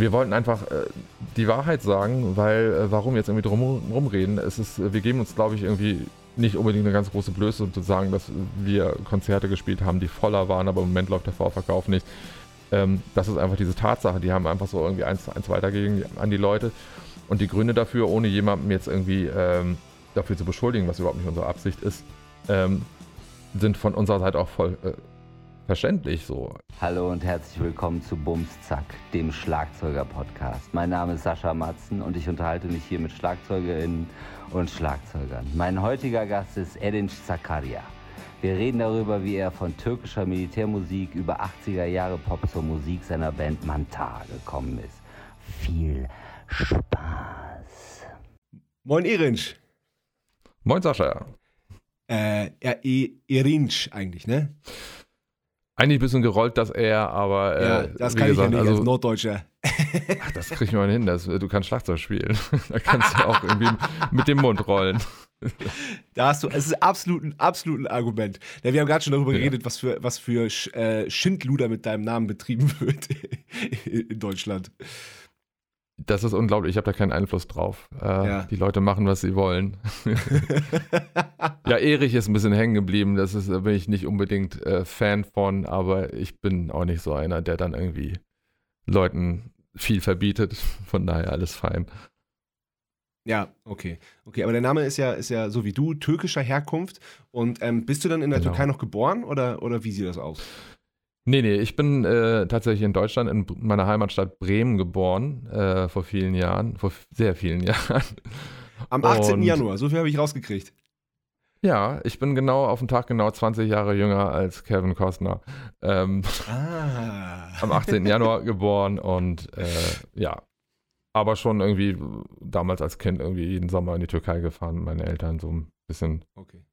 wir wollten einfach äh, die Wahrheit sagen, weil äh, warum jetzt irgendwie drum rumreden? Es ist, wir geben uns, glaube ich, irgendwie nicht unbedingt eine ganz große Blöße, um zu sagen, dass wir Konzerte gespielt haben, die voller waren, aber im Moment läuft der Vorverkauf nicht. Ähm, das ist einfach diese Tatsache. Die haben einfach so irgendwie eins, eins weitergegeben an die Leute. Und die Gründe dafür, ohne jemandem jetzt irgendwie ähm, dafür zu beschuldigen, was überhaupt nicht unsere Absicht ist, ähm, sind von unserer Seite auch voll äh, verständlich so. Hallo und herzlich willkommen zu Bums Zack, dem Schlagzeuger-Podcast. Mein Name ist Sascha Matzen und ich unterhalte mich hier mit Schlagzeugerinnen und Schlagzeugern. Mein heutiger Gast ist Edin Zakaria. Wir reden darüber, wie er von türkischer Militärmusik über 80er Jahre Pop zur Musik seiner Band Mantar gekommen ist. Viel Spaß. Moin Erinsch. Moin Sascha. Äh, ja, Erinsch eigentlich, ne? Eigentlich ein bisschen gerollt, das er, aber. Äh, ja, das kann gesagt, ich ja nicht also, als Norddeutscher. Ach, das krieg ich mal hin. Das, du kannst Schlagzeug spielen. da kannst du auch irgendwie mit dem Mund rollen. Da hast du, es ist absolut ein, absolut ein Argument. Ja, wir haben gerade schon darüber ja. geredet, was für, was für äh, Schindluder mit deinem Namen betrieben wird in Deutschland. Das ist unglaublich, ich habe da keinen Einfluss drauf. Äh, ja. Die Leute machen, was sie wollen. ja, Erich ist ein bisschen hängen geblieben, das ist, da bin ich nicht unbedingt äh, Fan von, aber ich bin auch nicht so einer, der dann irgendwie Leuten viel verbietet. Von daher alles fein. Ja, okay. Okay, aber der Name ist ja, ist ja so wie du, türkischer Herkunft. Und ähm, bist du dann in der genau. Türkei noch geboren oder, oder wie sieht das aus? Nee, nee, ich bin äh, tatsächlich in Deutschland, in meiner Heimatstadt Bremen geboren, äh, vor vielen Jahren, vor sehr vielen Jahren. Am 18. Und, Januar, so viel habe ich rausgekriegt. Ja, ich bin genau auf den Tag genau 20 Jahre jünger als Kevin Costner. Ähm, ah. Am 18. Januar geboren und äh, ja, aber schon irgendwie damals als Kind irgendwie jeden Sommer in die Türkei gefahren, meine Eltern so ein bisschen okay.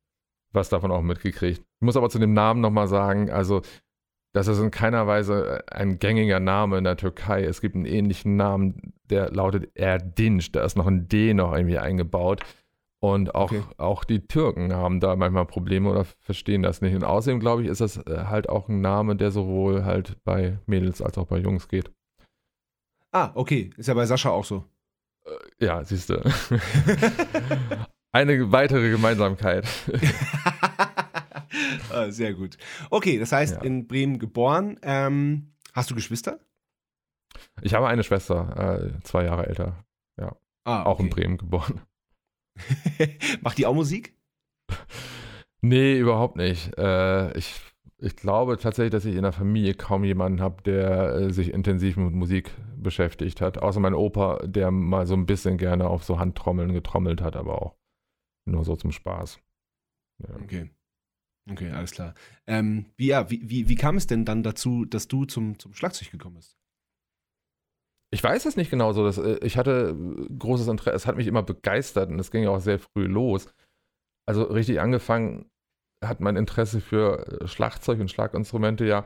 was davon auch mitgekriegt. Ich muss aber zu dem Namen nochmal sagen, also das ist in keiner Weise ein gängiger Name in der Türkei. Es gibt einen ähnlichen Namen, der lautet Erdinç. Da ist noch ein D noch irgendwie eingebaut. Und auch, okay. auch die Türken haben da manchmal Probleme oder verstehen das nicht. Und außerdem, glaube ich, ist das äh, halt auch ein Name, der sowohl halt bei Mädels als auch bei Jungs geht. Ah, okay. Ist ja bei Sascha auch so. Äh, ja, siehst du. Eine weitere Gemeinsamkeit. Ah, sehr gut. Okay, das heißt, ja. in Bremen geboren. Ähm, hast du Geschwister? Ich habe eine Schwester, äh, zwei Jahre älter. Ja. Ah, okay. Auch in Bremen geboren. Macht die auch Musik? Nee, überhaupt nicht. Äh, ich, ich glaube tatsächlich, dass ich in der Familie kaum jemanden habe, der äh, sich intensiv mit Musik beschäftigt hat. Außer mein Opa, der mal so ein bisschen gerne auf so Handtrommeln getrommelt hat, aber auch nur so zum Spaß. Ja. Okay. Okay, alles klar. Ähm, wie, ja, wie, wie, wie kam es denn dann dazu, dass du zum, zum Schlagzeug gekommen bist? Ich weiß es nicht genau so. Dass, äh, ich hatte großes Interesse, es hat mich immer begeistert und es ging ja auch sehr früh los. Also richtig angefangen hat mein Interesse für äh, Schlagzeug und Schlaginstrumente ja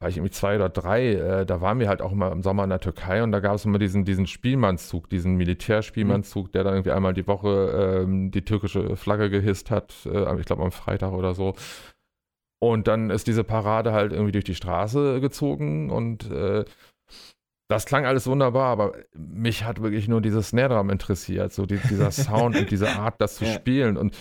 war ich irgendwie zwei oder drei, äh, da waren wir halt auch immer im Sommer in der Türkei und da gab es immer diesen, diesen Spielmannszug, diesen Militärspielmannszug, mhm. der dann irgendwie einmal die Woche ähm, die türkische Flagge gehisst hat, äh, ich glaube am Freitag oder so. Und dann ist diese Parade halt irgendwie durch die Straße gezogen und äh, das klang alles wunderbar, aber mich hat wirklich nur dieses Snare Drum interessiert, so die, dieser Sound und diese Art, das zu ja. spielen. Und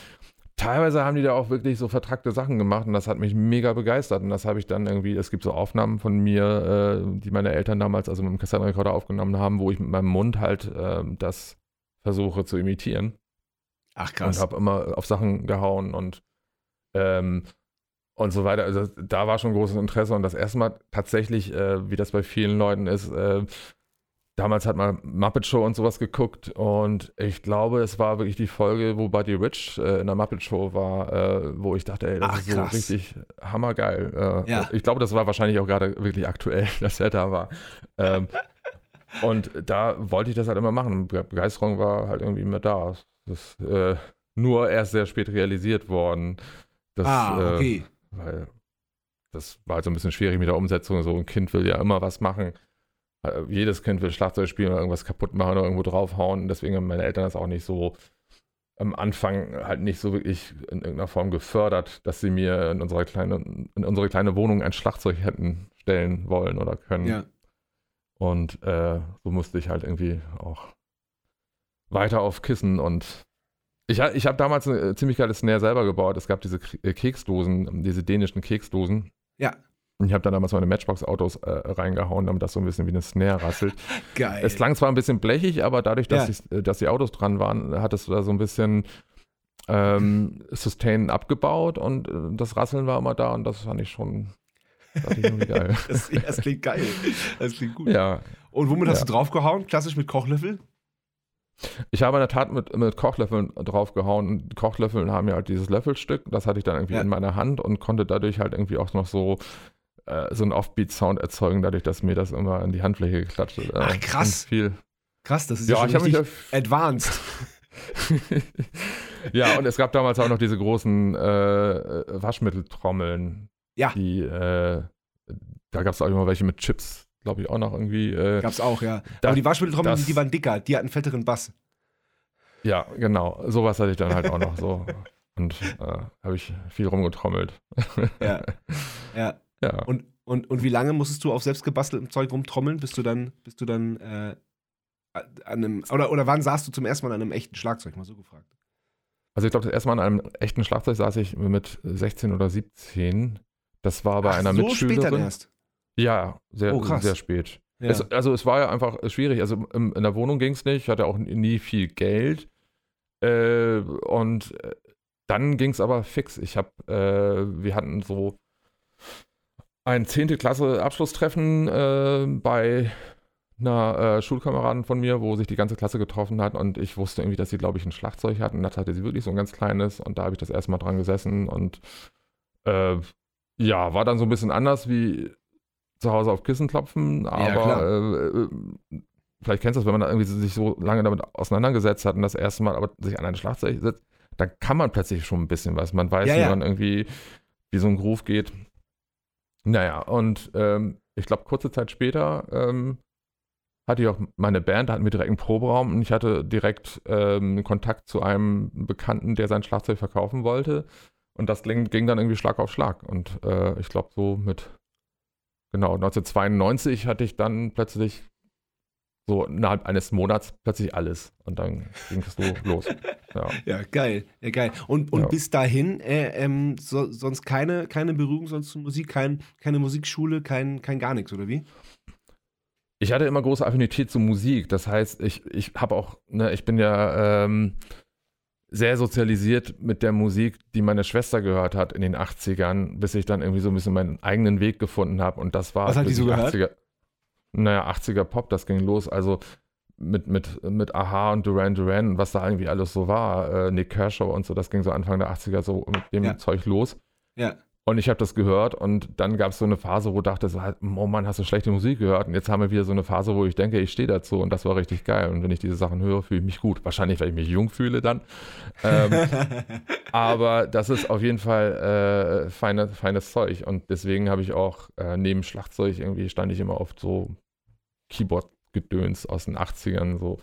teilweise haben die da auch wirklich so vertrackte Sachen gemacht und das hat mich mega begeistert. Und das habe ich dann irgendwie, es gibt so Aufnahmen von mir, äh, die meine Eltern damals also mit dem Kassettenrekorder aufgenommen haben, wo ich mit meinem Mund halt äh, das versuche zu imitieren. Ach krass. Und habe immer auf Sachen gehauen und ähm, und so weiter. Also da war schon großes Interesse und das erste Mal tatsächlich, äh, wie das bei vielen Leuten ist, äh, damals hat man Muppet Show und sowas geguckt und ich glaube, es war wirklich die Folge, wo Buddy Rich äh, in der Muppet Show war, äh, wo ich dachte, ey, das Ach, ist so richtig hammergeil. Äh, ja. Ich glaube, das war wahrscheinlich auch gerade wirklich aktuell, dass er da war. Ähm, und da wollte ich das halt immer machen. Begeisterung war halt irgendwie immer da. Das ist äh, nur erst sehr spät realisiert worden. Dass, ah, äh, okay. weil das war halt so ein bisschen schwierig mit der Umsetzung. So ein Kind will ja immer was machen. Äh, jedes Kind will Schlagzeug spielen oder irgendwas kaputt machen oder irgendwo draufhauen. Deswegen haben meine Eltern das auch nicht so am Anfang halt nicht so wirklich in irgendeiner Form gefördert, dass sie mir in unsere kleine, in unsere kleine Wohnung ein Schlagzeug hätten stellen wollen oder können. Ja. Und äh, so musste ich halt irgendwie auch weiter auf Kissen und ich, ich habe damals ein ziemlich geiles Snare selber gebaut. Es gab diese äh, Keksdosen, diese dänischen Keksdosen. Ja. Und ich habe dann damals meine Matchbox-Autos äh, reingehauen, damit das so ein bisschen wie eine Snare rasselt. Geil. Es klang zwar ein bisschen blechig, aber dadurch, dass, Ja. ich, äh, dass die Autos dran waren, hattest du da so ein bisschen ähm, Sustain abgebaut und äh, das Rasseln war immer da und das fand ich schon fand ich geil. Das, das klingt geil. Das klingt gut. ja, Und womit hast Ja. du draufgehauen? Klassisch mit Kochlöffel? ich habe in der Tat mit, mit Kochlöffeln draufgehauen und Kochlöffeln haben ja halt dieses Löffelstück, das hatte ich dann irgendwie Ja. in meiner Hand und konnte dadurch halt irgendwie auch noch so äh, so einen Offbeat-Sound erzeugen, dadurch, dass mir das immer in die Handfläche geklatscht. Ach, Äh, krass. und Viel. Krass, das ist Ja, ja, ich schon advanced. ja, und es gab damals auch noch diese großen äh, Waschmitteltrommeln. Ja. Die, äh, da gab es auch immer welche mit Chips, glaube ich, auch noch irgendwie. Äh, Gab's auch, ja. Das- Aber die Waschmitteltrommeln, das- die waren dicker, die hatten fetteren Bass. ja, genau. Sowas hatte ich dann halt auch noch so. Und äh, habe ich viel rumgetrommelt. Ja. ja. Ja. Und, und, und wie lange musstest du auf selbstgebasteltem Zeug rumtrommeln, bis du dann, bis du dann äh, an einem, oder, oder wann saßt du zum ersten Mal an einem echten Schlagzeug, mal so gefragt? Also ich glaube, das erste Mal an einem echten Schlagzeug saß ich mit 16 oder 17. Das war bei Ach, einer so spät dann Mitschülerin. erst. Ja, sehr, Oh, sehr spät. Ja. Es, also es war ja einfach schwierig. Also im, in der Wohnung ging es nicht. Ich hatte auch nie viel Geld. Äh, und äh, dann ging es aber fix. Ich habe, äh, wir hatten so ein 10. Klasse Abschlusstreffen äh, bei einer äh, Schulkameraden von mir, wo sich die ganze Klasse getroffen hat und ich wusste irgendwie, dass sie, glaube ich, ein Schlagzeug hatten. Das hatte sie wirklich so ein ganz kleines und da habe ich das erste Mal dran gesessen und äh, ja, war dann so ein bisschen anders wie zu Hause auf Kissen klopfen, aber äh, äh, vielleicht kennst du das, wenn man irgendwie sich so lange damit auseinandergesetzt hat und das erste Mal aber sich an ein Schlagzeug setzt, dann kann man plötzlich schon ein bisschen was. Man weiß, Ja, wie ja. man irgendwie, wie so ein Groove geht. Naja, und ähm, ich glaube, kurze Zeit später ähm, hatte ich auch meine Band, da hatten wir direkt einen Proberaum und ich hatte direkt ähm, Kontakt zu einem Bekannten, der sein Schlagzeug verkaufen wollte. Und das ging, ging dann irgendwie Schlag auf Schlag. Und äh, ich glaube, so mit, genau, 1992 hatte ich dann plötzlich so innerhalb eines Monats plötzlich alles. Und dann ging es so los. Ja. Ja, geil. Ja, geil. Und, und Ja. bis dahin äh, ähm, so, sonst keine, keine Berührung sonst zu Musik, kein, keine Musikschule, kein, kein gar nichts, oder wie? Ich hatte immer große Affinität zu Musik. Das heißt, ich, ich habe auch, ne, ich bin ja ähm, sehr sozialisiert mit der Musik, die meine Schwester gehört hat in den 80ern, bis ich dann irgendwie so ein bisschen meinen eigenen Weg gefunden habe. Und das war Was hat die so gehört? 80er, naja, 80er Pop, das ging los. Also mit, mit, mit Aha und Duran Duran und was da irgendwie alles so war, äh, Nick Kershaw und so, das ging so Anfang der 80er so mit dem Ja. Zeug los. Ja. Und ich habe das gehört und dann gab es so eine Phase, wo ich dachte, oh Mann, hast du schlechte Musik gehört? Und jetzt haben wir wieder so eine Phase, wo ich denke, ich stehe dazu und das war richtig geil. Und wenn ich diese Sachen höre, fühle ich mich gut. Wahrscheinlich, weil ich mich jung fühle dann. Ähm, aber das ist auf jeden Fall äh, feine, feines Zeug. Und deswegen habe ich auch äh, neben Schlagzeug irgendwie stand ich immer oft so Keyboard-Gedöns aus den 80ern so.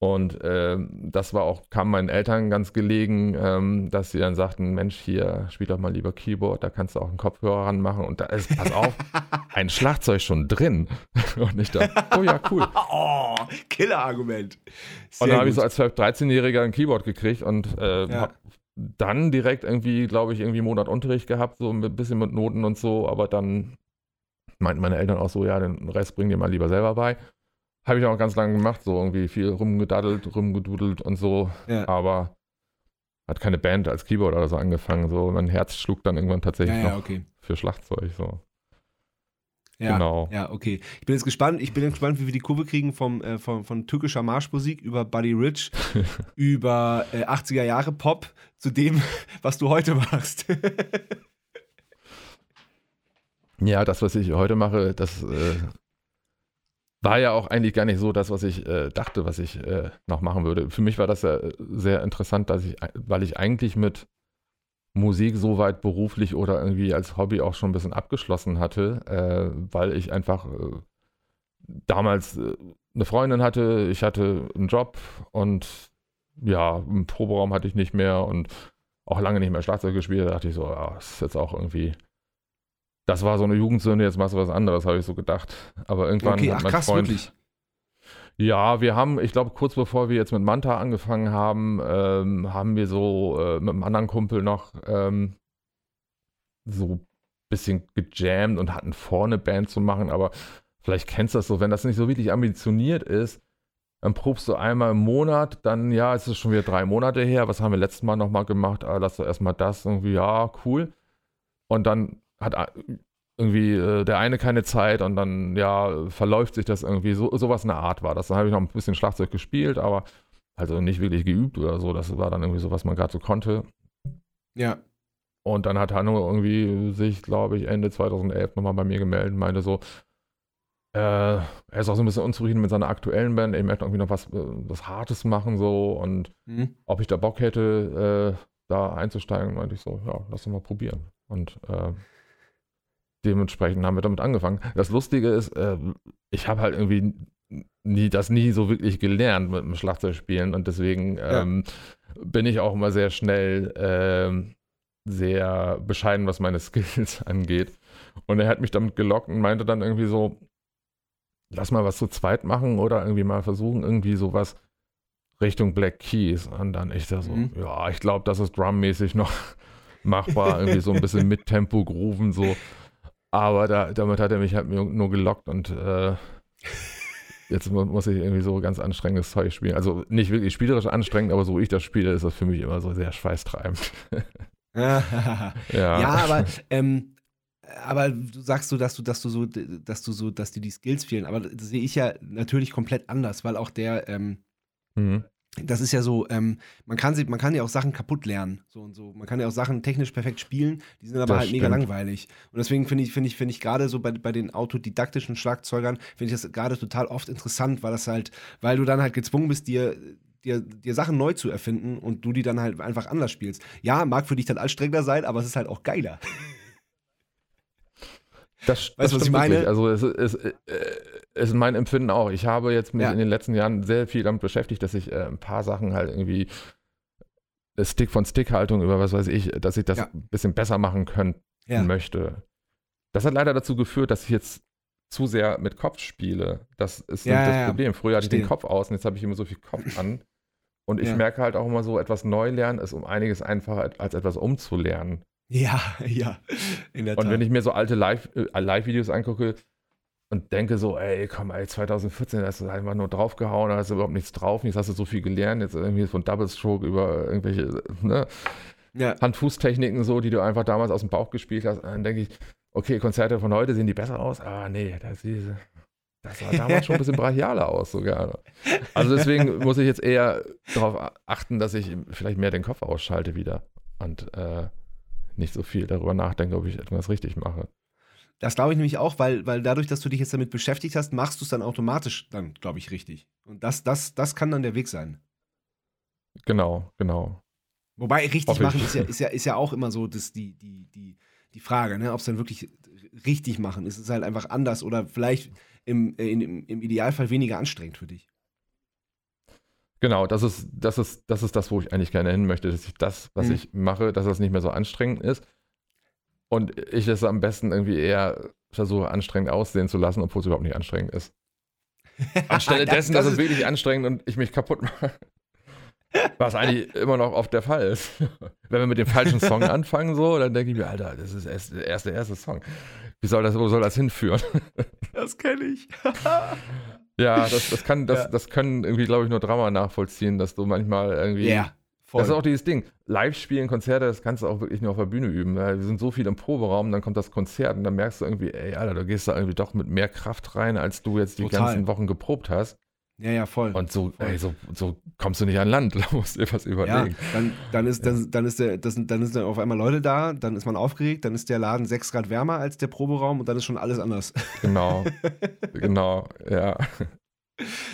Und ähm, das war auch, kam meinen Eltern ganz gelegen, ähm, dass sie dann sagten, Mensch, hier, spiel doch mal lieber Keyboard, da kannst du auch einen Kopfhörer ranmachen und da ist, pass auf, ein Schlagzeug schon drin. Und ich dachte, oh ja, cool. oh, Killer-Argument. Und dann habe ich so als 12-, 13-Jähriger ein Keyboard gekriegt und äh, Ja. habe dann direkt irgendwie, glaube ich, irgendwie einen Monat Unterricht gehabt, so ein bisschen mit Noten und so, aber dann meinten meine Eltern auch so, ja, den Rest bring dir mal lieber selber bei. Habe ich auch ganz lange gemacht, so irgendwie viel rumgedaddelt, rumgedudelt und so, Ja. aber hat keine Band als Keyboard oder so angefangen, so mein Herz schlug dann irgendwann tatsächlich ja, ja, noch okay. für Schlagzeug, so. Ja, Genau. Ja, okay. Ich bin jetzt gespannt, ich bin jetzt gespannt, wie wir die Kurve kriegen vom, äh, von, von türkischer Marschmusik über Buddy Rich, über äh, 80er Jahre Pop zu dem, was du heute machst. Ja, das, was ich heute mache, das äh, war ja auch eigentlich gar nicht so das, was ich äh, dachte, was ich äh, noch machen würde. Für mich war das ja sehr interessant, dass ich, weil ich eigentlich mit Musik soweit beruflich oder irgendwie als Hobby auch schon ein bisschen abgeschlossen hatte, äh, weil ich einfach äh, damals äh, eine Freundin hatte, ich hatte einen Job und ja, einen Proberaum hatte ich nicht mehr und auch lange nicht mehr Schlagzeug gespielt. Da dachte ich so, ja, das ist jetzt auch irgendwie das war so eine Jugendsünde, jetzt machst du was anderes, habe ich so gedacht. Aber irgendwann Okay, hat ach mein krass, Freund. wirklich. Ja, wir haben, ich glaube, kurz bevor wir jetzt mit Manta angefangen haben, ähm, haben wir so äh, mit einem anderen Kumpel noch ähm, so ein bisschen gejammt und hatten vor, eine Band zu machen, aber vielleicht kennst du das so, wenn das nicht so wirklich ambitioniert ist, dann probst du einmal im Monat, dann, ja, es ist schon wieder drei Monate her, was haben wir letztes Mal nochmal gemacht? Ah, lass doch erstmal das, irgendwie, ja, cool. Und dann hat irgendwie äh, der eine keine Zeit und dann, ja, verläuft sich das irgendwie. So, sowas in der Art war das. Dann habe ich noch ein bisschen Schlagzeug gespielt, aber also nicht wirklich geübt oder so. Das war dann irgendwie so, was man gerade so konnte. Ja. Und dann hat Hanno irgendwie sich, glaube ich, Ende 2011 nochmal bei mir gemeldet und meinte so, äh, er ist auch so ein bisschen unzufrieden mit seiner aktuellen Band. Er möchte irgendwie noch was, äh, was Hartes machen so und Mhm. ob ich da Bock hätte, äh, da einzusteigen. meinte ich so, ja, lass uns mal probieren. Und äh, dementsprechend haben wir damit angefangen. Das Lustige ist, äh, ich habe halt irgendwie nie, das nie so wirklich gelernt mit dem Schlagzeugspielen und deswegen Ja. ähm, bin ich auch immer sehr schnell ähm, sehr bescheiden, was meine Skills angeht. Und er hat mich damit gelockt und meinte dann irgendwie so, lass mal was zu zweit machen oder irgendwie mal versuchen, irgendwie sowas Richtung Black Keys. Und dann ich da so, Mhm. ja, ich glaube, das ist drummäßig noch machbar, irgendwie so ein bisschen mit Tempo grooven so. Aber da, damit hat er mich halt nur gelockt und äh, jetzt mu- muss ich irgendwie so ganz anstrengendes Zeug spielen. Also nicht wirklich spielerisch anstrengend, aber so wie ich das spiele, ist das für mich immer so sehr schweißtreibend. ja, Ja, aber, ähm, aber du sagst so, dass du, dass du so, dass du so, dass dir die Skills fehlen. Aber das sehe ich ja natürlich komplett anders, weil auch der, ähm, Mhm. Das ist ja so, ähm, man kann sie, man kann ja auch Sachen kaputt lernen, so und so. Man kann ja auch Sachen technisch perfekt spielen, die sind aber Das halt mega stimmt. langweilig. Und deswegen finde ich, finde ich, finde ich gerade so bei, bei den autodidaktischen Schlagzeugern, finde ich das gerade total oft interessant, weil das halt, weil du dann halt gezwungen bist, dir Dir, dir Sachen neu zu erfinden und du die dann halt einfach anders spielst. Ja, mag für dich dann anstrengender sein, aber es ist halt auch geiler. Das, Weißt du, was ich meine? wirklich. Also es ist, äh, ist mein Empfinden auch. Ich habe jetzt mich Ja. in den letzten Jahren sehr viel damit beschäftigt, dass ich äh, ein paar Sachen halt irgendwie äh, Stick von Stick-Haltung über was weiß ich, dass ich das Ja. ein bisschen besser machen können Ja. möchte. Das hat leider dazu geführt, dass ich jetzt zu sehr mit Kopf spiele. Das ist Ja, das. Problem. Früher hatte ich den. Kopf aus und jetzt habe ich immer so viel Kopf an. Und ich merke halt auch immer so, etwas neu lernen ist um einiges einfacher als etwas umzulernen. Ja, ja, in der Tat. Und wenn ich mir so alte Live- äh, Live-Videos angucke und denke so, ey, komm, ey, 2014 hast du einfach nur draufgehauen, da hast du überhaupt nichts drauf, jetzt hast du so viel gelernt, jetzt irgendwie von Double Stroke über irgendwelche ne, ja, Hand-Fuß-Techniken so, die du einfach damals aus dem Bauch gespielt hast, dann denke ich, okay, Konzerte von heute sehen die besser aus, aber nee, das, ist, das sah damals schon ein bisschen brachialer aus sogar. Also deswegen muss ich jetzt eher darauf achten, dass ich vielleicht mehr den Kopf ausschalte wieder und äh, nicht so viel darüber nachdenke, ob ich etwas richtig mache. Das glaube ich nämlich auch, weil, weil dadurch, dass du dich jetzt damit beschäftigt hast, machst du es dann automatisch dann, glaube ich, richtig. Und das, das, das kann dann der Weg sein. Genau, genau. Wobei richtig ich. machen ist ja, ist, ja, ist ja auch immer so dass die, die, die, die Frage, ne? ob es dann wirklich richtig machen. Ist es halt einfach anders oder vielleicht im, im, im Idealfall weniger anstrengend für dich. Genau, das ist, das ist, das ist das, wo ich eigentlich gerne hin möchte, dass ich das, was Mhm. ich mache, dass das nicht mehr so anstrengend ist. Und ich es am besten irgendwie eher versuche, anstrengend aussehen zu lassen, obwohl es überhaupt nicht anstrengend ist. Anstelle Das- dessen, das dass es wirklich anstrengend und ich mich kaputt mache. Was eigentlich immer noch oft der Fall ist. Wenn wir mit dem falschen Song anfangen, so, dann denke ich mir, Alter, das ist erst der erste, erste Song. Wie soll das, wo soll das hinführen? Das kenne ich. Ja, das, das kann, das, Ja. das können irgendwie, glaube ich, nur Drama nachvollziehen, dass du manchmal irgendwie. Ja, voll. Das ist auch dieses Ding. Live-Spielen, Konzerte, das kannst du auch wirklich nur auf der Bühne üben. Ja, Wir sind so viel im Proberaum, dann kommt das Konzert und dann merkst du irgendwie, ey, Alter, du gehst da irgendwie doch mit mehr Kraft rein, als du jetzt die Total. ganzen Wochen geprobt hast. ja, ja, voll. Und so, Voll. ey, so, so kommst du nicht an Land. Da musst du dir was Ja, überlegen. dann, dann, ist, dann, dann, ist der, das, dann dann auf einmal Leute da, dann ist man aufgeregt, dann ist der Laden 6 Grad wärmer als der Proberaum und dann ist schon alles anders. Genau. genau, ja.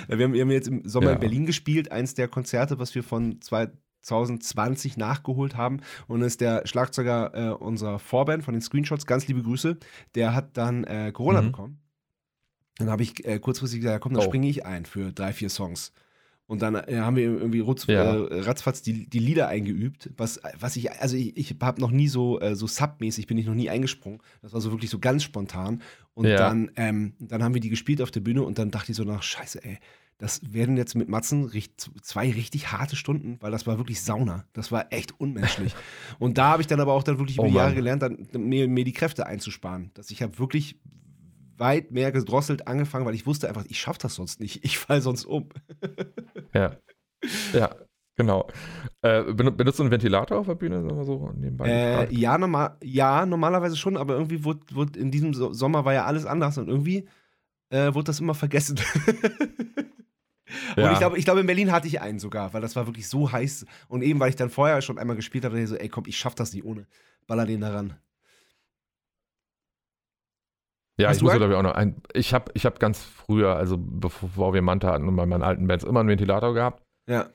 Wir haben, wir haben jetzt im Sommer Ja. in Berlin gespielt, eins der Konzerte, was wir von 2020 nachgeholt haben. Und ist der Schlagzeuger äh, unserer Vorband von den Screenshots, ganz liebe Grüße, der hat dann äh, Corona Mhm. bekommen. Dann habe ich äh, kurzfristig gesagt, ja, komm, dann Oh. springe ich ein für drei, vier Songs. Und dann äh, haben wir irgendwie rutz, Ja. äh, ratzfatz die, die Lieder eingeübt, was, was ich, also ich, ich habe noch nie so, äh, so submäßig bin ich noch nie eingesprungen. Das war so wirklich so ganz spontan. Und Ja. dann, ähm, dann haben wir die gespielt auf der Bühne und dann dachte ich so nach, scheiße, ey, das werden jetzt mit Matzen zwei richtig harte Stunden, weil das war wirklich Sauna. Das war echt unmenschlich. und da habe ich dann aber auch dann wirklich über Oh die Jahre gelernt, dann mir, mir die Kräfte einzusparen. Dass ich habe wirklich weit mehr gedrosselt angefangen, weil ich wusste einfach, ich schaffe das sonst nicht. Ich fall sonst um. Ja. Ja, genau. Äh, ben- benutzt du einen Ventilator auf der Bühne? Sagen wir so nebenbei. Äh, ja, normal, ja, normalerweise schon, aber irgendwie wurde, wurde in diesem so Sommer war ja alles anders und irgendwie äh, wurde das immer vergessen. Und Ja. ich glaube, ich glaube, in Berlin hatte ich einen sogar, weil das war wirklich so heiß. Und eben, weil ich dann vorher schon einmal gespielt habe, dachte ich so, ey, komm, ich schaff das nicht ohne. Baller den daran. Ja, Hast ich muss glaube ich auch noch ein. Ich habe ich hab ganz früher, also bevor wir Manta hatten und bei meinen alten Bands, immer einen Ventilator gehabt. Ja.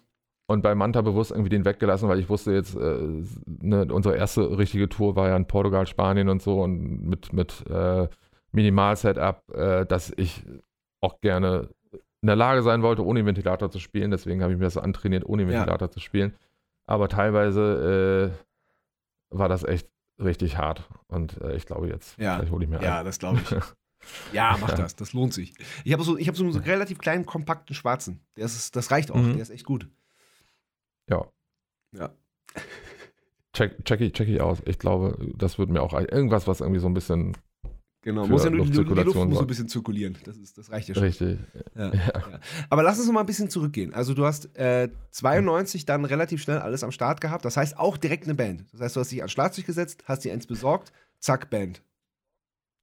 Und bei Manta bewusst irgendwie den weggelassen, weil ich wusste jetzt, äh, ne, unsere erste richtige Tour war ja in Portugal, Spanien und so und mit, mit äh, Minimal-Setup, äh, dass ich auch gerne in der Lage sein wollte, ohne Ventilator zu spielen. Deswegen habe ich mir das so antrainiert, ohne Ja. Ventilator zu spielen. Aber teilweise äh, war das echt richtig hart. Und äh, ich glaube jetzt, Ja. vielleicht hole ich mir Ja, einen. das glaube ich. Ja, mach das. Das lohnt sich. Ich habe so, ich hab so einen relativ kleinen, kompakten schwarzen. Das, ist, das reicht auch. Mhm. Der ist echt gut. Ja. Ja. Check, check, ich, check ich aus. Ich glaube, das wird mir auch ein- irgendwas, was irgendwie so ein bisschen Genau. Muss ja nur, die, die Luft Luftzirkulation muss so ein bisschen zirkulieren. Das, ist, das reicht ja schon. richtig. Ja. Ja. Ja. Aber lass uns noch mal ein bisschen zurückgehen. Also du hast äh, 92 dann relativ schnell alles am Start gehabt. Das heißt auch direkt eine Band. Das heißt, du hast dich an Schlagzeug gesetzt, hast dir eins besorgt, zack, Band.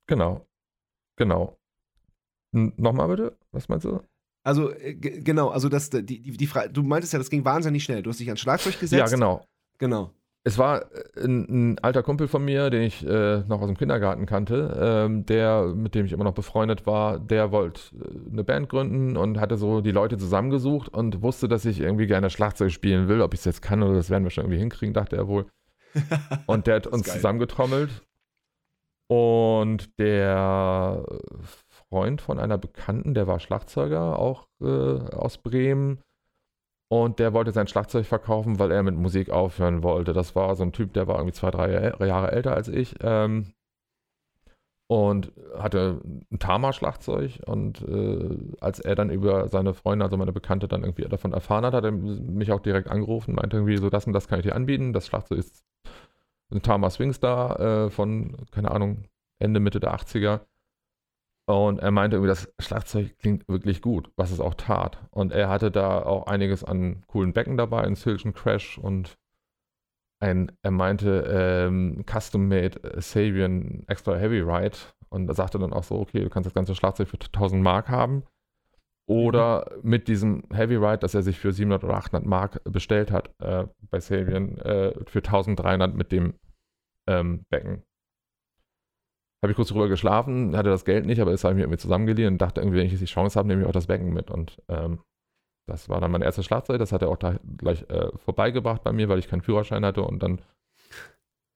Genau. Genau. N Nochmal bitte? Was meinst du? Also äh, ge- genau, also das, die, die, die Fra du meintest ja, das ging wahnsinnig schnell. Du hast dich an Schlagzeug gesetzt. Ja, genau. Genau. Es war äh, ein, ein alter Kumpel von mir, den ich äh, noch aus dem Kindergarten kannte, ähm, der, mit dem ich immer noch befreundet war, der wollte äh, eine Band gründen und hatte so die Leute zusammengesucht und wusste, dass ich irgendwie gerne Schlagzeug spielen will. Ob ich es jetzt kann oder das werden wir schon irgendwie hinkriegen, dachte er wohl. Und der hat uns geil. zusammengetrommelt. Und der Freund von einer Bekannten, der war Schlagzeuger, auch äh, aus Bremen. Und der wollte sein Schlagzeug verkaufen, weil er mit Musik aufhören wollte. Das war so ein Typ, der war irgendwie zwei, drei Jahre älter als ich. Ähm, und hatte ein Tama-Schlagzeug. Und äh, als er dann über seine Freunde, also meine Bekannte, dann irgendwie davon erfahren hat, hat er mich auch direkt angerufen, meinte irgendwie so, das und das kann ich dir anbieten. Das Schlagzeug ist ein Tama Swingstar äh, von, keine Ahnung, Ende, Mitte der 80er. Und er meinte irgendwie, das Schlagzeug klingt wirklich gut, was es auch tat. Und er hatte da auch einiges an coolen Becken dabei, ein Silchen Crash und ein, er meinte, ähm, Custom-Made Sabian Extra Heavy Ride. Und er sagte dann auch so, okay, du kannst das ganze Schlagzeug für 1000 Mark haben. Oder mit diesem Heavy Ride, das er sich für 700 oder 800 Mark bestellt hat äh, bei Sabian, äh, für 1300 mit dem ähm, Becken. Habe ich kurz drüber geschlafen, hatte das Geld nicht, aber das habe ich mir irgendwie zusammengeliehen und dachte irgendwie, wenn ich die Chance habe, nehme ich auch das Becken mit. Und ähm, das war dann mein erstes Schlagzeug. Das hat er auch da gleich äh, vorbeigebracht bei mir, weil ich keinen Führerschein hatte. Und dann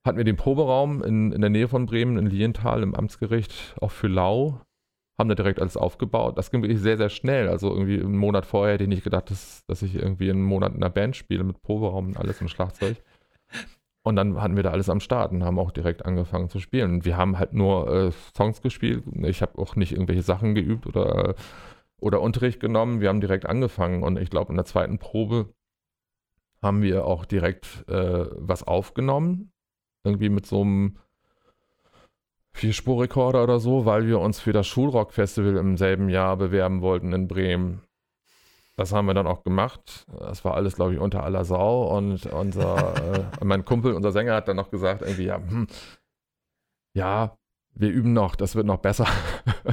hatten wir den Proberaum in, in der Nähe von Bremen, in Lienthal, im Amtsgericht, auch für Lau. Haben da direkt alles aufgebaut. Das ging wirklich sehr, sehr schnell. Also irgendwie einen Monat vorher hätte ich nicht gedacht, dass, dass ich irgendwie einen Monat in einer Band spiele mit Proberaum und alles im Schlagzeug. Und dann hatten wir da alles am Start und haben auch direkt angefangen zu spielen. Und wir haben halt nur äh, Songs gespielt. Ich habe auch nicht irgendwelche Sachen geübt oder, oder Unterricht genommen. Wir haben direkt angefangen. Und ich glaube, in der zweiten Probe haben wir auch direkt äh, was aufgenommen. Irgendwie mit so einem Vierspurrekorder oder so, weil wir uns für das Schulrock-Festival im selben Jahr bewerben wollten in Bremen. Das haben wir dann auch gemacht. Das war alles, glaube ich, unter aller Sau. Und unser, äh, mein Kumpel, unser Sänger, hat dann noch gesagt, irgendwie, ja, hm, ja, wir üben noch, das wird noch besser.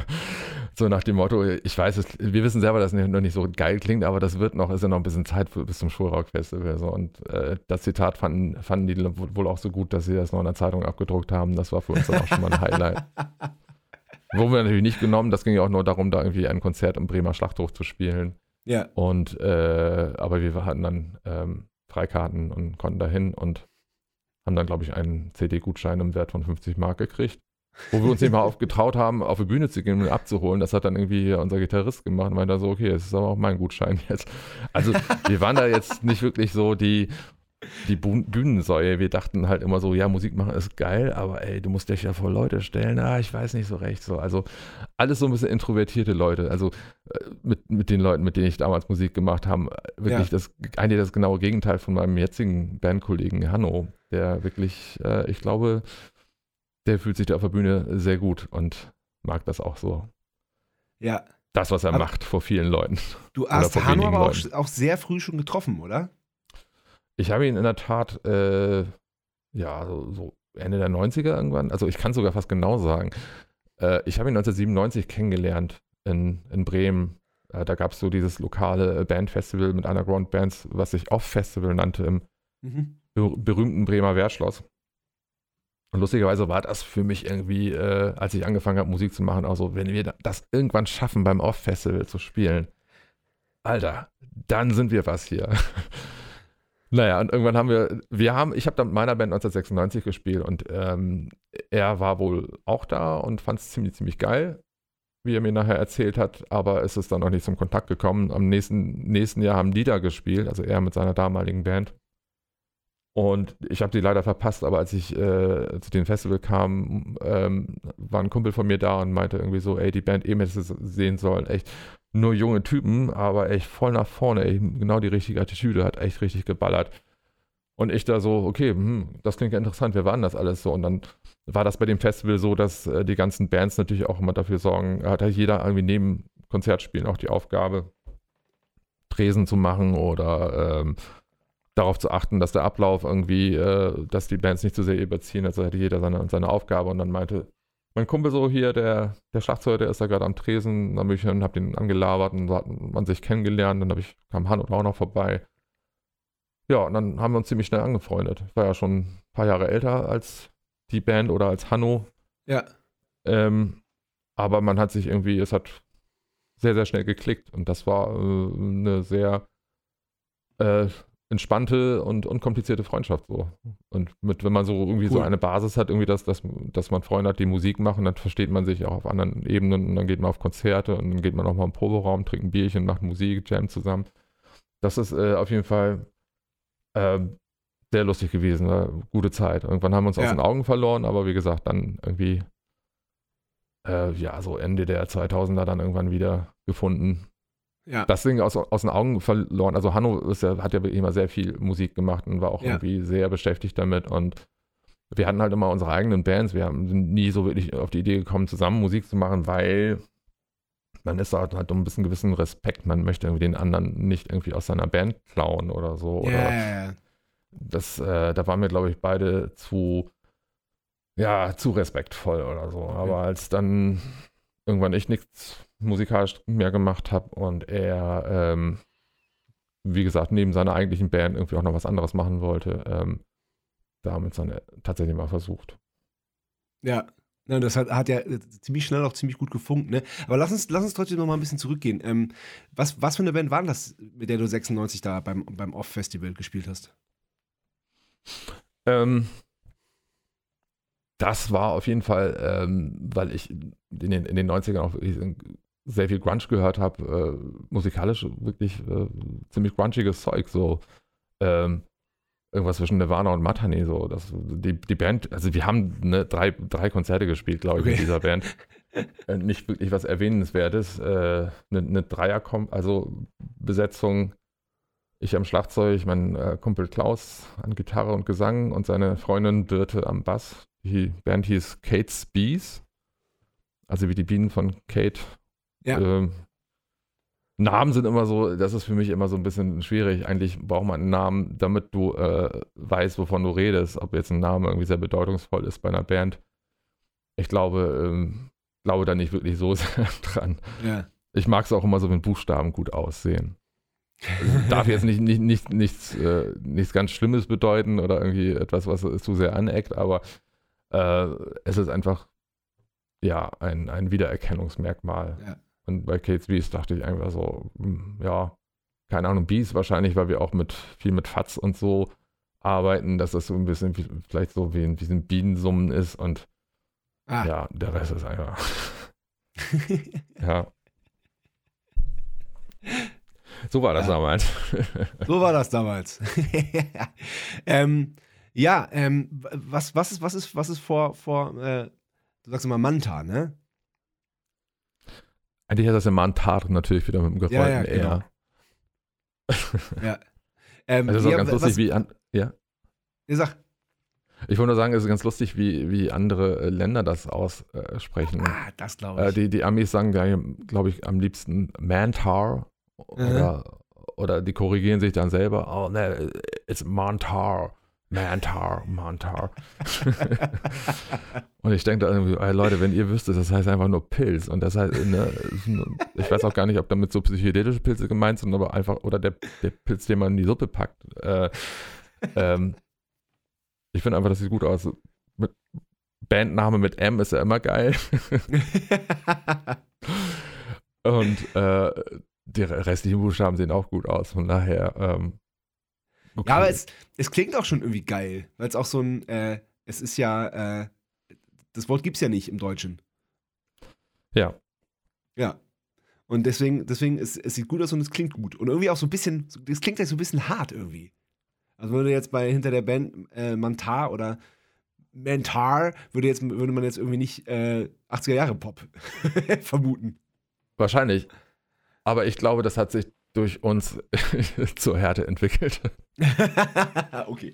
so nach dem Motto, ich weiß es, wir wissen selber, dass es noch nicht so geil klingt, aber das wird noch, ist ja noch ein bisschen Zeit für, bis zum Schulrock-Festival. So. Und äh, das Zitat fanden, fanden die wohl auch so gut, dass sie das noch in der Zeitung abgedruckt haben. Das war für uns dann auch schon mal ein Highlight. Wurden wir natürlich nicht genommen, das ging ja auch nur darum, da irgendwie ein Konzert im Bremer Schlachthof zu spielen. Ja. Und äh, aber wir hatten dann ähm, Freikarten und konnten dahin und haben dann, glaube ich, einen CD-Gutschein im Wert von 50 Mark gekriegt. wo wir uns nicht mal aufgetraut haben, auf die Bühne zu gehen und abzuholen. Das hat dann irgendwie unser Gitarrist gemacht und meinte so, okay, das ist aber auch mein Gutschein jetzt. Also wir waren da jetzt nicht wirklich so die, die Bühnensäue. Wir dachten halt immer so, ja, Musik machen ist geil, aber ey, du musst dich ja vor Leute stellen. Ah, ich weiß nicht so recht. So, also alles so ein bisschen introvertierte Leute. Also äh, mit, mit den Leuten, mit denen ich damals Musik gemacht habe, wirklich ja. das eigentlich das genaue Gegenteil von meinem jetzigen Bandkollegen Hanno, der wirklich, äh, ich glaube, der fühlt sich da auf der Bühne sehr gut und mag das auch so. Ja. Das, was er aber macht vor vielen Leuten. Du hast Hanno aber auch, auch sehr früh schon getroffen, oder? Ich habe ihn in der Tat, äh, ja, so, so, Ende der 90er irgendwann, also ich kann sogar fast genau sagen. Äh, ich habe ihn 1997 kennengelernt in, in Bremen. Äh, da gab es so dieses lokale Bandfestival mit Underground-Bands, was sich Off-Festival nannte im mhm. berühmten Bremer Wehrschloss. Und lustigerweise war das für mich irgendwie, äh, als ich angefangen habe, Musik zu machen, auch so, wenn wir das irgendwann schaffen, beim Off-Festival zu spielen, Alter, dann sind wir was hier. Naja, und irgendwann haben wir, wir haben, ich habe dann mit meiner Band 1996 gespielt und ähm, er war wohl auch da und fand es ziemlich, ziemlich geil, wie er mir nachher erzählt hat, aber es ist dann noch nicht zum Kontakt gekommen. Am nächsten, nächsten Jahr haben die da gespielt, also er mit seiner damaligen Band. Und ich habe die leider verpasst, aber als ich äh, zu dem Festival kam, ähm, war ein Kumpel von mir da und meinte irgendwie so, ey, die Band eben hätte sehen sollen, echt nur junge Typen, aber echt voll nach vorne, ey, genau die richtige Attitüde, hat echt richtig geballert. Und ich da so, okay, hm, das klingt ja interessant, wer waren das alles so? Und dann war das bei dem Festival so, dass äh, die ganzen Bands natürlich auch immer dafür sorgen, hat halt jeder irgendwie neben Konzertspielen auch die Aufgabe, Tresen zu machen oder ähm, darauf zu achten, dass der Ablauf irgendwie, äh, dass die Bands nicht zu sehr überziehen. Also hätte jeder seine, seine Aufgabe und dann meinte mein Kumpel so hier, der, der Schlagzeuger, der ist da gerade am Tresen, dann bin ich und hab den angelabert und so hat man sich kennengelernt, dann ich, kam Hanno auch noch vorbei. Ja, und dann haben wir uns ziemlich schnell angefreundet. Ich war ja schon ein paar Jahre älter als die Band oder als Hanno. Ja. Ähm, aber man hat sich irgendwie, es hat sehr, sehr schnell geklickt und das war äh, eine sehr äh, entspannte und unkomplizierte Freundschaft so. Und mit, wenn man so irgendwie cool. so eine Basis hat, irgendwie, dass, dass, dass man Freunde hat, die Musik machen, dann versteht man sich auch auf anderen Ebenen und dann geht man auf Konzerte und dann geht man auch mal im Proberaum, trinkt ein Bierchen, macht Musik, Jam zusammen. Das ist äh, auf jeden Fall äh, sehr lustig gewesen, war gute Zeit. Irgendwann haben wir uns ja. aus den Augen verloren, aber wie gesagt, dann irgendwie äh, ja, so Ende der 2000er dann irgendwann wieder gefunden ja. das Ding aus, aus den Augen verloren. Also Hanno ja, hat ja immer sehr viel Musik gemacht und war auch ja. irgendwie sehr beschäftigt damit und wir hatten halt immer unsere eigenen Bands. Wir sind nie so wirklich auf die Idee gekommen, zusammen Musik zu machen, weil man ist halt, halt um ein bisschen gewissen Respekt. Man möchte irgendwie den anderen nicht irgendwie aus seiner Band klauen oder so. Ja, oder. Das, äh, da waren wir, glaube ich, beide zu, ja, zu respektvoll oder so. Okay. Aber als dann irgendwann ich nichts musikalisch mehr gemacht habe und er, ähm, wie gesagt, neben seiner eigentlichen Band irgendwie auch noch was anderes machen wollte, ähm, damit dann tatsächlich mal versucht. Ja, ja, das hat, hat ja äh, ziemlich schnell auch ziemlich gut gefunkt, ne? Aber lass uns, lass uns trotzdem noch mal ein bisschen zurückgehen. Ähm, was, was für eine Band war das, mit der du 96 da beim, beim Off-Festival gespielt hast? Ähm, das war auf jeden Fall, ähm, weil ich in den, in den 90ern auch sehr viel Grunge gehört habe, äh, musikalisch wirklich äh, ziemlich grungiges Zeug, so ähm, irgendwas zwischen Nirvana und Matane, so. Das, die, die Band, also wir haben ne, drei, drei Konzerte gespielt, glaube ich, okay. mit dieser Band. äh, nicht wirklich was Erwähnenswertes. Eine äh, ne, ne Dreier, also Besetzung, ich am Schlagzeug, mein äh, Kumpel Klaus an Gitarre und Gesang und seine Freundin Birte am Bass. Die Band hieß Kate's Bees. Also wie die Bienen von Kate ja. Ähm, Namen sind immer so, das ist für mich immer so ein bisschen schwierig. Eigentlich braucht man einen Namen, damit du äh, weißt, wovon du redest. Ob jetzt ein Name irgendwie sehr bedeutungsvoll ist bei einer Band. Ich glaube, ähm, glaube da nicht wirklich so sehr dran. Ja. Ich mag es auch immer so, wenn Buchstaben gut aussehen. Also darf jetzt nicht, nicht, nicht, nichts, äh, nichts ganz Schlimmes bedeuten oder irgendwie etwas, was zu sehr aneckt, aber äh, es ist einfach ja ein, ein Wiedererkennungsmerkmal. Ja. Und bei Kate's Beast dachte ich einfach so, hm, ja, keine Ahnung, Beast wahrscheinlich, weil wir auch mit viel mit Fatz und so arbeiten, dass das so ein bisschen wie, vielleicht so wie in diesen Bienensummen ist und Ah. Ja, der Rest ist einfach. ja. So war das ja. damals. so war das damals. ähm, ja, ähm, was, was, ist, was, ist, was ist vor, vor äh, du sagst immer Manta, ne? Eigentlich ist das ja Mantar natürlich wieder mit dem ja, ja, genau. ja. Ähm, also ist auch ganz lustig, was, wie an, ja. Ich sag. Ich wollte nur sagen, es ist ganz lustig, wie, wie andere äh, Länder das aussprechen. Ah, das glaube ich. Äh, die, die Amis sagen, glaube ich, am liebsten Mantar oder, mhm. oder die korrigieren sich dann selber. Oh, ne, it's Mantar. Mantar, Mantar. und ich denke da irgendwie, ey Leute, wenn ihr wüsstet, das heißt einfach nur Pilz. Und das heißt, ne, ich weiß auch gar nicht, ob damit so psychedelische Pilze gemeint sind, aber einfach, oder der, der Pilz, den man in die Suppe packt. Äh, ähm, ich finde einfach, das sieht gut aus. Mit Bandname mit M ist ja immer geil. und äh, die restlichen Buchstaben sehen auch gut aus. Von daher, ähm, okay. Ja, aber es, es klingt auch schon irgendwie geil, weil es auch so ein, äh, es ist ja, äh, das Wort gibt es ja nicht im Deutschen. Ja. Ja. Und deswegen, deswegen, es, es sieht gut aus und es klingt gut. Und irgendwie auch so ein bisschen, es klingt halt so ein bisschen hart irgendwie. Also würde jetzt bei hinter der Band äh, Mantar oder Mentar würde jetzt würde man jetzt irgendwie nicht äh, 80er Jahre Pop vermuten. Wahrscheinlich. Aber ich glaube, das hat sich durch uns zur Härte entwickelt. okay.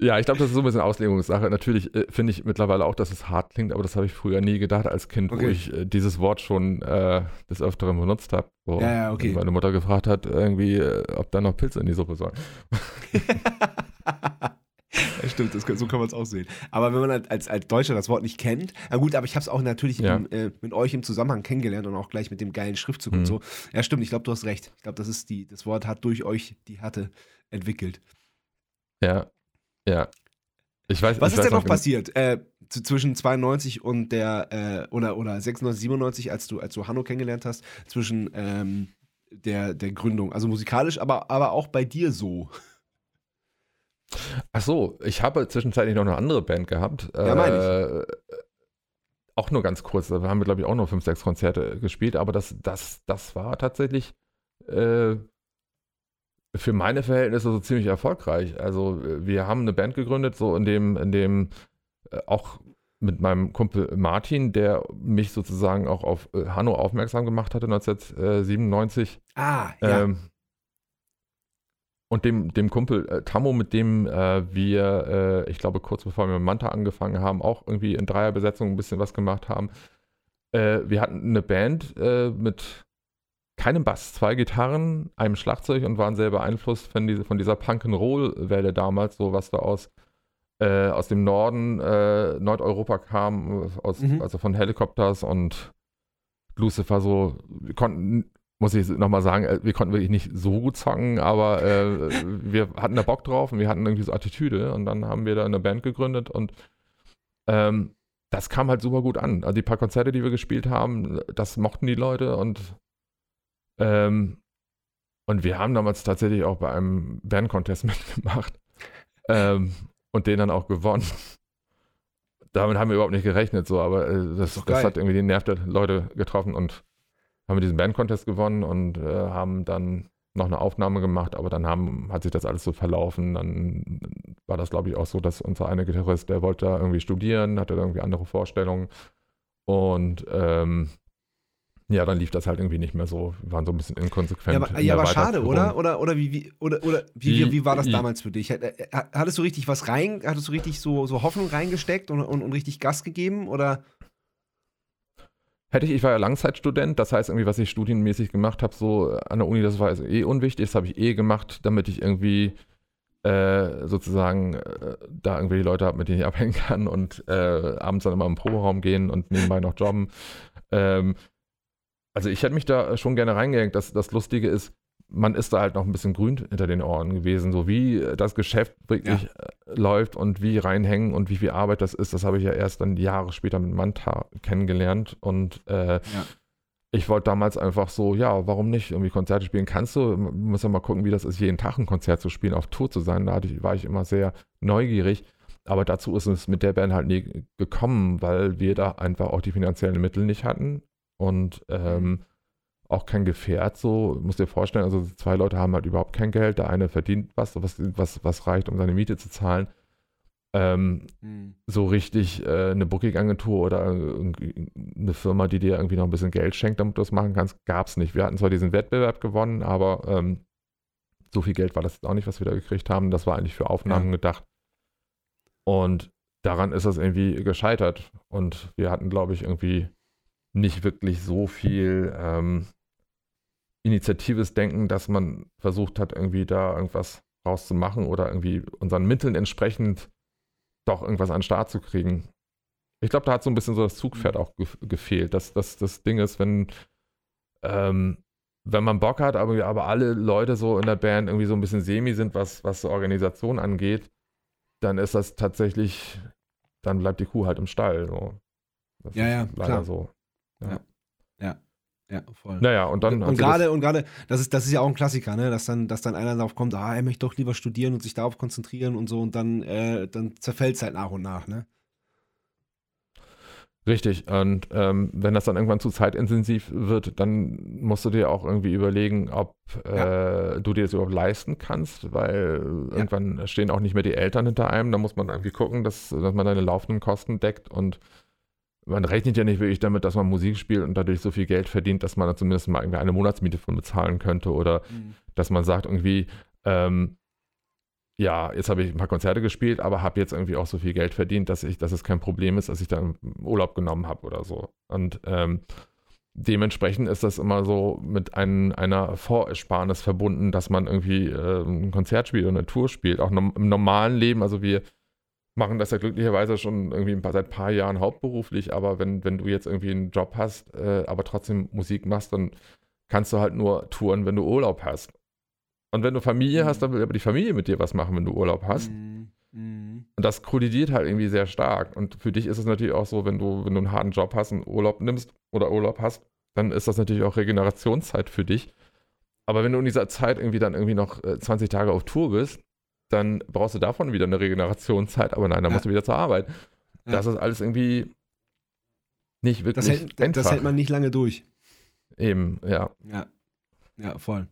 Ja, ich glaube, das ist so ein bisschen Auslegungssache. Natürlich äh, finde ich mittlerweile auch, dass es hart klingt, aber das habe ich früher nie gedacht als Kind, okay. wo ich äh, dieses Wort schon äh, des Öfteren benutzt habe. Wo ja, ja, okay. meine Mutter gefragt hat, irgendwie, äh, ob da noch Pilze in die Suppe sollen. Ja, stimmt, das, so kann man es auch sehen. Aber wenn man als, als Deutscher das Wort nicht kennt, na gut, aber ich habe es auch natürlich ja. im, äh, mit euch im Zusammenhang kennengelernt und auch gleich mit dem geilen Schriftzug mhm. und so. Ja, stimmt, ich glaube, du hast recht. Ich glaube, das ist die, das Wort hat durch euch die Härte entwickelt. Ja, ja. Ich weiß, Was ich ist weiß denn noch passiert äh, zwischen 92 und der, äh, oder, oder 96, 97, als du, als du Hanno kennengelernt hast, zwischen ähm, der, der Gründung? Also musikalisch, aber, aber auch bei dir so. Ach so, ich habe zwischenzeitlich noch eine andere Band gehabt. Ja, meine ich. Äh, auch nur ganz kurz, da haben wir, glaube ich, auch nur fünf, sechs Konzerte gespielt, aber das, das, das war tatsächlich äh, für meine Verhältnisse so ziemlich erfolgreich. Also wir haben eine Band gegründet, so in dem, in dem äh, auch mit meinem Kumpel Martin, der mich sozusagen auch auf äh, Hanno aufmerksam gemacht hatte 1997. Ah, ja. Ähm, und dem, dem Kumpel äh, Tammo, mit dem äh, wir, äh, ich glaube, kurz bevor wir mit Manta angefangen haben, auch irgendwie in Dreierbesetzung ein bisschen was gemacht haben. Äh, wir hatten eine Band äh, mit keinem Bass, zwei Gitarren, einem Schlagzeug und waren sehr beeinflusst von, diese, von dieser Punk-and-Roll-Welle damals, so was da aus, äh, aus dem Norden Nordeuropa kam, aus, mhm. also von Helicopters und Lucifer so, wir konnten muss ich nochmal sagen, äh, wir konnten wirklich nicht so gut zocken, aber äh, wir hatten da Bock drauf und wir hatten irgendwie so Attitüde und dann haben wir da eine Band gegründet und ähm, das kam halt super gut an. Also die paar Konzerte, die wir gespielt haben, das mochten die Leute und ähm, und wir haben damals tatsächlich auch bei einem Bandcontest mitgemacht ähm, und den dann auch gewonnen. Damit haben wir überhaupt nicht gerechnet, so, aber äh, das, das hat irgendwie den Nerv der Leute getroffen und haben wir diesen Band-Contest gewonnen und äh, haben dann noch eine Aufnahme gemacht, aber dann haben, hat sich das alles so verlaufen. Dann war das, glaube ich, auch so, dass unser eine Gitarrist, der wollte da irgendwie studieren, hatte irgendwie andere Vorstellungen. Und ähm, ja, dann lief das halt irgendwie nicht mehr so. Wir waren so ein bisschen inkonsequent. Ja, aber, ja, aber schade, oder? Oder, oder, wie, wie, oder, oder wie, wie, wie war das damals für dich? Äh, hattest du richtig was rein, hattest du richtig so, so Hoffnung reingesteckt und, und, und richtig Gas gegeben? Oder? Hätte ich, ich war ja Langzeitstudent, das heißt irgendwie, was ich studienmäßig gemacht habe, so an der Uni, das war also eh unwichtig, das habe ich eh gemacht, damit ich irgendwie äh, sozusagen äh, da irgendwelche Leute habe, mit denen ich abhängen kann und äh, abends dann immer im Proberaum gehen und nebenbei noch jobben. Ähm, also ich hätte mich da schon gerne reingehängt. Das, das Lustige ist, man ist da halt noch ein bisschen grün hinter den Ohren gewesen, so wie das Geschäft wirklich ja. Äh, läuft und wie reinhängen und wie viel Arbeit das ist, das habe ich ja erst dann Jahre später mit Manta kennengelernt und äh, ja. ich wollte damals einfach so, ja, warum nicht irgendwie Konzerte spielen? Kannst du, man muss ja mal gucken, wie das ist, jeden Tag ein Konzert zu spielen, auf Tour zu sein, da war ich immer sehr neugierig aber dazu ist es mit der Band halt nie gekommen, weil wir da einfach auch die finanziellen Mittel nicht hatten und ähm, auch kein Gefährt so. Musst dir vorstellen, also zwei Leute haben halt überhaupt kein Geld. Der eine verdient was, was, was, was reicht, um seine Miete zu zahlen. Ähm, Mhm. so richtig äh, eine Booking-Agentur oder eine Firma, die dir irgendwie noch ein bisschen Geld schenkt, damit du das machen kannst, gab es nicht. Wir hatten zwar diesen Wettbewerb gewonnen, aber ähm, so viel Geld war das jetzt auch nicht, was wir da gekriegt haben. Das war eigentlich für Aufnahmen Ja. gedacht. Und daran ist das irgendwie gescheitert. Und wir hatten, glaube ich, irgendwie nicht wirklich so viel ähm, initiatives Denken, dass man versucht hat, irgendwie da irgendwas rauszumachen oder irgendwie unseren Mitteln entsprechend doch irgendwas an den Start zu kriegen. Ich glaube, da hat so ein bisschen so das Zugpferd auch ge gefehlt. Das, das, das Ding ist, wenn, ähm, wenn man Bock hat, aber, aber alle Leute so in der Band irgendwie so ein bisschen semi sind, was, was Organisation angeht, dann ist das tatsächlich, dann bleibt die Kuh halt im Stall. So. Das Ja, ist ja, leider klar. so. Ja, voll. Naja, und dann. und sie gerade, und gerade, das ist, das ist ja auch ein Klassiker, ne? Dass dann, dass dann einer darauf kommt, ah, er möchte doch lieber studieren und sich darauf konzentrieren und so und dann, äh, dann zerfällt es halt nach und nach, ne? Richtig. Und ähm, wenn das dann irgendwann zu zeitintensiv wird, dann musst du dir auch irgendwie überlegen, ob äh, du dir das überhaupt leisten kannst, weil irgendwann stehen auch nicht mehr die Eltern hinter einem. Da muss man irgendwie gucken, dass, dass man seine laufenden Kosten deckt und man rechnet ja nicht wirklich damit, dass man Musik spielt und dadurch so viel Geld verdient, dass man da zumindest mal irgendwie eine Monatsmiete von bezahlen könnte oder dass man sagt irgendwie, ähm, ja, jetzt habe ich ein paar Konzerte gespielt, aber habe jetzt irgendwie auch so viel Geld verdient, dass ich, dass es kein Problem ist, dass ich dann Urlaub genommen habe oder so. Und ähm, dementsprechend ist das immer so mit ein, einer Vorersparnis verbunden, dass man irgendwie äh, ein Konzert spielt oder eine Tour spielt. Auch nom im normalen Leben, also wir machen das ja glücklicherweise schon irgendwie ein paar, seit ein paar Jahren hauptberuflich, aber wenn, wenn du jetzt irgendwie einen Job hast, äh, aber trotzdem Musik machst, dann kannst du halt nur touren, wenn du Urlaub hast. Und wenn du Familie Mhm. hast, dann will aber die Familie mit dir was machen, wenn du Urlaub hast. Mhm. Mhm. Und das kollidiert halt irgendwie sehr stark. Und für dich ist es natürlich auch so, wenn du, wenn du einen harten Job hast und Urlaub nimmst oder Urlaub hast, dann ist das natürlich auch Regenerationszeit für dich. Aber wenn du in dieser Zeit irgendwie dann irgendwie noch äh, 20 Tage auf Tour bist, dann brauchst du davon wieder eine Regenerationszeit. Aber nein, dann Ja. musst du wieder zur Arbeit. Ja. Das ist alles irgendwie nicht wirklich Das, hält, einfach. das hält man nicht lange durch. Eben, ja. Ja. Ja, voll.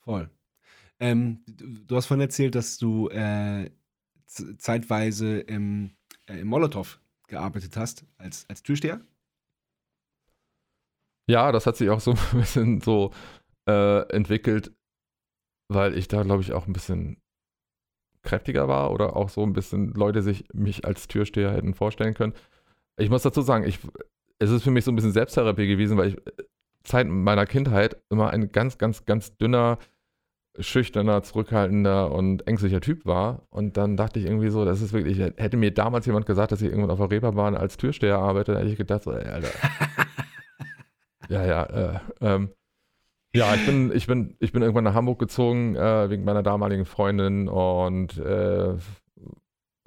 Voll. Ähm, du, hast vorhin erzählt, dass du äh, zeitweise im, äh, im Molotow gearbeitet hast, als, als Türsteher. Ja, das hat sich auch so ein bisschen so äh, entwickelt, weil ich da, glaube ich, auch ein bisschen kräftiger war oder auch so ein bisschen Leute sich mich als Türsteher hätten vorstellen können. Ich muss dazu sagen, ich, es ist für mich so ein bisschen Selbsttherapie gewesen, weil ich äh, Zeit meiner Kindheit immer ein ganz, ganz, ganz dünner, schüchterner, zurückhaltender und ängstlicher Typ war. Und dann dachte ich irgendwie so, das ist wirklich, hätte mir damals jemand gesagt, dass ich irgendwann auf der Reeperbahn als Türsteher arbeite, dann hätte ich gedacht, so, ey, Alter, ja, ja, äh, ähm, ja, ich bin, ich bin, ich bin irgendwann nach Hamburg gezogen äh, wegen meiner damaligen Freundin und äh,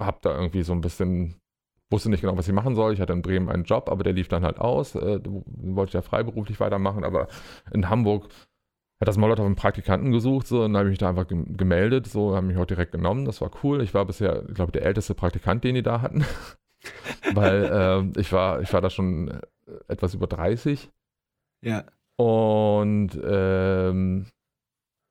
hab da irgendwie so ein bisschen, wusste nicht genau, was ich machen soll. Ich hatte in Bremen einen Job, aber der lief dann halt aus. Äh, wollte ich ja freiberuflich weitermachen, aber in Hamburg hat das Molotow einen Praktikanten gesucht, so, und dann habe ich mich da einfach gem- gemeldet, so, haben mich auch direkt genommen, das war cool. Ich war bisher, ich der älteste Praktikant, den die da hatten, weil ähm, ich war, ich war da schon äh, etwas über 30 Ja. Und ähm,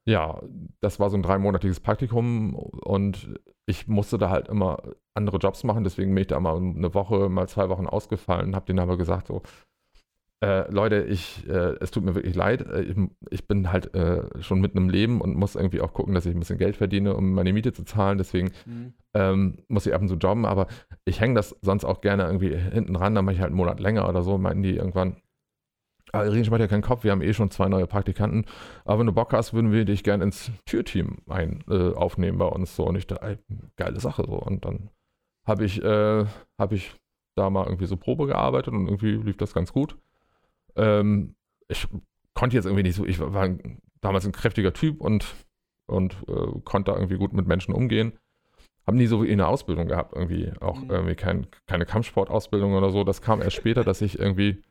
ja, das war so ein dreimonatiges Praktikum und ich musste da halt immer andere Jobs machen, deswegen bin ich da mal eine Woche, mal zwei Wochen ausgefallen, habe denen aber gesagt so, äh, Leute, ich, äh, es tut mir wirklich leid, äh, ich, ich bin halt äh, schon mitten im Leben und muss irgendwie auch gucken, dass ich ein bisschen Geld verdiene, um meine Miete zu zahlen, deswegen Mhm. ähm, muss ich ab und zu jobben, aber ich hänge das sonst auch gerne irgendwie hinten ran, dann mache ich halt einen Monat länger oder so, meinten die irgendwann. Aber Irene macht ja keinen Kopf, wir haben eh schon zwei neue Praktikanten, aber wenn du Bock hast, würden wir dich gerne ins Türteam ein, äh, aufnehmen bei uns so und ich dachte, ey, geile Sache so und dann habe ich, äh, habe ich da mal irgendwie so Probe gearbeitet und irgendwie lief das ganz gut. Ähm, ich konnte jetzt irgendwie nicht so, ich war ein, damals ein kräftiger Typ und, und äh, konnte da irgendwie gut mit Menschen umgehen haben nie so wie eine Ausbildung gehabt, irgendwie auch Mhm. irgendwie kein, keine Kampfsportausbildung oder so. Das kam erst später, dass ich irgendwie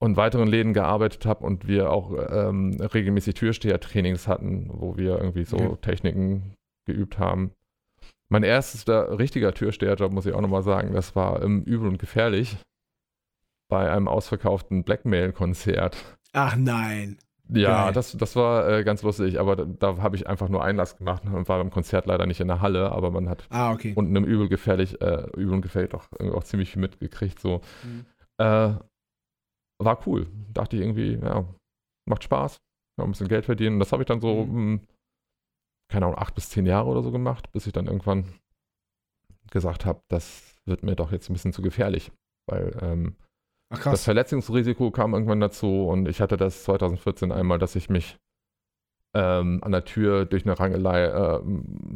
in weiteren Läden gearbeitet habe und wir auch ähm, regelmäßig Türsteher-Trainings hatten, wo wir irgendwie so Okay. Techniken geübt haben. Mein erster richtiger Türsteherjob, muss ich auch nochmal sagen, das war im Übel und Gefährlich bei einem ausverkauften Blackmail-Konzert. Ach nein. Ja, das, das war äh, ganz lustig, aber da, da habe ich einfach nur Einlass gemacht und war beim Konzert leider nicht in der Halle, aber man hat Ah, okay. unten im Übel gefährlich, äh, Übel und gefährlich auch, auch ziemlich viel mitgekriegt. So. Mhm. Äh, war cool. Dachte ich irgendwie, ja, macht Spaß. Ja, ein bisschen Geld verdienen. Und das habe ich dann so, mh, keine Ahnung, acht bis zehn Jahre oder so gemacht, bis ich dann irgendwann gesagt habe, das wird mir doch jetzt ein bisschen zu gefährlich. Weil ähm, Ach das. Verletzungsrisiko kam irgendwann dazu und ich hatte das 2014 einmal, dass ich mich ähm, an der Tür durch eine Rangelei äh,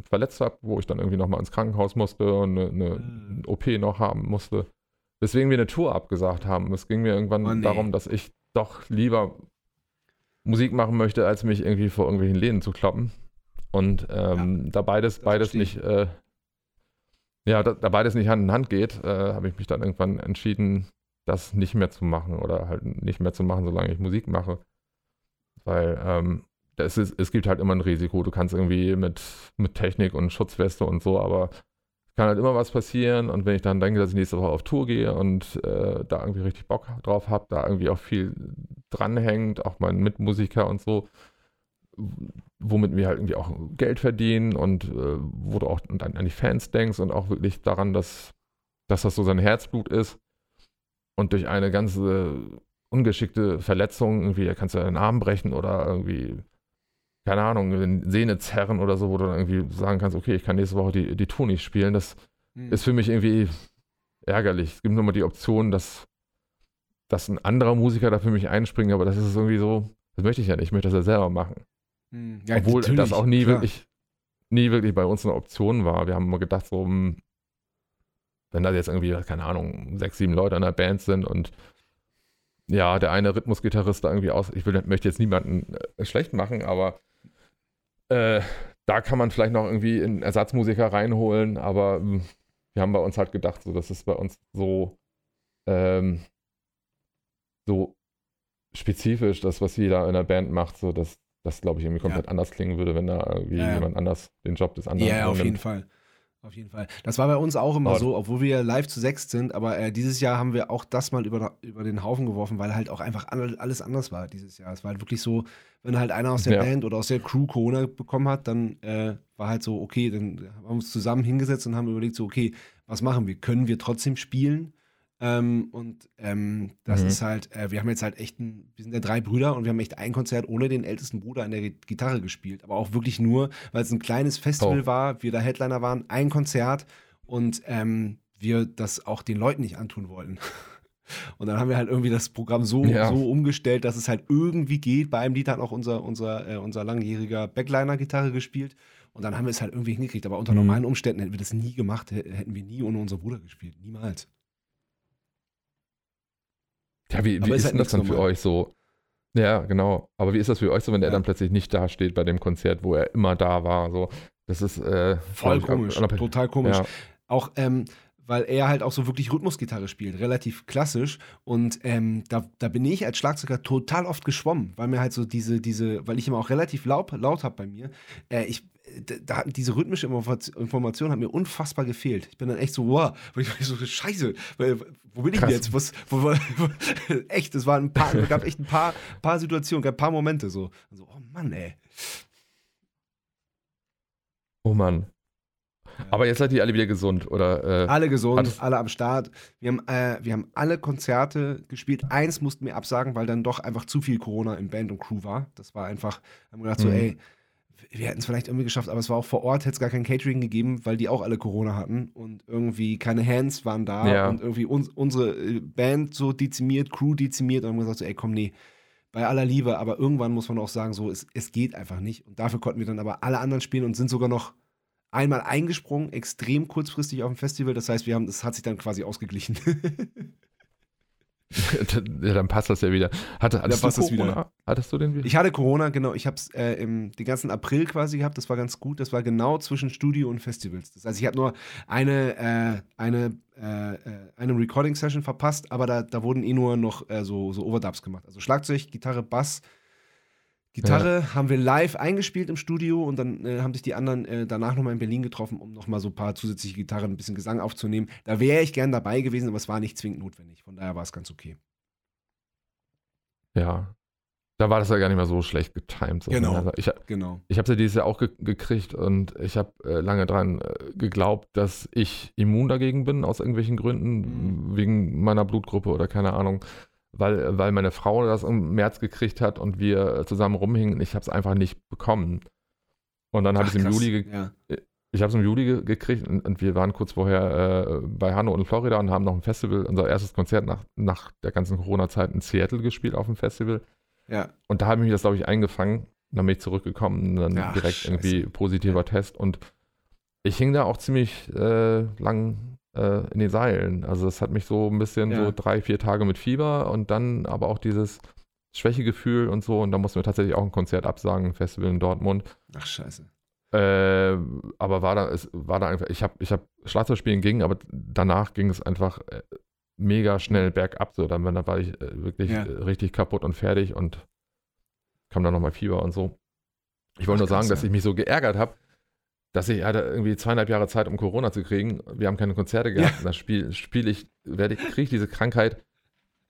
verletzt habe, wo ich dann irgendwie nochmal ins Krankenhaus musste und eine, eine Mhm. OP noch haben musste. Weswegen wir eine Tour abgesagt haben. Es ging mir irgendwann Oh, nee. darum, dass ich doch lieber Musik machen möchte, als mich irgendwie vor irgendwelchen Läden zu kloppen. Und ähm, da beides, beides nicht, äh, ja, da, da beides nicht Hand in Hand geht, äh, habe ich mich dann irgendwann entschieden, das nicht mehr zu machen oder halt nicht mehr zu machen, solange ich Musik mache. Weil ähm, das ist, es gibt halt immer ein Risiko. Du kannst irgendwie mit, mit Technik und Schutzweste und so, aber kann halt immer was passieren. Und wenn ich dann denke, dass ich nächste Woche auf Tour gehe und äh, da irgendwie richtig Bock drauf habe, da irgendwie auch viel dranhängt, auch mein Mitmusiker und so, womit wir halt irgendwie auch Geld verdienen und äh, wo du auch an, an die Fans denkst und auch wirklich daran, dass, dass das so sein Herzblut ist. Und durch eine ganze ungeschickte Verletzung, irgendwie kannst du deinen Arm brechen oder irgendwie, keine Ahnung, Sehne zerren oder so, wo du dann irgendwie sagen kannst, okay, ich kann nächste Woche die, die Tour nicht spielen. Das Mhm. ist für mich irgendwie ärgerlich. Es gibt nur mal die Option, dass, dass ein anderer Musiker da für mich einspringt, aber das ist irgendwie so, das möchte ich ja nicht, ich möchte das ja selber machen. Mhm. Ja, Obwohl das auch nie klar. wirklich, nie wirklich bei uns eine Option war. Wir haben immer gedacht, so, hm, wenn da jetzt irgendwie, keine Ahnung, sechs, sieben Leute in der Band sind und ja, der eine Rhythmusgitarrist da irgendwie aus, ich will, möchte jetzt niemanden äh, schlecht machen, aber äh, da kann man vielleicht noch irgendwie einen Ersatzmusiker reinholen, aber hm, wir haben bei uns halt gedacht, so, das ist bei uns so, ähm, so spezifisch, das, was jeder in der Band macht, so, dass das, glaube ich, irgendwie Ja. komplett anders klingen würde, wenn da irgendwie Ja, ja. jemand anders den Job des anderen Ja, ja, auf jeden übernimmt. Fall. Auf jeden Fall. Das war bei uns auch immer so, obwohl wir live zu sechst sind, aber äh, dieses Jahr haben wir auch das mal über, über den Haufen geworfen, weil halt auch einfach alles anders war dieses Jahr. Es war halt wirklich so, wenn halt einer aus der Ja. Band oder aus der Crew Corona bekommen hat, dann äh, war halt so, okay, dann haben wir uns zusammen hingesetzt und haben überlegt, so, okay, was machen wir? Können wir trotzdem spielen? Ähm, und ähm, das Mhm. ist halt, äh, wir haben jetzt halt echt, ein, wir sind ja drei Brüder und wir haben echt ein Konzert ohne den ältesten Bruder an der Gi- Gitarre gespielt. Aber auch wirklich nur, weil es ein kleines Festival Oh. war, wir da Headliner waren, ein Konzert und ähm, wir das auch den Leuten nicht antun wollten. Und dann haben wir halt irgendwie das Programm so, Ja. so umgestellt, dass es halt irgendwie geht. Bei einem Lied hat auch unser, unser, äh, unser langjähriger Backliner-Gitarre gespielt. Und dann haben wir es halt irgendwie hingekriegt. Aber unter Mhm. normalen Umständen hätten wir das nie gemacht, hätten wir nie ohne unseren Bruder gespielt. Niemals. Ja, wie, wie ist ist halt denn das dann für euch so? Ja, genau. Aber wie ist das für euch so, wenn er Ja. dann plötzlich nicht da steht bei dem Konzert, wo er immer da war? So, das ist äh, Voll ich, komisch. unabhängig- Total komisch. Ja. Auch, ähm, weil er halt auch so wirklich Rhythmusgitarre spielt, relativ klassisch. Und ähm, da, da bin ich als Schlagzeuger total oft geschwommen, weil mir halt so diese, diese, weil ich immer auch relativ laut, laut habe bei mir. Äh, ich, da, diese rhythmische Informat- Information hat mir unfassbar gefehlt. Ich bin dann echt so, wow, weil ich so, scheiße, weil, wo bin ich denn jetzt? Was, wo, wo, echt, es waren ein paar, gab echt ein paar, paar Situationen, gab ein paar Momente so. so oh Mann, ey. Oh Mann. Aber jetzt seid ihr alle wieder gesund, oder? Äh, Alle gesund, Hattest- alle am Start. Wir haben, äh, wir haben alle Konzerte gespielt. Eins mussten wir absagen, weil dann doch einfach zu viel Corona im Band und Crew war. Das war einfach, haben wir gedacht so, Mhm. ey, wir hätten es vielleicht irgendwie geschafft, aber es war auch vor Ort, hätte es gar kein Catering gegeben, weil die auch alle Corona hatten und irgendwie keine Hands waren da Ja. und irgendwie uns, unsere äh, Band so dezimiert, Crew dezimiert und haben gesagt so, ey, komm, nee, bei aller Liebe, aber irgendwann muss man auch sagen, so, es, es geht einfach nicht. Und dafür konnten wir dann aber alle anderen spielen und sind sogar noch einmal eingesprungen, extrem kurzfristig auf dem Festival. Das heißt, wir haben, das hat sich dann quasi ausgeglichen. ja, dann passt das ja wieder. Hatte, hattest passt du das wieder. Corona? Hattest du den wieder? ich hatte Corona, genau. Ich habe es äh, im den ganzen April quasi gehabt. Das war ganz gut. Das war genau zwischen Studio und Festivals. Das heißt, ich habe nur eine, äh, eine, äh, äh, eine Recording-Session verpasst, aber da, da wurden eh nur noch äh, so, so Overdubs gemacht. Also Schlagzeug, Gitarre, Bass, Gitarre haben wir live eingespielt im Studio und dann äh, haben sich die anderen äh, danach nochmal in Berlin getroffen, um nochmal so ein paar zusätzliche Gitarren, ein bisschen Gesang aufzunehmen. Da wäre ich gern dabei gewesen, aber es war nicht zwingend notwendig. Von daher war es ganz okay. Ja. Da war das ja gar nicht mehr so schlecht getimt. So. Genau. Also ich Genau. ich habe ja dieses Jahr auch ge gekriegt und ich habe äh, lange dran äh, geglaubt, dass ich immun dagegen bin, aus irgendwelchen Gründen, Mhm. wegen meiner Blutgruppe oder keine Ahnung. Weil, weil meine Frau das im März gekriegt hat und wir zusammen rumhingen. Ich habe es einfach nicht bekommen. Und dann habe ich Ach, es im. Juli Ja. ich habe es im Juli ge gekriegt und, und wir waren kurz vorher äh, bei Hanno in Florida und haben noch ein Festival, unser erstes Konzert nach, nach der ganzen Corona-Zeit in Seattle gespielt auf dem Festival. ja. Und da habe ich mir das, glaube ich, eingefangen. Dann bin ich zurückgekommen und dann Ach, direkt scheiße. irgendwie positiver Test. Und ich hing da auch ziemlich äh, lang äh, in den Seilen. Also es hat mich so ein bisschen Ja. so drei, vier Tage mit Fieber und dann aber auch dieses Schwächegefühl und so. Und da mussten wir tatsächlich auch ein Konzert absagen, ein Festival in Dortmund. Ach, scheiße. Äh, aber war da, es war da einfach, ich habe ich hab Schlagzeug spielen ging, aber danach ging es einfach äh, mega schnell bergab. So, dann, dann war ich äh, wirklich Ja. äh, richtig kaputt und fertig und kam dann nochmal Fieber und so. Ich wollte nur sagen, dass ich mich so geärgert habe, dass ich hatte irgendwie zweieinhalb Jahre Zeit, um Corona zu kriegen. Wir haben keine Konzerte gehabt. Und dann spiele spiel ich, werde ich, kriege ich diese Krankheit,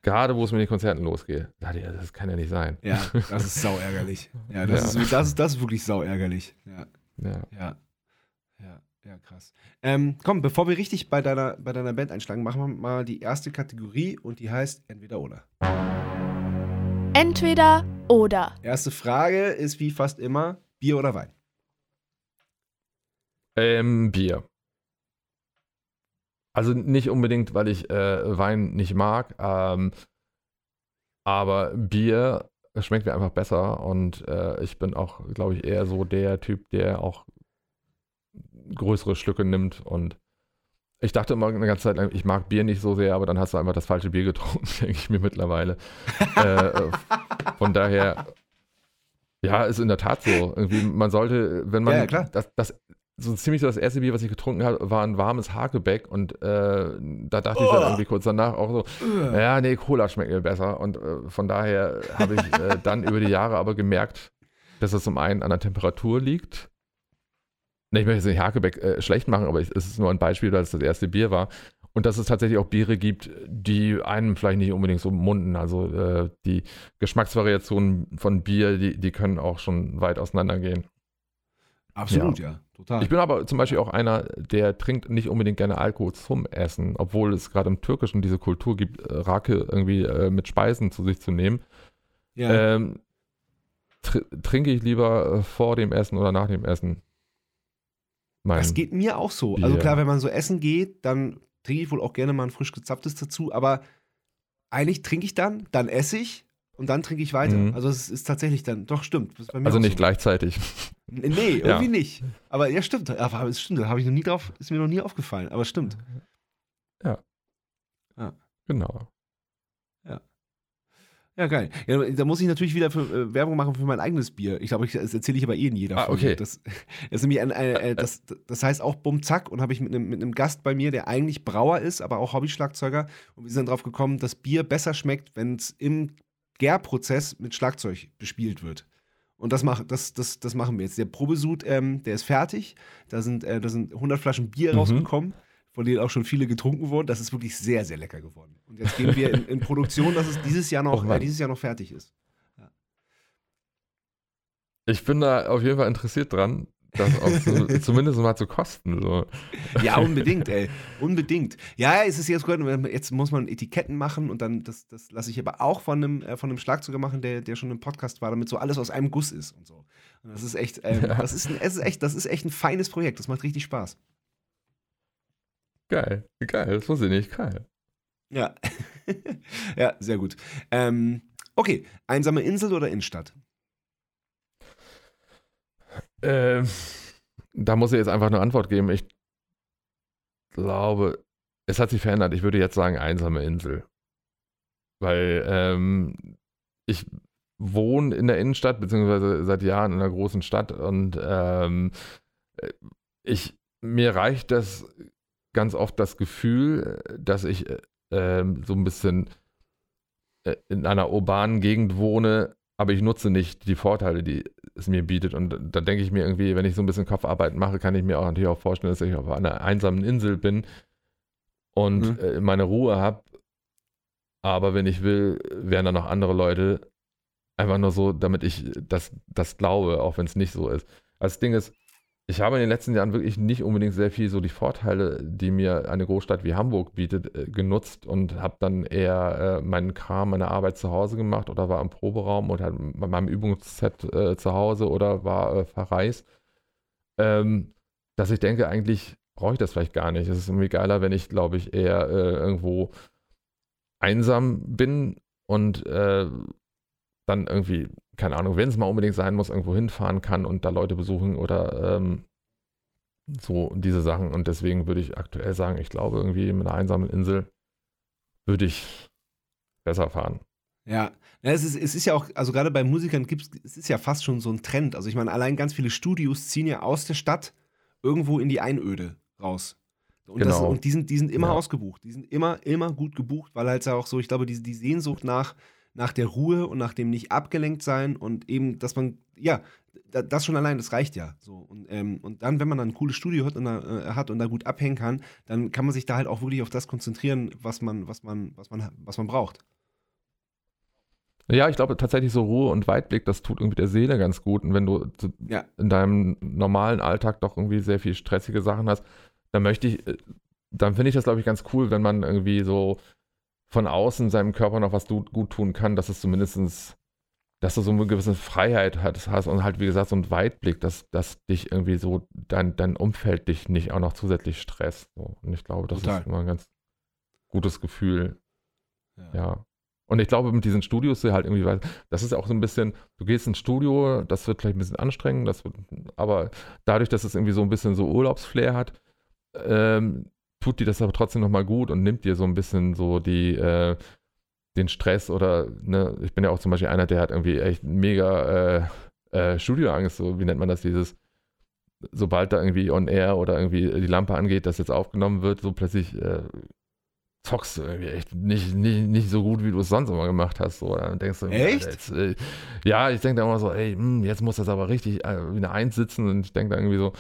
gerade wo es mit den Konzerten losgeht. Da dachte ich, das kann ja nicht sein. Ja, das ist sau ärgerlich. Ja, das, Ja. Ist, das, ist, das ist wirklich sau ärgerlich. Ja, Ja. ja. Ja, ja, krass. Ähm, komm, bevor wir richtig bei deiner, bei deiner Band einschlagen, machen wir mal die erste Kategorie und die heißt Entweder oder. Entweder oder. Erste Frage ist wie fast immer: Bier oder Wein? Ähm, Bier. Also nicht unbedingt, weil ich äh, Wein nicht mag, ähm, aber Bier schmeckt mir einfach besser und äh, ich bin auch, glaube ich, eher so der Typ, der auch größere Schlücke nimmt und ich dachte immer eine ganze Zeit lang, ich mag Bier nicht so sehr, aber dann hast du einfach das falsche Bier getrunken, denke ich mir mittlerweile. äh, von daher, ja, ist in der Tat so. Irgendwie, man sollte, wenn man Ja, ja, klar. Das, das so ziemlich so das erste Bier, was ich getrunken habe, war ein warmes Hakebeck und äh, da dachte ich Oh. dann irgendwie kurz danach auch so, ja, nee, Cola schmeckt mir besser und äh, von daher habe ich äh, dann über die Jahre aber gemerkt, dass es zum einen an der Temperatur liegt. Nee, ich möchte jetzt nicht Hakebeck äh, schlecht machen, aber ich, es ist nur ein Beispiel, weil es das erste Bier war. Und dass es tatsächlich auch Biere gibt, die einem vielleicht nicht unbedingt so munden. Also äh, die Geschmacksvariationen von Bier, die, die können auch schon weit auseinandergehen. Absolut, ja. Total. Ich bin aber zum Beispiel auch einer, der trinkt nicht unbedingt gerne Alkohol zum Essen, obwohl es gerade im Türkischen diese Kultur gibt, äh, Rake irgendwie äh, mit Speisen zu sich zu nehmen. ja. Ähm, tr trinke ich lieber äh, vor dem Essen oder nach dem Essen. Mein, das geht mir auch so. Bier. Also klar, wenn man so essen geht, dann trinke ich wohl auch gerne mal ein frisch gezapftes dazu, aber eigentlich trinke ich dann, dann esse ich und dann trinke ich weiter. Mhm. Also es ist tatsächlich dann, doch stimmt. Also nicht so. gleichzeitig. Nee, Ja. irgendwie nicht. Aber ja, stimmt. Aber es stimmt, da habe ich noch nie drauf, ist mir noch nie aufgefallen. Aber stimmt. Genau. Ja, geil. Ja, da muss ich natürlich wieder für, äh, Werbung machen für mein eigenes Bier. Ich glaube, das erzähle ich aber eh in jeder Ah, okay. Das, das ein, ein, äh, das, das heißt auch Bum Zack und habe ich mit einem, Gast bei mir, der eigentlich Brauer ist, aber auch Hobbyschlagzeuger. Und wir sind drauf gekommen, dass Bier besser schmeckt, wenn es im Gärprozess mit Schlagzeug bespielt wird. Und das, mach, das, das, das machen wir jetzt. Der Probesud, ähm, der ist fertig. Da sind, äh, da sind 100 Flaschen Bier Mhm. rausgekommen, von denen auch schon viele getrunken wurden. Das ist wirklich sehr, sehr lecker geworden. Und jetzt gehen wir in, in Produktion, dass es dieses Jahr noch, Och, Mann. äh, dieses Jahr noch fertig ist. Ich bin da auf jeden Fall interessiert dran, das auch so, zumindest mal zu kosten. So. Ja, unbedingt, ey. Unbedingt. Ja, es ist jetzt gut, jetzt muss man Etiketten machen und dann, das, das lasse ich aber auch von einem, äh, von einem Schlagzeuger machen, der, der schon im Podcast war, damit so alles aus einem Guss ist und so. Und das ist echt, ähm, Ja. das, ist ein, es ist echt, das ist echt ein feines Projekt. Das macht richtig Spaß. Geil, geil, das wusste ich nicht, geil. Ja. ja, sehr gut. Ähm, okay, einsame Insel oder Innenstadt? Ähm, da muss ich jetzt einfach eine Antwort geben. Ich glaube, es hat sich verändert. Ich würde jetzt sagen, einsame Insel. Weil ähm, ich wohne in der Innenstadt, beziehungsweise seit Jahren in einer großen Stadt und ähm, ich, mir reicht das ganz oft das Gefühl, dass ich äh, ähm, so ein bisschen äh, in einer urbanen Gegend wohne, aber ich nutze nicht die Vorteile, die es mir bietet. Und da denke ich mir irgendwie, wenn ich so ein bisschen Kopfarbeit mache, kann ich mir auch natürlich auch vorstellen, dass ich auf einer einsamen Insel bin und mhm. äh, meine Ruhe habe. Aber wenn ich will, wären da noch andere Leute. Einfach nur so, damit ich das, das glaube, auch wenn es nicht so ist. Also das Ding ist, ich habe in den letzten Jahren wirklich nicht unbedingt sehr viel so die Vorteile, die mir eine Großstadt wie Hamburg bietet, äh, genutzt und habe dann eher äh, meinen Kram, meine Arbeit zu Hause gemacht oder war im Proberaum oder bei meinem Übungsset äh, zu Hause oder war äh, verreist. Ähm, dass ich denke, eigentlich brauche ich das vielleicht gar nicht. Es ist irgendwie geiler, wenn ich, glaube ich, eher irgendwo einsam bin und dann irgendwie keine Ahnung, wenn es mal unbedingt sein muss, irgendwo hinfahren kann und da Leute besuchen oder ähm, so diese Sachen. Und deswegen würde ich aktuell sagen, ich glaube, irgendwie mit einer einsamen Insel würde ich besser fahren. Ja, ja es, ist, es ist ja auch, also gerade bei Musikern gibt es, ist ja fast schon so ein Trend. Also ich meine, allein ganz viele Studios ziehen ja aus der Stadt irgendwo in die Einöde raus. Und, genau. das, und die, sind, die sind immer ja. ausgebucht. Die sind immer, immer gut gebucht, weil halt auch so, ich glaube, die, die Sehnsucht nach, nach der Ruhe und nach dem nicht abgelenkt sein und eben, dass man, ja, das schon allein, das reicht ja. So. Und, ähm, und dann, wenn man dann ein cooles Studio hat und, da, äh, hat und da gut abhängen kann, dann kann man sich da halt auch wirklich auf das konzentrieren, was man, was man, was man, was man braucht. Ja, ich glaube tatsächlich so Ruhe und Weitblick, das tut irgendwie der Seele ganz gut. Und wenn du ja. in deinem normalen Alltag doch irgendwie sehr viel stressige Sachen hast, dann möchte ich, äh, dann finde ich das, glaube ich, ganz cool, wenn man irgendwie so von außen seinem Körper noch was gut tun kann, dass es zumindestens, dass du so eine gewisse Freiheit hast und halt, wie gesagt, so einen Weitblick, dass, dass dich irgendwie so, dein, dein Umfeld dich nicht auch noch zusätzlich stresst. Und ich glaube, das Total. ist immer ein ganz gutes Gefühl. Ja. ja. Und ich glaube, mit diesen Studios halt irgendwie, das ist auch so ein bisschen, du gehst ins Studio, das wird vielleicht ein bisschen anstrengend, das wird, aber dadurch, dass es irgendwie so ein bisschen so Urlaubsflair hat, ähm, tut dir das aber trotzdem nochmal gut und nimmt dir so ein bisschen so die, äh, den Stress oder, ne, ich bin ja auch zum Beispiel einer, der hat irgendwie echt mega äh, äh, Studioangst, so wie nennt man das, dieses, sobald da irgendwie on air oder irgendwie die Lampe angeht, dass jetzt aufgenommen wird, so plötzlich äh, zockst du irgendwie echt nicht, nicht, nicht so gut, wie du es sonst immer gemacht hast. So. Dann denkst du, echt? Jetzt, äh, ja, ich denke da immer so, ey, mh, hm, jetzt muss das aber richtig äh, wie eine Eins sitzen und ich denke da irgendwie so,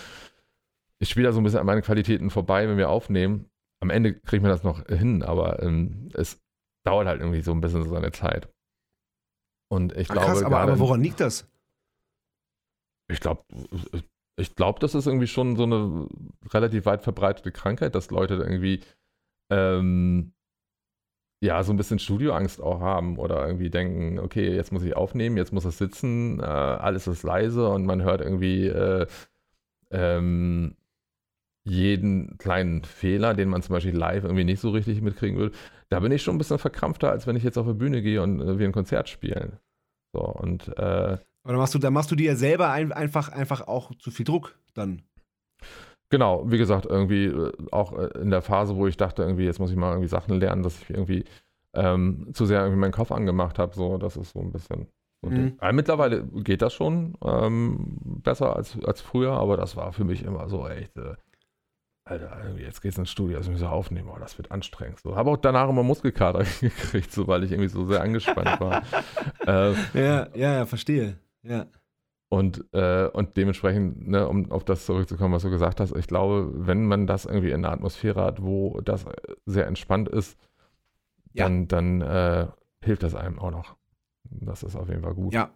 ich spiele da so ein bisschen an meinen Qualitäten vorbei, wenn wir aufnehmen. Am Ende kriegt man das noch hin, aber ähm, es dauert halt irgendwie so ein bisschen so seine Zeit. Und ich Ach, glaube. Krass, aber, aber woran liegt das? Ich glaube, ich glaube, das ist irgendwie schon so eine relativ weit verbreitete Krankheit, dass Leute irgendwie ähm, ja so ein bisschen Studioangst auch haben oder irgendwie denken, okay, jetzt muss ich aufnehmen, jetzt muss es sitzen, äh, alles ist leise und man hört irgendwie äh, ähm, jeden kleinen Fehler, den man zum Beispiel live irgendwie nicht so richtig mitkriegen würde, da bin ich schon ein bisschen verkrampfter, als wenn ich jetzt auf die Bühne gehe und äh, wir ein Konzert spielen. So, und äh, aber machst du, dann machst du dir selber ein, einfach, einfach auch zu viel Druck dann. Genau, wie gesagt, irgendwie äh, auch äh, in der Phase, wo ich dachte, irgendwie, jetzt muss ich mal irgendwie Sachen lernen, dass ich irgendwie ähm, zu sehr irgendwie meinen Kopf angemacht habe. So, das ist so ein bisschen. Mhm. Aber mittlerweile geht das schon ähm, besser als, als früher, aber das war für mich immer so echt. Äh, Alter, jetzt geht's ins Studio, also müssen wir aufnehmen, oh, das wird anstrengend. So, habe auch danach immer Muskelkater gekriegt, so, weil ich irgendwie so sehr angespannt war. äh, ja, ja, ja, verstehe. Ja. Und, äh, und dementsprechend, ne, um auf das zurückzukommen, was du gesagt hast, ich glaube, wenn man das irgendwie in einer Atmosphäre hat, wo das sehr entspannt ist, ja. dann, dann äh, hilft das einem auch noch. Das ist auf jeden Fall gut. Ja.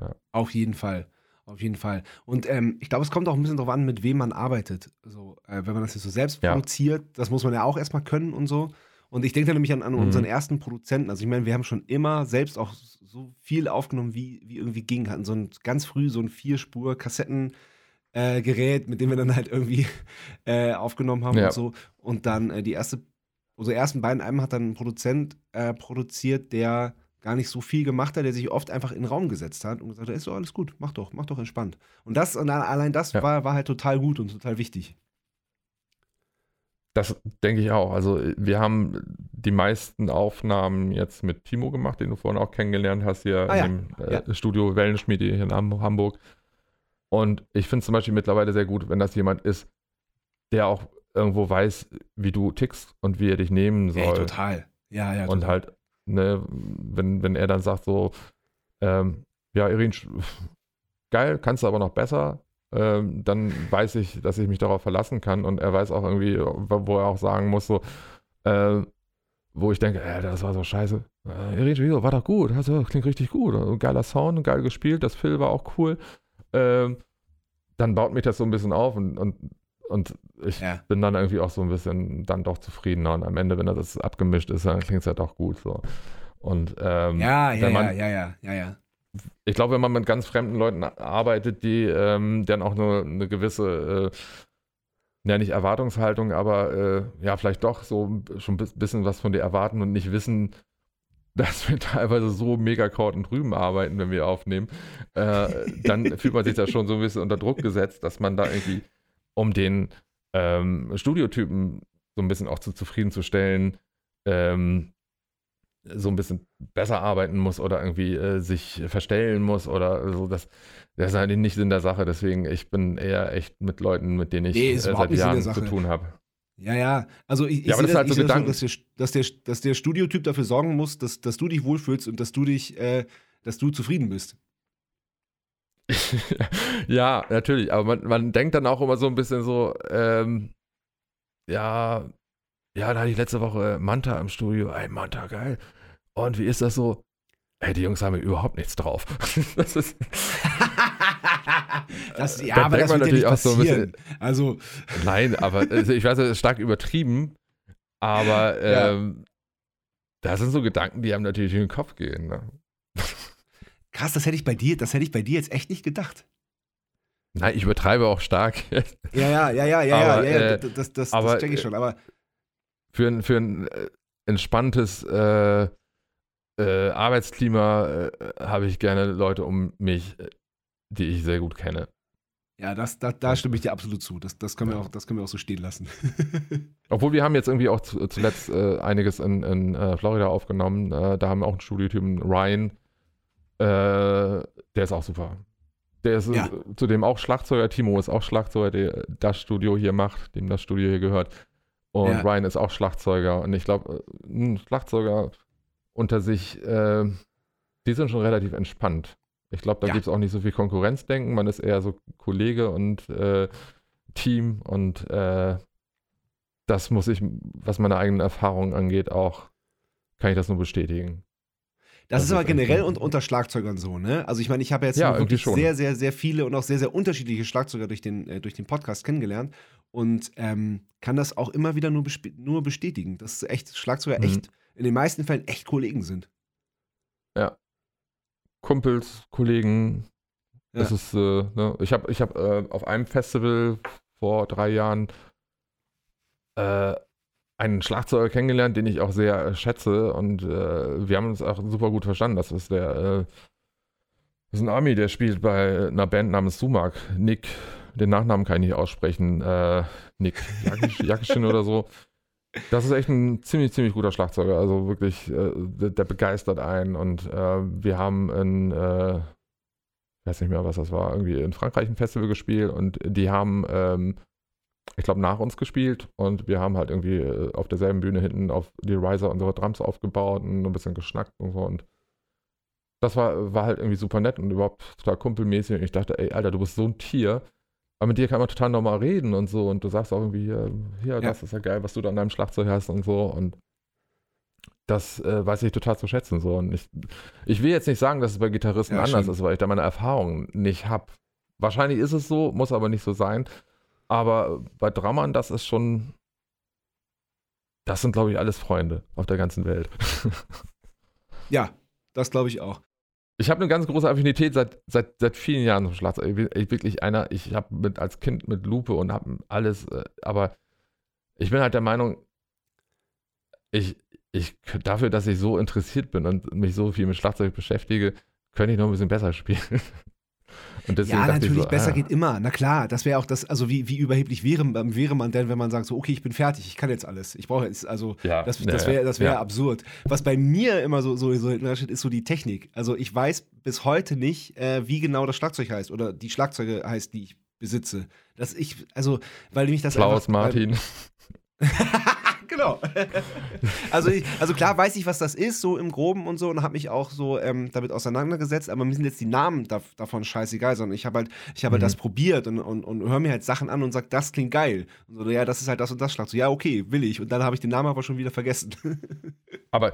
ja. Auf jeden Fall. Auf jeden Fall. Und ähm, ich glaube, es kommt auch ein bisschen darauf an, mit wem man arbeitet. So, äh, wenn man das jetzt so selbst ja. produziert, das muss man ja auch erstmal können und so. Und ich denke da nämlich an, an mhm. unseren ersten Produzenten. Also ich meine, wir haben schon immer selbst auch so viel aufgenommen, wie, wie irgendwie ging. Hatten so ein ganz früh so ein Vierspur-Kassettengerät, äh, mit dem wir dann halt irgendwie äh, aufgenommen haben ja. und so. Und dann äh, die erste, unsere ersten beiden Alben hat dann ein Produzent äh, produziert, der gar nicht so viel gemacht hat, der sich oft einfach in den Raum gesetzt hat und gesagt hat, ist doch alles gut, mach doch, mach doch entspannt. Und das, und allein das ja. war, war halt total gut und total wichtig. Das denke ich auch. Also wir haben die meisten Aufnahmen jetzt mit Timo gemacht, den du vorhin auch kennengelernt hast, hier ah, im ja. äh, ja. Studio Wellenschmiede hier in Hamburg. Und ich finde es zum Beispiel mittlerweile sehr gut, wenn das jemand ist, der auch irgendwo weiß, wie du tickst und wie er dich nehmen soll. Ey, total. Ja, ja. Und halt ne, wenn, wenn er dann sagt so, ähm, ja, Irin, geil, kannst du aber noch besser. Ähm, dann weiß ich, dass ich mich darauf verlassen kann und er weiß auch irgendwie, wo er auch sagen muss, so, äh, wo ich denke, äh, das war so scheiße. Äh, Irin, wieso, war doch gut, also, klingt richtig gut. Geiler Sound, geil gespielt, das Phil war auch cool. Ähm, dann baut mich das so ein bisschen auf und, und, und ich ja. bin dann irgendwie auch so ein bisschen dann doch zufriedener und am Ende, wenn das abgemischt ist, dann klingt es halt auch gut so. Und ähm, ja, ja, man, ja, ja, ja, ja, Ich glaube, wenn man mit ganz fremden Leuten arbeitet, die ähm, dann auch nur eine gewisse, äh, ja nicht Erwartungshaltung, aber äh, ja vielleicht doch so schon ein bisschen was von dir erwarten und nicht wissen, dass wir teilweise so mega und drüben arbeiten, wenn wir aufnehmen, äh, dann fühlt man sich da schon so ein bisschen unter Druck gesetzt, dass man da irgendwie, um den ähm, Studiotypen so ein bisschen auch zu zufriedenzustellen, ähm, so ein bisschen besser arbeiten muss oder irgendwie äh, sich verstellen muss oder so. Das, das ist eigentlich nicht Sinn der Sache. Deswegen, ich bin eher echt mit Leuten, mit denen ich nee, äh, seit Jahren zu tun habe. Ja, ja. Also ich, ich ja, sehe das, halt so das so, dass, der, dass, der, dass der Studiotyp dafür sorgen muss, dass, dass du dich wohlfühlst und dass du dich, äh, dass du zufrieden bist. ja, natürlich. Aber man, man denkt dann auch immer so ein bisschen so, ähm, ja, ja, da hatte ich letzte Woche Manta im Studio. Ey, Manta, geil. Und wie ist das so? Ey, die Jungs haben überhaupt nichts drauf. das ist. das, ja, da aber das wird ja nicht passieren. So bisschen, also. Nein, aber also ich weiß, es ist stark übertrieben. Aber ähm, ja. das sind so Gedanken, die einem natürlich in den Kopf gehen. Ne? Krass, das hätte ich bei dir, das hätte ich bei dir jetzt echt nicht gedacht. Nein, ich übertreibe auch stark. ja, ja, ja, ja, ja, aber, ja, ja, äh, das, das, aber, das check ich schon, aber. Für ein, für ein äh, entspanntes äh, äh, Arbeitsklima äh, habe ich gerne Leute um mich, äh, die ich sehr gut kenne. Ja, das, da, da stimme ich dir absolut zu. Das, das, können wir auch, das können wir auch so stehen lassen. Obwohl wir haben jetzt irgendwie auch zu, zuletzt äh, einiges in, in äh, Florida aufgenommen. Äh, da haben wir auch einen Studiotypen, Ryan. Äh, der ist auch super. Der ist ja. zudem auch Schlagzeuger. Timo ist auch Schlagzeuger, der das Studio hier macht, dem das Studio hier gehört. Und ja. Ryan ist auch Schlagzeuger. Und ich glaube, ein Schlagzeuger unter sich, äh, die sind schon relativ entspannt. Ich glaube, da ja. gibt es auch nicht so viel Konkurrenzdenken. Man ist eher so Kollege und äh, Team und äh, das muss ich, was meine eigenen Erfahrungen angeht, auch, kann ich das nur bestätigen. Das, das ist aber generell un unter Schlagzeugern so, ne? Also ich meine, ich habe jetzt ja, wirklich sehr, sehr, sehr viele und auch sehr, sehr unterschiedliche Schlagzeuger durch den, äh, durch den Podcast kennengelernt und ähm, kann das auch immer wieder nur, nur bestätigen, dass echt Schlagzeuger mhm. echt in den meisten Fällen echt Kollegen sind. Ja. Kumpels, Kollegen. Ja. Das ist, äh, ne? ich habe ich hab, äh, auf einem Festival vor drei Jahren äh, einen Schlagzeuger kennengelernt, den ich auch sehr schätze und äh, wir haben uns auch super gut verstanden. Das ist der, äh, das ist ein Army, der spielt bei einer Band namens Sumak. Nick, den Nachnamen kann ich nicht aussprechen. Äh, Nick Jakischin oder so. Das ist echt ein ziemlich, ziemlich guter Schlagzeuger. Also wirklich, äh, der, der, begeistert einen. Und äh, wir haben in, äh, ich weiß nicht mehr, was das war, irgendwie in Frankreich ein Festival gespielt und die haben, ähm, ich glaube, nach uns gespielt und wir haben halt irgendwie äh, auf derselben Bühne hinten auf die Riser unsere Drums aufgebaut und ein bisschen geschnackt und so. Und das war, war halt irgendwie super nett und überhaupt total kumpelmäßig. Und ich dachte, ey, Alter, du bist so ein Tier aber mit dir kann man total normal reden und so. Und du sagst auch irgendwie, hier, hier ja. das ist ja geil, was du da an deinem Schlagzeug hast und so. Und das äh, weiß ich total zu schätzen. So. Und ich, ich will jetzt nicht sagen, dass es bei Gitarristen ja, anders ist, weil ich da meine Erfahrungen nicht habe. Wahrscheinlich ist es so, muss aber nicht so sein. Aber bei Drammern, das ist schon. Das sind, glaube ich, alles Freunde auf der ganzen Welt. ja, das glaube ich auch. Ich habe eine ganz große Affinität seit, seit, seit vielen Jahren zum Schlagzeug. Ich bin wirklich einer, ich habe mit als Kind mit Lupe und habe alles, äh, aber ich bin halt der Meinung, ich, ich, dafür, dass ich so interessiert bin und mich so viel mit Schlagzeug beschäftige, könnte ich noch ein bisschen besser spielen ja, natürlich, so, besser ah. geht immer. Na klar, das wäre auch das, also wie, wie überheblich wäre, wäre man denn, wenn man sagt, so, okay, ich bin fertig, ich kann jetzt alles. Ich brauche jetzt, also ja, das, das wäre das wär ja. absurd. Was bei mir immer so, so, so ist so die Technik. Also ich weiß bis heute nicht, äh, wie genau das Schlagzeug heißt oder die Schlagzeuge heißt, die ich besitze. Dass ich, also, weil mich das Klaus einfach, Martin. genau. Also, ich, also klar weiß ich, was das ist, so im Groben und so, und habe mich auch so ähm, damit auseinandergesetzt, aber mir sind jetzt die Namen da, davon scheißegal, sondern ich habe halt, ich habe halt Mhm. das probiert und, und, und höre mir halt Sachen an und sag, das klingt geil. Und so, ja, das ist halt das und das Schlag. So, ja, okay, will ich. Und dann habe ich den Namen aber schon wieder vergessen. Aber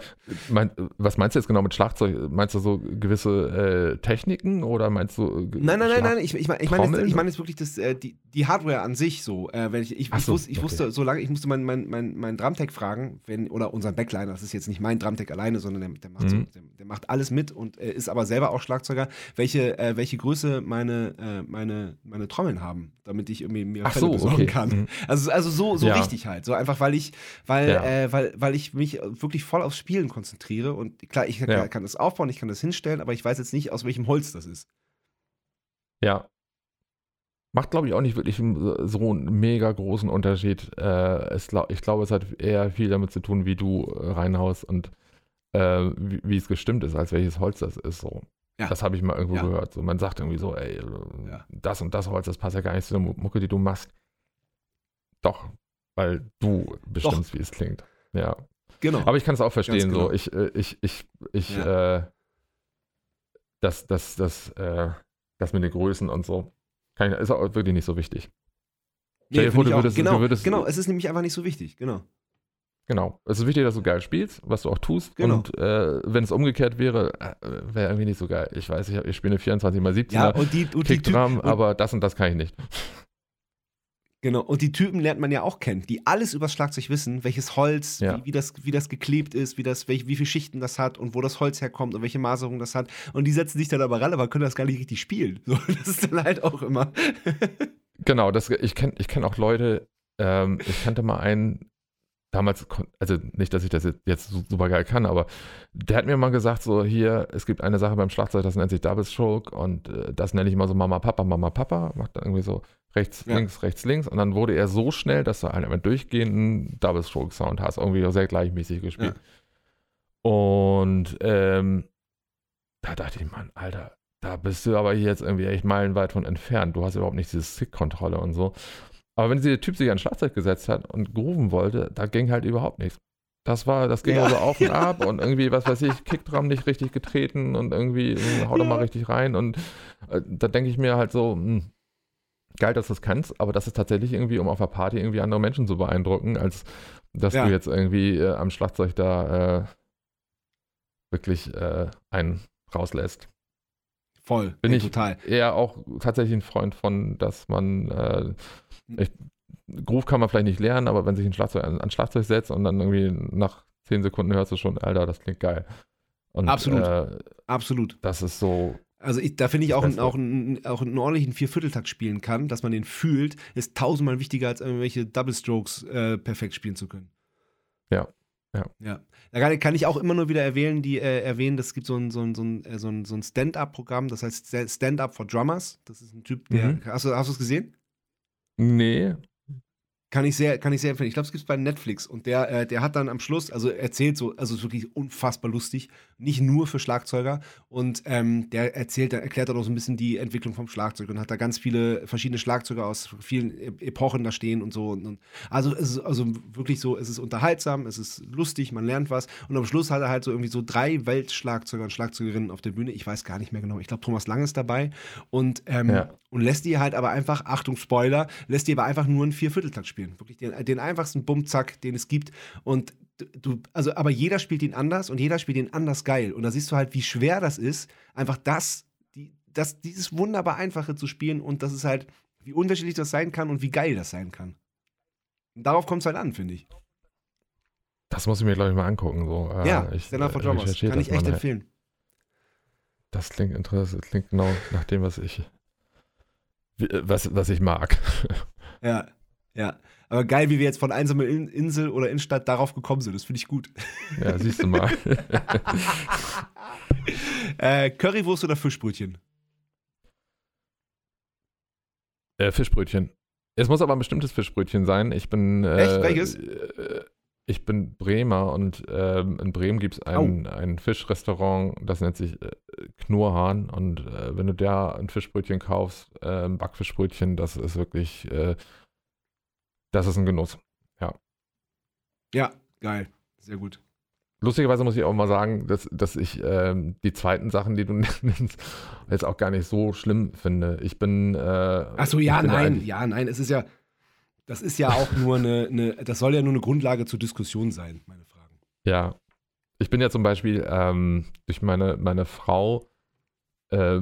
mein, was meinst du jetzt genau mit Schlagzeug? Meinst du so gewisse äh, Techniken oder meinst du. äh, Nein, nein, nein, Schlag- nein. Ich, ich meine ich mein jetzt, ich mein jetzt wirklich das, äh, die, die Hardware an sich so. Äh, wenn ich, ich, Ach ich, so, wusste, ich okay. wusste so lange, ich musste meinen mein, mein, mein Drumtech fragen, wenn, oder unseren Backliner, das ist jetzt nicht mein Drumtech alleine, sondern der, der, macht, so, Mhm. der, der macht alles mit und äh, ist aber selber auch Schlagzeuger, welche, äh, welche Größe meine, äh, meine, meine Trommeln haben, damit ich irgendwie mir Ach Fälle so, besorgen okay. kann. Mhm. Also, also so, so Ja. richtig halt. So einfach, weil ich, weil, Ja. äh, weil, weil ich mich wirklich voll aufs Spielen konzentriere. Und klar, ich Ja. kann das aufbauen, ich kann das hinstellen, aber ich weiß jetzt nicht, aus welchem Holz das ist. Ja. Macht, glaube ich, auch nicht wirklich so einen mega großen Unterschied. Äh, es, ich glaube, es hat eher viel damit zu tun, wie du äh, reinhaust und äh, wie, wie es gestimmt ist, als welches Holz das ist. So. Ja. Das habe ich mal irgendwo Ja. gehört. So, man sagt irgendwie so, ey, äh, Ja. das und das Holz, das passt ja gar nicht zu der Mu- Mucke, die du machst. Doch, weil du bestimmst, wie es klingt. Ja. Genau. Aber ich kann es auch verstehen, genau. so. Ich, äh, ich, ich, ich, Ja. äh, das, das, das, äh, das mit den Größen und so, ich, ist auch wirklich nicht so wichtig. Stell dir vor, du auch. würdest- genau, du würdest- genau, es ist nämlich einfach nicht so wichtig, genau. Genau. Es ist wichtig, dass du geil spielst, was du auch tust. Genau. Und äh, wenn es umgekehrt wäre, äh, wäre irgendwie nicht so geil. Ich weiß, ich, ich spiele eine 24 x 17 Ja, und die, und die Typen, Kickdrum, und, aber das und das kann ich nicht. genau, und die Typen lernt man ja auch kennen, die alles übers Schlagzeug wissen, welches Holz, Ja. wie, wie, das, wie das geklebt ist, wie, das, welch, wie viele Schichten das hat und wo das Holz herkommt und welche Maserung das hat. Und die setzen sich dann aber ran, aber können das gar nicht richtig spielen. So, das ist dann halt auch immer. Genau, das, ich kenne ich kenn auch Leute, ähm, ich kannte mal einen, damals, also nicht, dass ich das jetzt- jetzt su- super geil kann, aber der hat mir mal gesagt, so hier, es gibt eine Sache beim Schlagzeug, das nennt sich Double Stroke und äh, das nenne ich immer so Mama, Papa, Mama, Papa, macht dann irgendwie so rechts, Ja. links, rechts, links und dann wurde er so schnell, dass du halt einen durchgehenden Double Stroke Sound hast, irgendwie sehr gleichmäßig gespielt. Und ähm, da dachte ich, Mann, Alter, da bist du aber hier jetzt irgendwie echt meilenweit von entfernt. Du hast überhaupt nicht diese Stick-Kontrolle und so. Aber wenn dieser Typ sich an Schlagzeug gesetzt hat und grooven wollte, da ging halt überhaupt nichts. Das war, das ging Ja, also auf und ab und irgendwie, was weiß ich, Kickdrum nicht richtig getreten und irgendwie, äh, hau doch mal Ja. richtig rein. Und äh, da denke ich mir halt so, hm, geil, dass du es kannst, aber das ist tatsächlich irgendwie, um auf der Party irgendwie andere Menschen zu beeindrucken, als dass Ja. du jetzt irgendwie äh, am Schlagzeug da äh, wirklich äh, einen rauslässt. Voll, Bin ich- total. Eher auch tatsächlich ein Freund von, dass man äh, ich, Groove kann man vielleicht nicht lernen, aber wenn sich ein Schlagzeug an, Schlagzeug setzt und dann irgendwie nach zehn Sekunden hörst du schon, Alter, das klingt geil. Und, Absolut. Äh, Absolut. das ist so, Also ich, da finde ich auch, ein, auch, ein, auch einen ordentlichen Viervierteltakt spielen kann, dass man den fühlt, ist tausendmal wichtiger, als irgendwelche Double Strokes äh, perfekt spielen zu können. Ja. Ja. ja. Da kann, ich auch immer nur wieder erwähnen, die äh, erwähnen, es gibt so ein, so ein, so ein, äh, so ein, so ein Stand-Up-Programm, das heißt Sta- Stand-Up for Drummers. Das ist ein Typ, der. Mhm. Hast du hast du es gesehen? nee, Kann ich sehr, kann ich sehr empfehlen. Ich glaube, es gibt es bei Netflix. Und der, äh, der hat dann am Schluss, also erzählt so, also ist wirklich unfassbar lustig, nicht nur für Schlagzeuger. Und ähm, der erzählt, der erklärt dann auch so ein bisschen die Entwicklung vom Schlagzeug und hat da ganz viele verschiedene Schlagzeuger aus vielen E- Epochen da stehen und so. Und, und also es ist also wirklich so, es ist unterhaltsam, es ist lustig, man lernt was. Und am Schluss hat er halt so irgendwie so drei Weltschlagzeuger und Schlagzeugerinnen auf der Bühne. Ich weiß gar nicht mehr genau. Ich glaube, Thomas Lang ist dabei. Und, ähm, Ja. und lässt die halt aber einfach, Achtung, Spoiler, lässt die aber einfach nur einen Viervierteltakt spielen. Wirklich den, den einfachsten Bumzack, den es gibt. Und du, also, aber jeder spielt ihn anders und jeder spielt ihn anders geil. Und da siehst du halt, wie schwer das ist, einfach das, die, das, dieses wunderbar Einfache zu spielen und das ist halt, wie unterschiedlich das sein kann und wie geil das sein kann. Und darauf kommt es halt an, finde ich. das muss ich mir, glaube ich, mal angucken. So. Äh, ja, ich, Stand Up for Drummers. Kann ich echt mal, empfehlen. Das klingt interessant, das klingt genau nach dem, was ich, äh, was, was ich mag. Ja, ja. Aber geil, wie wir jetzt von einsamer In Insel oder Innenstadt darauf gekommen sind. Das finde ich gut. ja, siehst du mal. Äh, Currywurst oder Fischbrötchen? Äh, Fischbrötchen. Es muss aber ein bestimmtes Fischbrötchen sein. Ich bin. Äh, Echt? Welches? Äh, ich bin Bremer und ähm, in Bremen gibt es ein, ein Fischrestaurant, das nennt sich äh, Knurrhahn. Und äh, wenn du da ein Fischbrötchen kaufst, ein Backfischbrötchen, das ist wirklich. Das ist ein Genuss. Ja, geil. Sehr gut. Lustigerweise muss ich auch mal sagen, dass, dass ich ähm, die zweiten Sachen, die du nennst, jetzt auch gar nicht so schlimm finde. Ich bin. Äh, Achso, ja, nein, ja, nein. Es ist ja, das ist ja auch nur eine, eine, das soll ja nur eine Grundlage zur Diskussion sein, meine Fragen. Ja. Ich bin ja zum Beispiel ähm, durch meine, meine Frau äh,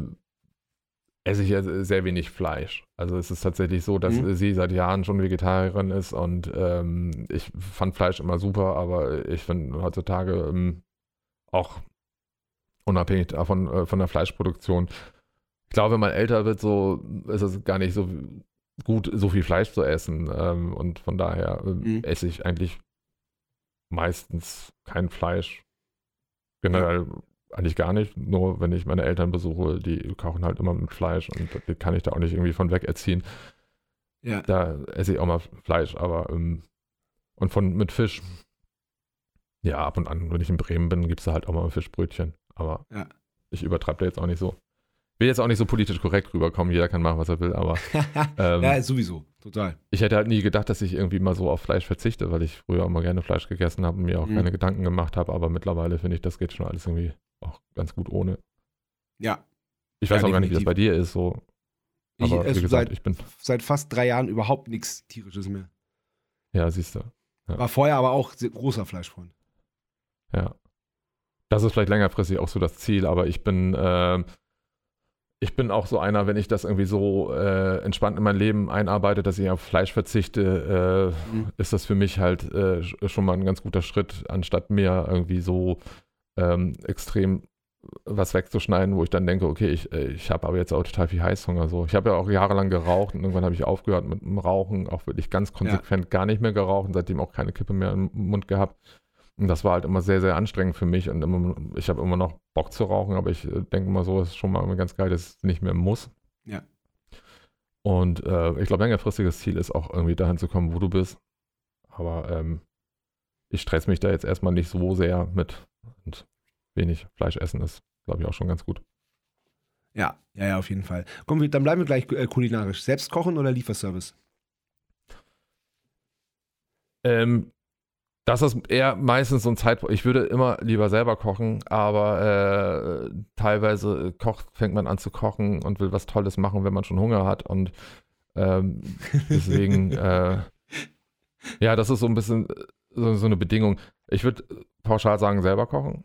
esse ich sehr wenig Fleisch. Also es ist tatsächlich so, dass mhm. sie seit Jahren schon Vegetarierin ist und ähm, ich fand Fleisch immer super, aber ich finde heutzutage ähm, auch unabhängig davon äh, von der Fleischproduktion. Ich glaube, wenn man älter wird, so ist es gar nicht so gut, so viel Fleisch zu essen. Ähm, und von daher äh, mhm. esse ich eigentlich meistens kein Fleisch. Generell eigentlich gar nicht. Nur wenn ich meine Eltern besuche, die kochen halt immer mit Fleisch und die kann ich da auch nicht irgendwie von weg erziehen. Ja. Da esse ich auch mal Fleisch, aber ähm, und von mit Fisch. Ja, ab und an, wenn ich in Bremen bin, gibt es da halt auch mal Fischbrötchen. Aber ja. ich übertreibe da jetzt auch nicht so. Will jetzt auch nicht so politisch korrekt rüberkommen, jeder kann machen, was er will, aber. ähm, ja, sowieso, total. Ich hätte halt nie gedacht, dass ich irgendwie mal so auf Fleisch verzichte, weil ich früher immer gerne Fleisch gegessen habe und mir auch mhm. keine Gedanken gemacht habe, aber mittlerweile finde ich, das geht schon alles irgendwie auch ganz gut ohne. Ja. Ich weiß ja, auch gar nicht, wie das bei dir ist. So. Aber ich, wie gesagt, seit, ich bin. Seit fast drei Jahren überhaupt nichts Tierisches mehr. Ja, siehst du. Ja. War vorher aber auch großer Fleischfreund. Ja. Das ist vielleicht längerfristig auch so das Ziel, aber ich bin, äh, ich bin auch so einer, wenn ich das irgendwie so äh, entspannt in mein Leben einarbeite, dass ich auf Fleisch verzichte, äh, mhm. ist das für mich halt äh, schon mal ein ganz guter Schritt, anstatt mir irgendwie so ähm, extrem was wegzuschneiden, wo ich dann denke, okay, ich, äh, ich habe aber jetzt auch total viel Heißhunger. So. Ich habe ja auch jahrelang geraucht und irgendwann habe ich aufgehört mit dem Rauchen, auch wirklich ganz konsequent ja. gar nicht mehr geraucht und seitdem auch keine Kippe mehr im Mund gehabt. Und das war halt immer sehr, sehr anstrengend für mich und immer, ich habe immer noch Bock zu rauchen, aber ich äh, denke mal so, es ist schon mal ganz geil, dass es nicht mehr muss. Ja. Und äh, ich glaube, längerfristiges Ziel ist auch irgendwie dahin zu kommen, wo du bist. Aber ähm, ich stress mich da jetzt erstmal nicht so sehr mit und wenig Fleisch essen ist, glaube ich, auch schon ganz gut. Ja, ja, ja, auf jeden Fall. Komm, dann bleiben wir gleich äh, kulinarisch. Selbst kochen oder Lieferservice? Ähm, das ist eher meistens so ein Zeitpunkt. Ich würde immer lieber selber kochen, aber äh, teilweise kocht, fängt man an zu kochen und will was Tolles machen, wenn man schon Hunger hat. Und ähm, deswegen, äh, ja, das ist so ein bisschen so, so eine Bedingung. Ich würde pauschal sagen, selber kochen,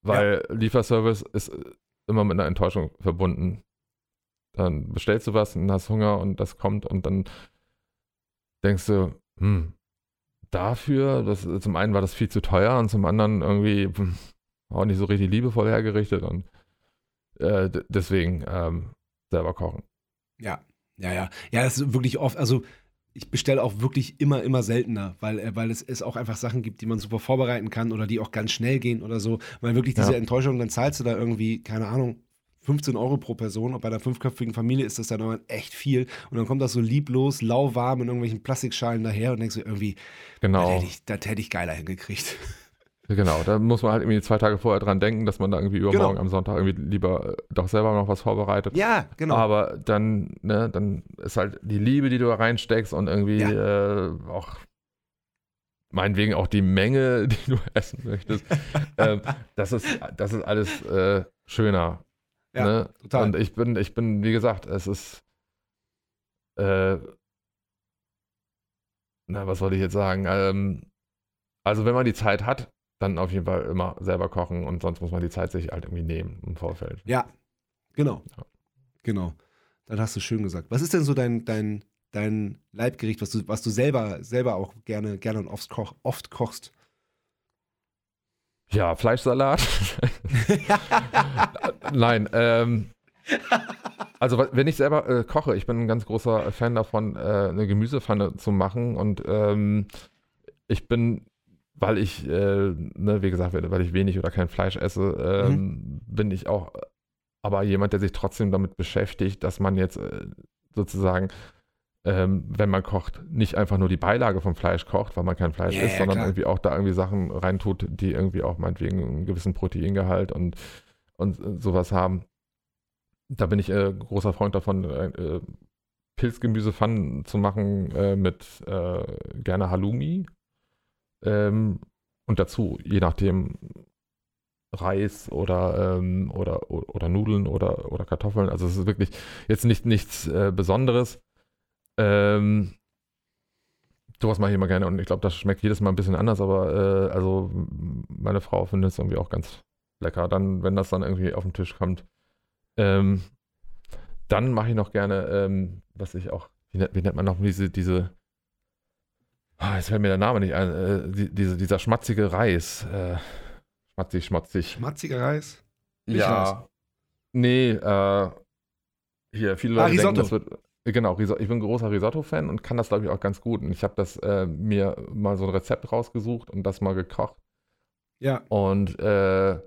weil ja. Lieferservice ist immer mit einer Enttäuschung verbunden. Dann bestellst du was und hast Hunger und das kommt und dann denkst du, hm, dafür, das, zum einen war das viel zu teuer und zum anderen irgendwie hm, auch nicht so richtig liebevoll hergerichtet und äh, deswegen ähm, selber kochen. Ja, ja, ja. Ja, das ist wirklich oft, also ich bestelle auch wirklich immer, immer seltener, weil, äh, weil es, es auch einfach Sachen gibt, die man super vorbereiten kann oder die auch ganz schnell gehen oder so. Weil wirklich diese ja. Enttäuschung, dann zahlst du da irgendwie, keine Ahnung, 15 Euro pro Person und bei einer fünfköpfigen Familie ist das dann echt viel. Und dann kommt das so lieblos, lauwarm in irgendwelchen Plastikschalen daher und denkst du irgendwie, genau. das hätte ich, das hätte ich geiler hingekriegt. Genau, da muss man halt irgendwie zwei Tage vorher dran denken, dass man da irgendwie übermorgen genau. am Sonntag irgendwie lieber äh, doch selber noch was vorbereitet. Ja, genau. Aber dann, ne, dann ist halt die Liebe, die du da reinsteckst und irgendwie ja. äh, auch meinetwegen auch die Menge, die du essen möchtest. ähm, das, ist, das ist alles äh, schöner. Ja, ne? total. Und ich bin, ich bin, wie gesagt, es ist äh, na, was soll ich jetzt sagen? Ähm, also wenn man die Zeit hat, dann auf jeden Fall immer selber kochen und sonst muss man die Zeit sich halt irgendwie nehmen im Vorfeld. Ja, genau. Ja. Genau. Dann hast du schön gesagt. Was ist denn so dein, dein, dein Leibgericht, was du, was du selber, selber auch gerne, gerne und oft, koch, oft kochst? Ja, Fleischsalat. Nein, ähm, also wenn ich selber äh, koche, ich bin ein ganz großer Fan davon, äh, eine Gemüsepfanne zu machen und ähm, ich bin weil ich, äh, ne, wie gesagt, weil ich wenig oder kein Fleisch esse, ähm, mhm. bin ich auch aber jemand, der sich trotzdem damit beschäftigt, dass man jetzt äh, sozusagen, ähm, wenn man kocht, nicht einfach nur die Beilage vom Fleisch kocht, weil man kein Fleisch yeah, isst, sondern klar. irgendwie auch da irgendwie Sachen reintut, die irgendwie auch meinetwegen einen gewissen Proteingehalt und, und äh, sowas haben. Da bin ich äh, großer Freund davon, äh, Pilzgemüsepfannen zu machen äh, mit äh, gerne Halloumi Ähm, und dazu, je nachdem, Reis oder, ähm, oder, oder Nudeln oder, oder Kartoffeln. Also es ist wirklich jetzt nicht nichts äh, Besonderes. Ähm, sowas mache ich immer gerne und ich glaube, das schmeckt jedes Mal ein bisschen anders, aber äh, also meine Frau findet es irgendwie auch ganz lecker, dann, wenn das dann irgendwie auf den Tisch kommt. Ähm, dann mache ich noch gerne, ähm, was ich auch, wie, nennt, wie nennt man noch diese, diese, oh, jetzt fällt mir der Name nicht ein, äh, die, diese, dieser schmatzige Reis. Äh, schmatzig, schmatzig. Schmatziger Reis? Ja. Nee, äh, hier, viele Ah, Leute denken, Risotto. das wird. Genau, Risotto. ich bin ein großer Risotto-Fan und kann das, glaube ich, auch ganz gut. Und ich habe das äh, mir mal so ein Rezept rausgesucht und das mal gekocht. Ja. Und äh,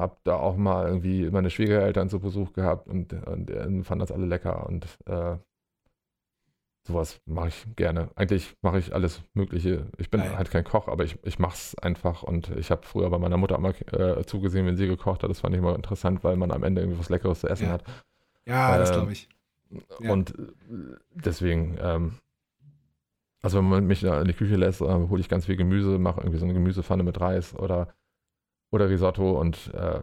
habe da auch mal irgendwie meine Schwiegereltern zu Besuch gehabt und, und äh, fanden das alle lecker. Und äh, sowas mache ich gerne. Eigentlich mache ich alles Mögliche. Ich bin Geil. halt kein Koch, aber ich, ich mache es einfach. Und ich habe früher bei meiner Mutter immer äh, zugesehen, wenn sie gekocht hat. Das fand ich immer interessant, weil man am Ende irgendwie was Leckeres zu essen Ja. hat. Ja, das Äh, glaube ich. Ja. Und äh, deswegen, ähm, also wenn man mich in die Küche lässt, äh, hole ich ganz viel Gemüse, mache irgendwie so eine Gemüsepfanne mit Reis oder, oder Risotto und äh,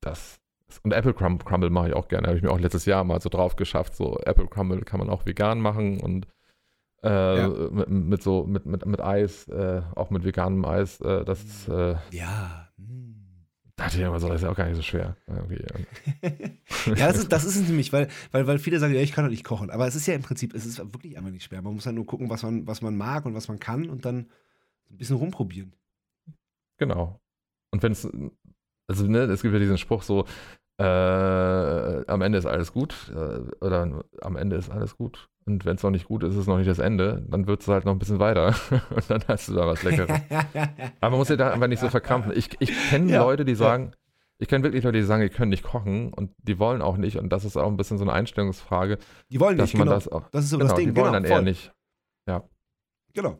das. Und Apple Crumble, Crumble mache ich auch gerne. Habe ich mir auch letztes Jahr mal so drauf geschafft. So Apple Crumble kann man auch vegan machen und äh, Ja. mit, mit so mit, mit, mit Eis, äh, auch mit veganem Eis. Äh, das äh, Ja. hm. dachte ich immer so, das ist ja auch gar nicht so schwer. Ja, das ist, das ist es nämlich, weil, weil, weil viele sagen, ja, ich kann doch nicht kochen. Aber es ist ja im Prinzip, es ist wirklich einfach nicht schwer. Man muss halt nur gucken, was man, was man mag und was man kann und dann ein bisschen rumprobieren. Genau. Und wenn es, also ne, es gibt ja diesen Spruch so, äh, am Ende ist alles gut äh, oder am Ende ist alles gut. Und wenn es noch nicht gut ist, ist es noch nicht das Ende. Dann wird es halt noch ein bisschen weiter und dann hast du da was Leckeres. Aber man muss ja da einfach nicht so verkrampfen. Ich, ich kenne Ja, Leute, die ja. sagen, ich kenne wirklich Leute, die sagen, die können nicht kochen und die wollen auch nicht. Und das ist auch ein bisschen so eine Einstellungsfrage, Die wollen nicht, man genau. das auch. Das ist so genau, das Ding, die wollen genau. dann eher voll. nicht. Genau.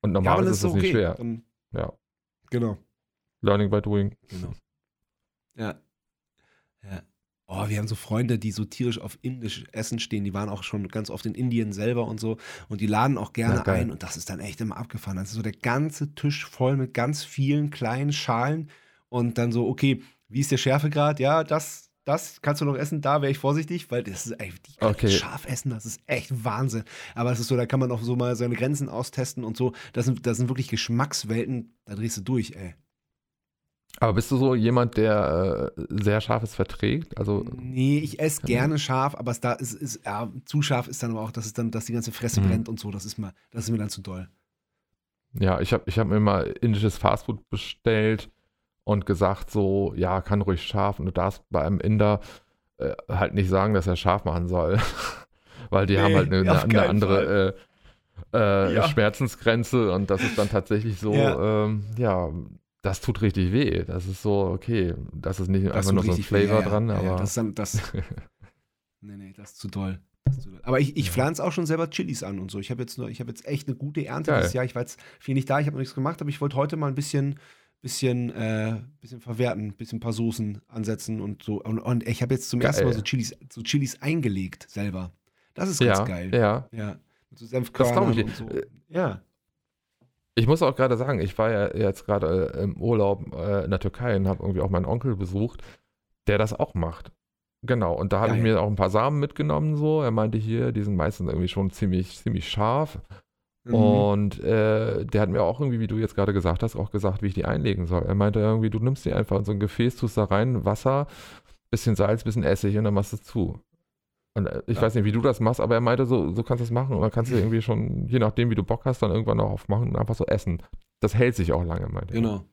Und Ja, normalerweise das ist das nicht schwer. Dann, Ja. Genau. Learning by doing. Genau. Ja. Ja. Oh, wir haben so Freunde, die so tierisch auf indisch Essen stehen. Die waren auch schon ganz oft in Indien selber und so. Und die laden auch gerne Ja, ein. Und das ist dann echt immer abgefahren. Das ist so der ganze Tisch voll mit ganz vielen kleinen Schalen. Und dann so, okay, wie ist der Schärfegrad? Ja, das, das kannst du noch essen. Da wäre ich vorsichtig, weil das ist ey, die Okay. scharf essen. Das ist echt Wahnsinn. Aber es ist so, da kann man auch so mal seine Grenzen austesten und so. Das sind, das sind wirklich Geschmackswelten. Da drehst du durch, ey. Aber bist du so jemand, der äh, sehr scharfes verträgt? Also Nee, ich esse gerne scharf, aber es da ist, ist ja, zu scharf ist dann aber auch, dass es dann, dass die ganze Fresse Mhm. brennt und so. Das ist mal, das ist mir dann zu doll. Ja, ich habe ich hab mir mal indisches Fastfood bestellt und gesagt so, ja, kann ruhig scharf und du darfst bei einem Inder äh, halt nicht sagen, dass er scharf machen soll. Weil die Nee, haben halt eine, eine, eine andere äh, äh, Ja. Schmerzensgrenze und das ist dann tatsächlich so, Ja. ähm, ja, das tut richtig weh. Das ist so, okay, das ist nicht Das einfach nur so ein richtig weh, Flavor ja, dran, aber das ist dann, das, nee, nee, das ist zu doll. Aber ich, ich pflanze auch schon selber Chilis an und so. Ich habe jetzt, nur- ich hab jetzt echt eine gute Ernte Geil. dieses Jahr. Ich war jetzt viel nicht da, ich habe noch nichts gemacht, aber ich wollte heute mal ein bisschen, bisschen, äh, bisschen verwerten, ein bisschen ein paar Soßen ansetzen und so. Und, und ich habe jetzt zum ersten Mal Geil. so Chilis, so Chilis eingelegt selber. Das ist ganz ja, geil. ja. Ja. Mit so Senfkörnern und so. Äh, Ja. Ich muss auch gerade sagen, ich war ja jetzt gerade äh, im Urlaub äh, in der Türkei und habe irgendwie auch meinen Onkel besucht, der das auch macht. Genau, und da habe ich Geil. mir auch ein paar Samen mitgenommen, so. Er meinte hier, die sind meistens irgendwie schon ziemlich, ziemlich scharf. Mhm. Und äh, der hat mir auch irgendwie, wie du jetzt gerade gesagt hast, auch gesagt, wie ich die einlegen soll. Er meinte irgendwie, du nimmst die einfach in so ein Gefäß, tust da rein, Wasser, bisschen Salz, bisschen Essig und dann machst du es zu. Und äh, ich Ja. weiß nicht, wie du das machst, aber er meinte, so, so kannst du es machen. Und dann kannst du irgendwie schon, je nachdem, wie du Bock hast, dann irgendwann auch aufmachen und einfach so essen. Das hält sich auch lange, meinte er. Genau.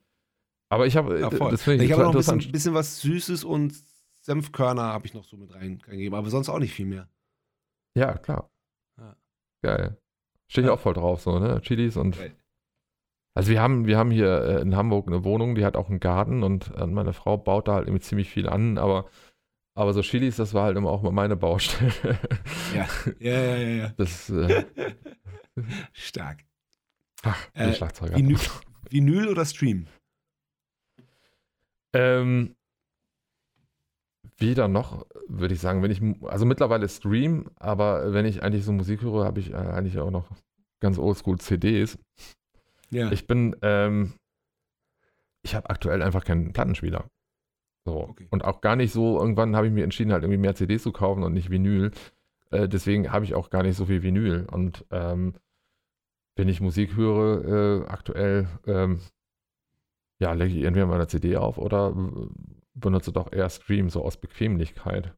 Aber ich habe, Ja, äh, voll. das finde ich ich habe noch ein bisschen, bisschen was Süßes und Senfkörner habe ich noch so mit reingegeben, aber sonst auch nicht viel mehr. Ja, klar. Ja. Geil. Stehe ich Ja. auch voll drauf, so, ne? Chilis und. Also wir haben, wir haben hier äh, in Hamburg eine Wohnung, die hat auch einen Garten und äh, meine Frau baut da halt irgendwie ziemlich viel an, aber, aber so Chilis, das war halt immer auch mal meine Baustelle. Ja, ja, ja, ja. ja. Das, äh, Stark. ach, die Äh, Schlagzeuger. Vinyl, Vinyl oder Stream? Ähm, weder noch, würde ich sagen, wenn ich, also mittlerweile Stream, aber wenn ich eigentlich so Musik höre, habe ich äh, eigentlich auch noch ganz oldschool CDs. Ja. Ich bin, ähm, ich habe aktuell einfach keinen Plattenspieler. So. Okay. Und auch gar nicht so, irgendwann habe ich mir entschieden, halt irgendwie mehr CDs zu kaufen und nicht Vinyl. Äh, deswegen habe ich auch gar nicht so viel Vinyl. Und ähm, wenn ich Musik höre, äh, aktuell, ähm, ja, lege ich entweder meine CD auf oder äh, benutze doch eher Stream, so aus Bequemlichkeit.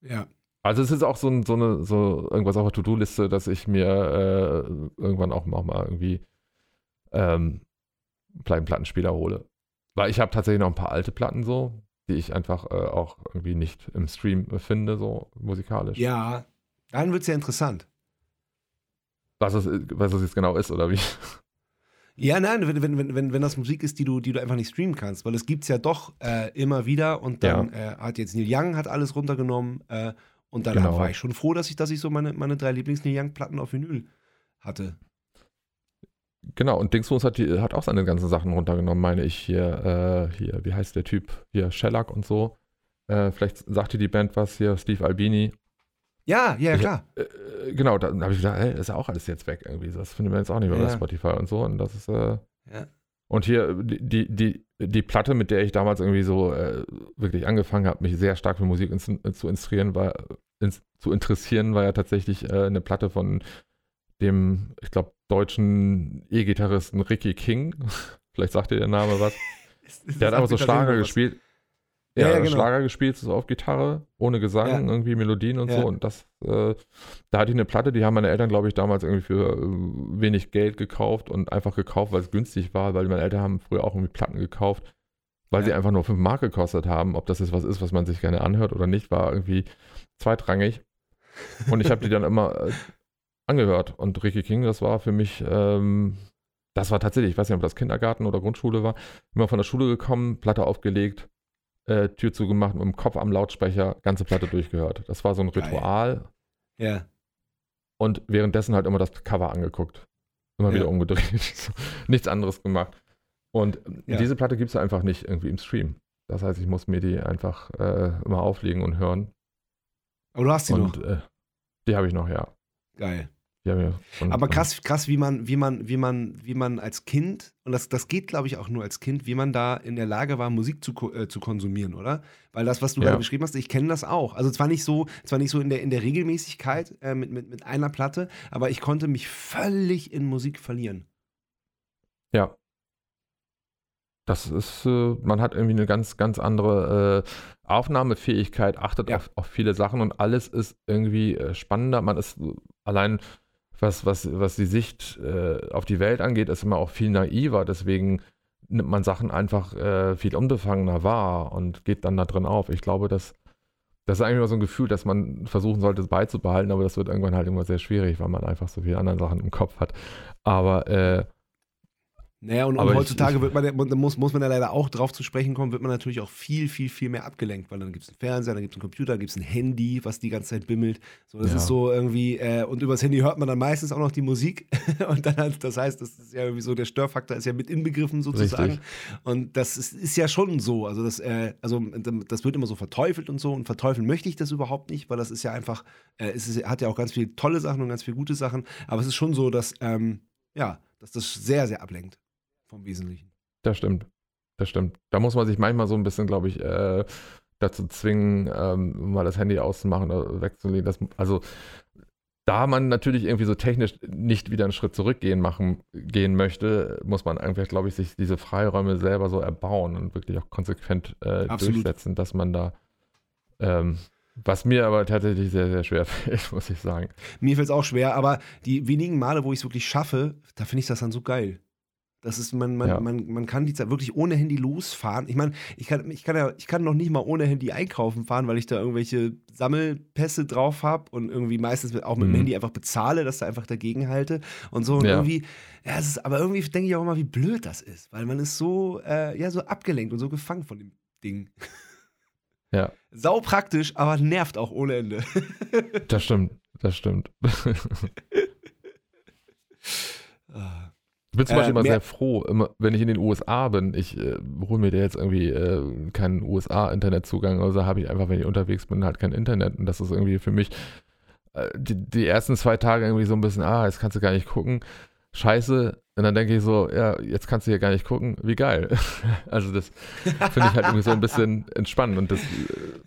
ja. Also es ist auch so, ein, so eine, so irgendwas auf der To-Do-Liste, dass ich mir äh, irgendwann auch mal, mal irgendwie ähm, einen Plattenspieler hole. Weil ich habe tatsächlich noch ein paar alte Platten so, die ich einfach äh, auch irgendwie nicht im Stream finde, so musikalisch. Ja, dann wird es ja interessant. Was, es, was es jetzt genau ist, oder wie? Ja, nein, wenn, wenn, wenn, wenn, das Musik ist, die du, die du einfach nicht streamen kannst, weil es gibt es ja doch äh, immer wieder und dann äh, hat jetzt Neil Young hat alles runtergenommen äh, und dann Genau. war ich schon froh, dass ich, dass ich so meine, meine drei Lieblings-Neil Young-Platten auf Vinyl hatte. Genau, und Dingsbums hat, die, hat auch seine ganzen Sachen runtergenommen, meine ich hier, äh, hier, wie heißt der Typ? Hier, Shellac und so. Äh, vielleicht sagte die Band was hier, Steve Albini. Ja, ja, klar. Äh, genau, da habe ich gedacht, ey, ist ja auch alles jetzt weg irgendwie. Das findet man jetzt auch nicht mehr Ja. bei Spotify und so. Und das ist, äh, Ja. und hier, die, die, die, Platte, mit der ich damals irgendwie so äh, wirklich angefangen habe, mich sehr stark für Musik ins, zu inspirieren, war, ins, zu interessieren, war ja tatsächlich äh, eine Platte von dem, ich glaube, deutschen E-Gitarristen Ricky King. Vielleicht sagt dir der Name was. Der hat einfach so Schlager gespielt. Ja, Ja, ja, genau. Schlager gespielt, so auf Gitarre, ohne Gesang, Ja. irgendwie Melodien und so. Und das, äh, da hatte ich eine Platte, die haben meine Eltern, glaube ich, damals irgendwie für äh, wenig Geld gekauft und einfach gekauft, weil es günstig war, weil meine Eltern haben früher auch irgendwie Platten gekauft, weil sie einfach nur 5 Mark gekostet haben. Ob das jetzt was ist, was man sich gerne anhört oder nicht, war irgendwie zweitrangig. Und ich habe die dann immer äh, angehört. Und Ricky King, das war für mich, ähm, das war tatsächlich, ich weiß nicht, ob das Kindergarten oder Grundschule war, immer von der Schule gekommen, Platte aufgelegt, äh, Tür zugemacht, mit dem Kopf am Lautsprecher, ganze Platte durchgehört. Das war so ein. Ritual Ja. und währenddessen halt immer das Cover angeguckt. Immer Ja. wieder umgedreht. Nichts anderes gemacht. Und Ja. diese Platte gibt es einfach nicht irgendwie im Stream. Das heißt, ich muss mir die einfach äh, immer auflegen und hören. Aber du hast sie und noch. äh, die habe ich noch, ja. Geil. Und, Aber krass, krass, wie man, wie man, wie man, wie man als Kind, und das, das geht, glaube ich, auch nur als Kind, wie man da in der Lage war, Musik zu, äh, zu konsumieren, oder? Weil das, was du Ja. gerade beschrieben hast, ich kenne das auch. Also zwar nicht so, zwar nicht so in der, in der Regelmäßigkeit äh, mit, mit, mit einer Platte, aber ich konnte mich völlig in Musik verlieren. Ja. Das ist, äh, man hat irgendwie eine ganz, ganz andere äh, Aufnahmefähigkeit, achtet Ja. auf, auf viele Sachen und alles ist irgendwie äh, spannender. Man ist allein, was, was, was die Sicht äh, auf die Welt angeht, ist immer auch viel naiver. Deswegen nimmt man Sachen einfach äh, viel unbefangener wahr und geht dann da drin auf. Ich glaube, dass das ist eigentlich immer so ein Gefühl, dass man versuchen sollte, es beizubehalten, aber das wird irgendwann halt immer sehr schwierig, weil man einfach so viele andere Sachen im Kopf hat. Aber äh, Naja, und, Aber und heutzutage ich- wird man, muss, muss man ja leider auch drauf zu sprechen kommen, wird man natürlich auch viel, viel, viel mehr abgelenkt, weil dann gibt es einen Fernseher, dann gibt es einen Computer, dann gibt es ein Handy, was die ganze Zeit bimmelt. So, das Ja. ist so irgendwie, äh, und übers Handy hört man dann meistens auch noch die Musik. und dann, das heißt, das ist ja irgendwie so, der Störfaktor ist ja mit inbegriffen sozusagen. Richtig. Und das ist, ist ja schon so. Also das, äh, also das wird immer so verteufelt und so. Und verteufeln möchte ich das überhaupt nicht, weil das ist ja einfach, äh, es ist, hat ja auch ganz viele tolle Sachen und ganz viele gute Sachen. Aber es ist schon so, dass, ähm, ja, dass das sehr, sehr ablenkt vom Wesentlichen. Das stimmt. Das stimmt. Da muss man sich manchmal so ein bisschen, glaube ich, äh, dazu zwingen, ähm, mal das Handy auszumachen oder wegzulegen. Das, also, da man natürlich irgendwie so technisch nicht wieder einen Schritt zurückgehen machen, gehen möchte, muss man einfach, glaube ich, sich diese Freiräume selber so erbauen und wirklich auch konsequent äh, durchsetzen, dass man da, ähm, was mir aber tatsächlich sehr, sehr schwer fällt, muss ich sagen. Mir fällt es auch schwer, aber die wenigen Male, wo ich es wirklich schaffe, da finde ich das dann so geil. Das ist, man, man, Ja. man, man kann die Zeit wirklich ohne Handy losfahren. Ich meine, ich kann, ich, kann ja, ich kann noch nicht mal ohne Handy einkaufen fahren, weil ich da irgendwelche Sammelpässe drauf habe und irgendwie meistens mit, auch mit dem Mhm. Handy einfach bezahle, dass da einfach dagegen halte und so. Und Ja. irgendwie, ja, es ist, aber irgendwie denke ich auch immer, wie blöd das ist, weil man ist so, äh, ja, so abgelenkt und so gefangen von dem Ding. Ja. Sau praktisch, aber nervt auch ohne Ende. Das stimmt. Das stimmt. Ah. Ich bin zum Äh, Beispiel immer sehr froh, immer, wenn ich in den USA bin. Ich äh, hole mir da jetzt irgendwie äh, keinen USA-Internetzugang, also habe ich einfach, wenn ich unterwegs bin, halt kein Internet. Und das ist irgendwie für mich äh, die, die ersten zwei Tage irgendwie so ein bisschen, ah, jetzt kannst du gar nicht gucken. Scheiße. Und dann denke ich so, ja, jetzt kannst du hier gar nicht gucken. Wie geil. also das finde ich halt irgendwie so ein bisschen entspannend und das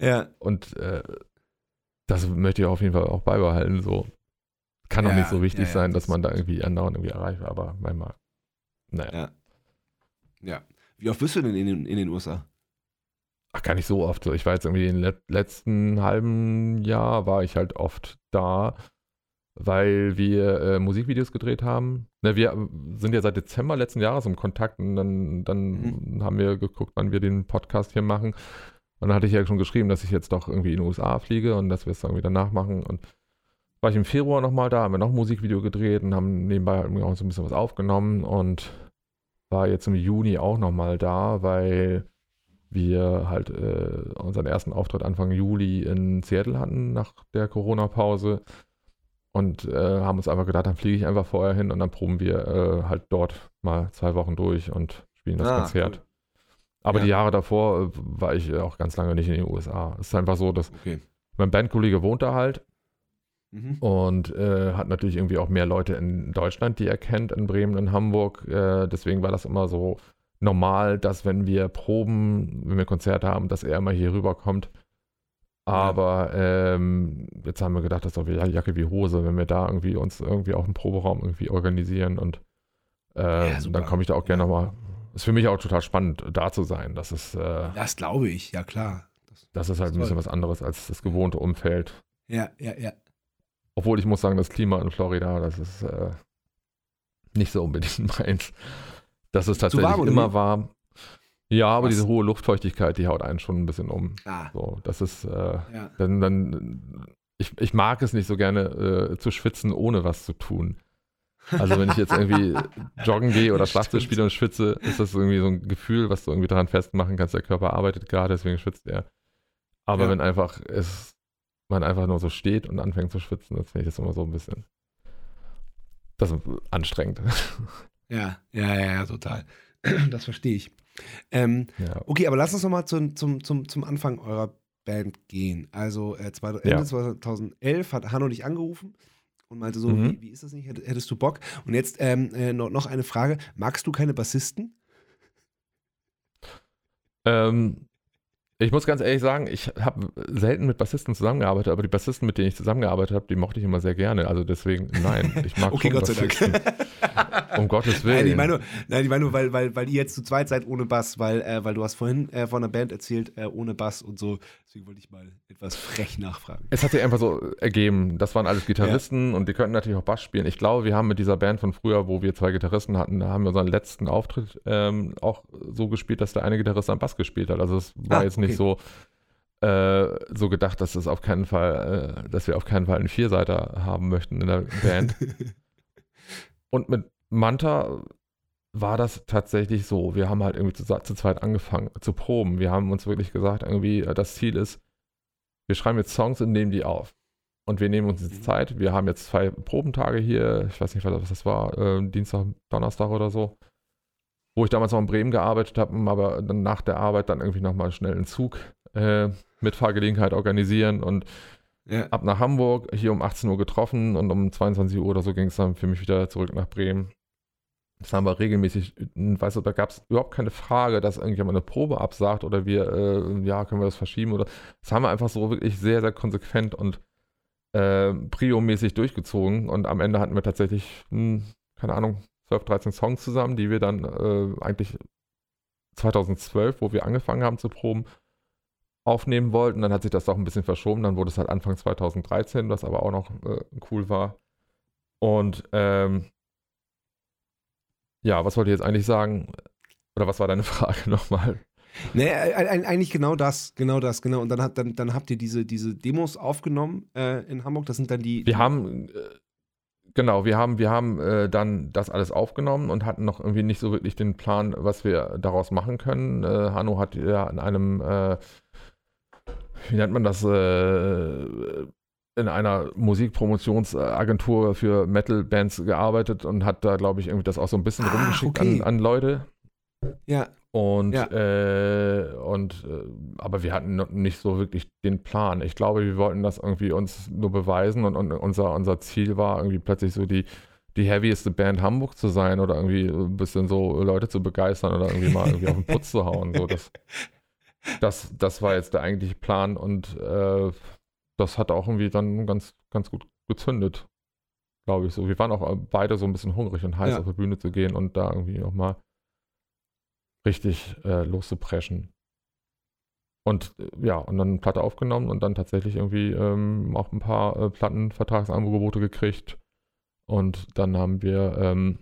Ja. und äh, das möchte ich auf jeden Fall auch beibehalten. So kann doch Ja, nicht so wichtig ja, sein, dass das- man da irgendwie andauernd irgendwie erreicht, aber manchmal. Naja. Ja. Ja. Wie oft bist du denn in den, in den USA? Ach, gar nicht so oft. So, ich war jetzt irgendwie im let letzten halben Jahr war ich halt oft da, weil wir äh, Musikvideos gedreht haben. Ne, wir sind ja seit Dezember letzten Jahres im Kontakt und dann, dann haben wir geguckt, wann wir den Podcast hier machen. Und dann hatte ich ja schon geschrieben, dass ich jetzt doch irgendwie in die USA fliege und dass wir es irgendwie danach machen. Und war ich im Februar nochmal da, haben wir noch ein Musikvideo gedreht und haben nebenbei halt auch so ein bisschen was aufgenommen und war jetzt im Juni auch nochmal da, weil wir halt äh, unseren ersten Auftritt Anfang Juli in Seattle hatten nach der Corona-Pause und äh, haben uns einfach gedacht, dann fliege ich einfach vorher hin und dann proben wir äh, halt dort mal zwei Wochen durch und spielen das Ah, Konzert. cool. Aber Ja. die Jahre davor äh, war ich auch ganz lange nicht in den USA. Es ist einfach so, dass Okay. mein Bandkollege wohnt da halt Mhm. und äh, hat natürlich irgendwie auch mehr Leute in Deutschland, die er kennt, in Bremen, in Hamburg. Äh, deswegen war das immer so normal, dass wenn wir proben, wenn wir Konzerte haben, dass er immer hier rüberkommt. Aber ähm, jetzt haben wir gedacht, das ist doch wieder Jacke wie Hose, wenn wir da irgendwie uns irgendwie auch einen Proberaum irgendwie organisieren und äh, Ja, super. dann komme ich da auch gerne Ja. nochmal. Ist für mich auch total spannend, da zu sein. Das ist, äh, Das glaube ich, ja klar. Das, das ist halt ein bisschen was anderes als das gewohnte Umfeld. ja, ja, ja. Obwohl ich muss sagen, das Klima in Florida, das ist äh, nicht so unbedingt meins. Das ist tatsächlich warm, immer warm. Ja, aber Was? diese hohe Luftfeuchtigkeit, die haut einen schon ein bisschen um. Ah, So, das ist, äh, ja. dann, dann, ich, ich mag es nicht so gerne äh, zu schwitzen, ohne was zu tun. Also wenn ich jetzt irgendwie joggen gehe oder Stimmt. spiele und schwitze, ist das irgendwie so ein Gefühl, was du irgendwie daran festmachen kannst, der Körper arbeitet gerade, deswegen schwitzt er. Aber Ja. wenn einfach es, man einfach nur so steht und anfängt zu schwitzen, dann finde ich das immer so ein bisschen das ist anstrengend. Ja, ja, ja, ja, total. Das verstehe ich. Ähm, ja. okay, aber lass uns nochmal zum, zum, zum, zum Anfang eurer Band gehen. Also äh, Ende Ja. 2011 hat Hanno dich angerufen und meinte so, Mhm. wie, wie ist das nicht? Hätt- Hättest du Bock? Und jetzt ähm, äh, noch, noch eine Frage. Magst du keine Bassisten? Ähm, ich muss ganz ehrlich sagen, ich habe selten mit Bassisten zusammengearbeitet, aber die Bassisten, mit denen ich zusammengearbeitet habe, die mochte ich immer sehr gerne. Also deswegen, nein, ich mag Okay, schon Gott sei Dank. Um Gottes Willen. Nein, ich meine nur, nein, ich meine nur weil, weil, weil ihr jetzt zu zweit seid ohne Bass, weil, äh, weil du hast vorhin äh, von einer Band erzählt, äh, ohne Bass und so. Deswegen wollte ich mal etwas frech nachfragen. Es hat sich einfach so ergeben. Das waren alles Gitarristen und die könnten natürlich auch Bass spielen. Ich glaube, wir haben mit dieser Band von früher, wo wir zwei Gitarristen hatten, da haben wir unseren letzten Auftritt ähm, auch so gespielt, dass der eine Gitarrist am Bass gespielt hat. Also es war Ah, jetzt nicht so, äh, so gedacht, dass es auf keinen Fall, äh, dass wir auf keinen Fall einen Vierseiter haben möchten in der Band. Und mit Manta war das tatsächlich so. Wir haben halt irgendwie zu, zu zweit angefangen zu proben. Wir haben uns wirklich gesagt, irgendwie, äh, das Ziel ist, wir schreiben jetzt Songs und nehmen die auf. Und wir nehmen uns jetzt Mhm. Zeit. Wir haben jetzt zwei Probentage hier. Ich weiß nicht, was das war. Äh, Dienstag, Donnerstag oder so. Wo ich damals noch in Bremen gearbeitet habe, aber dann nach der Arbeit dann irgendwie nochmal schnell einen Zug äh, mit Fahrgelegenheit organisieren und ja. ab nach Hamburg, hier um 18 Uhr getroffen und um 22 Uhr oder so ging es dann für mich wieder zurück nach Bremen. Das haben wir regelmäßig, weißt du, da gab es überhaupt keine Frage, dass irgendjemand eine Probe absagt oder wir, äh, ja, können wir das verschieben oder das haben wir einfach so wirklich sehr, sehr konsequent und äh, Prio-mäßig durchgezogen und am Ende hatten wir tatsächlich, hm, keine Ahnung, 12, 13 Songs zusammen, die wir dann äh, eigentlich 2012, wo wir angefangen haben zu proben, aufnehmen wollten. Dann hat sich das doch ein bisschen verschoben. Dann wurde es halt Anfang 2013, was aber auch noch äh, cool war. Und ähm, ja, was wollte ich jetzt eigentlich sagen? Oder was war deine Frage nochmal? Nee, äh, äh, eigentlich genau das, genau das, genau. Und dann, hat, dann, dann habt ihr diese, diese Demos aufgenommen äh, in Hamburg. Das sind dann die. Wir haben, äh, genau, wir haben, wir haben äh, dann das alles aufgenommen und hatten noch irgendwie nicht so wirklich den Plan, was wir daraus machen können. Äh, Hanno hat ja in einem, äh, wie nennt man das, äh, in einer Musikpromotionsagentur für Metal-Bands gearbeitet und hat da, glaube ich, irgendwie das auch so ein bisschen Ah, rumgeschickt okay. an, an Leute. Ja, Und, ja. äh, und äh, aber wir hatten nicht so wirklich den Plan. Ich glaube, wir wollten das irgendwie uns nur beweisen und, und unser, unser Ziel war irgendwie plötzlich so die, die heavieste Band Hamburg zu sein oder irgendwie ein bisschen so Leute zu begeistern oder irgendwie mal irgendwie auf den Putz zu hauen. So, das, das, das war jetzt der eigentliche Plan und äh, das hat auch irgendwie dann ganz, ganz gut gezündet, glaube ich so. Wir waren auch beide so ein bisschen hungrig und heiß ja. auf die Bühne zu gehen und da irgendwie nochmal richtig äh, loszupreschen. Und äh, ja, und dann Platte aufgenommen und dann tatsächlich irgendwie ähm, auch ein paar äh, Plattenvertragsangebote gekriegt. Und dann haben wir ähm,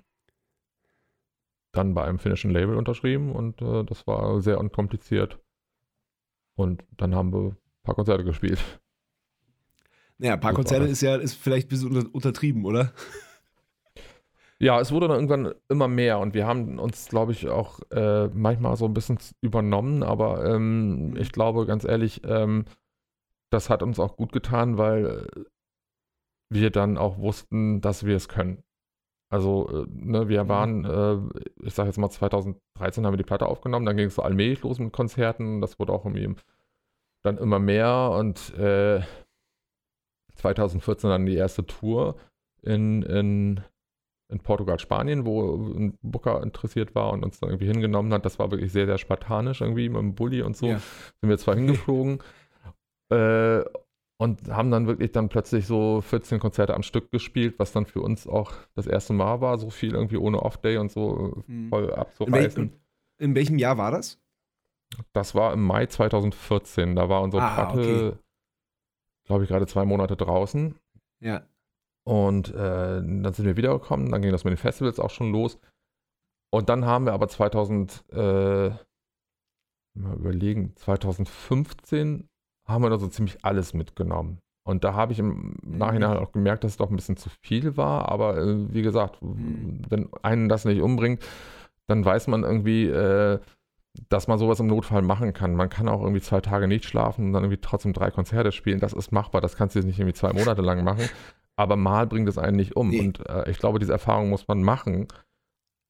dann bei einem finnischen Label unterschrieben und äh, das war sehr unkompliziert. Und dann haben wir ein paar Konzerte gespielt. Naja, ein paar Konzerte ist ja ist vielleicht ein bisschen untertrieben, oder? Ja, es wurde dann irgendwann immer mehr und wir haben uns, glaube ich, auch äh, manchmal so ein bisschen übernommen, aber ähm, mhm. ich glaube, ganz ehrlich, ähm, das hat uns auch gut getan, weil wir dann auch wussten, dass wir es können. Also, äh, ne, wir mhm. waren, äh, ich sage jetzt mal 2013 haben wir die Platte aufgenommen, dann ging es so allmählich los mit Konzerten, das wurde auch irgendwie dann immer mehr und äh, 2014 dann die erste Tour in, in, in Portugal, Spanien, wo ein Booker interessiert war und uns dann irgendwie hingenommen hat. Das war wirklich sehr, sehr spartanisch irgendwie mit dem Bulli und so. Ja. Sind wir zwar hingeflogen äh, und haben dann wirklich dann plötzlich so 14 Konzerte am Stück gespielt, was dann für uns auch das erste Mal war, so viel irgendwie ohne Off-Day und so hm. voll abzureißen. In, welch, in, welchem Jahr war das? Das war im Mai 2014. Da war unsere ah, Platte, okay. Glaube ich, gerade zwei Monate draußen. Ja. Und äh, dann sind wir wiedergekommen, dann ging das mit den Festivals auch schon los. Und dann haben wir aber 2000, äh, mal überlegen, 2015 haben wir da so ziemlich alles mitgenommen. Und da habe ich im Nachhinein mhm. auch gemerkt, dass es doch ein bisschen zu viel war. Aber äh, wie gesagt, mhm. wenn einen das nicht umbringt, dann weiß man irgendwie, äh, dass man sowas im Notfall machen kann. Man kann auch irgendwie zwei Tage nicht schlafen und dann irgendwie trotzdem drei Konzerte spielen. Das ist machbar. Das kannst du jetzt nicht irgendwie zwei Monate lang machen. Aber mal bringt es einen nicht um. Nee. Und äh, ich glaube, diese Erfahrung muss man machen,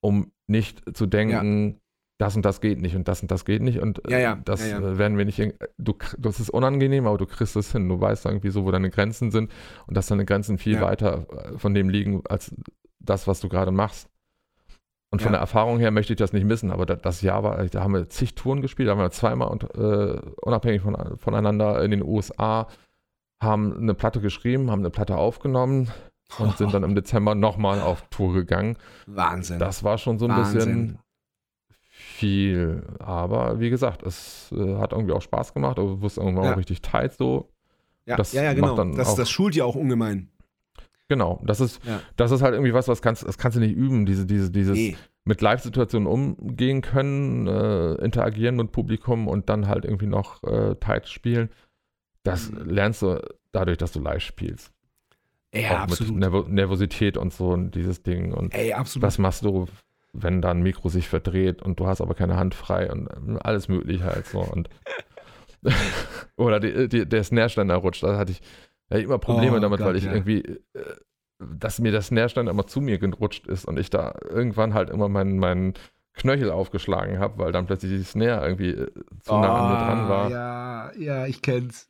um nicht zu denken, das und das geht nicht und das und das geht nicht und ja, ja, das ja, äh, werden wir nicht, du, das ist unangenehm, aber du kriegst es hin. Du weißt irgendwie so, wo deine Grenzen sind und dass deine Grenzen viel weiter äh, von dem liegen, als das, was du gerade machst. Und von der Erfahrung her möchte ich das nicht missen, aber das Jahr war, da haben wir zig Touren gespielt, da haben wir zweimal und, äh, unabhängig von, voneinander in den USA, haben eine Platte geschrieben, haben eine Platte aufgenommen und sind dann im Dezember nochmal auf Tour gegangen. Wahnsinn. Das war schon so ein Wahnsinn. bisschen viel. Aber wie gesagt, es äh, hat irgendwie auch Spaß gemacht. Du wirst irgendwann ja. auch richtig tight so. Ja, das ja, ja, genau. Das, das, schult ja auch ungemein. Genau, das ist, ja. das ist halt irgendwie was, was kannst, das kannst du nicht üben, diese, diese, dieses nee. mit Live-Situationen umgehen können, äh, interagieren mit Publikum und dann halt irgendwie noch äh, tight spielen. Das mhm. lernst du dadurch, dass du live spielst. Ja, auch absolut. Mit Nerv Nervosität und so und dieses Ding. Und Ey, absolut. was machst du, wenn da ein Mikro sich verdreht und du hast aber keine Hand frei und äh, alles mögliche halt so. Und oder die, die, der Snare-Ständer rutscht. Da hatte ich, ich immer Probleme oh, damit, Gott, weil ich ja. irgendwie, äh, dass mir der Snare-Ständer immer zu mir gerutscht ist und ich da irgendwann halt immer meinen, meinen Knöchel aufgeschlagen habe, weil dann plötzlich die Snare irgendwie äh, zu oh, nah an mir dran war. Ja, ja, ich kenn's.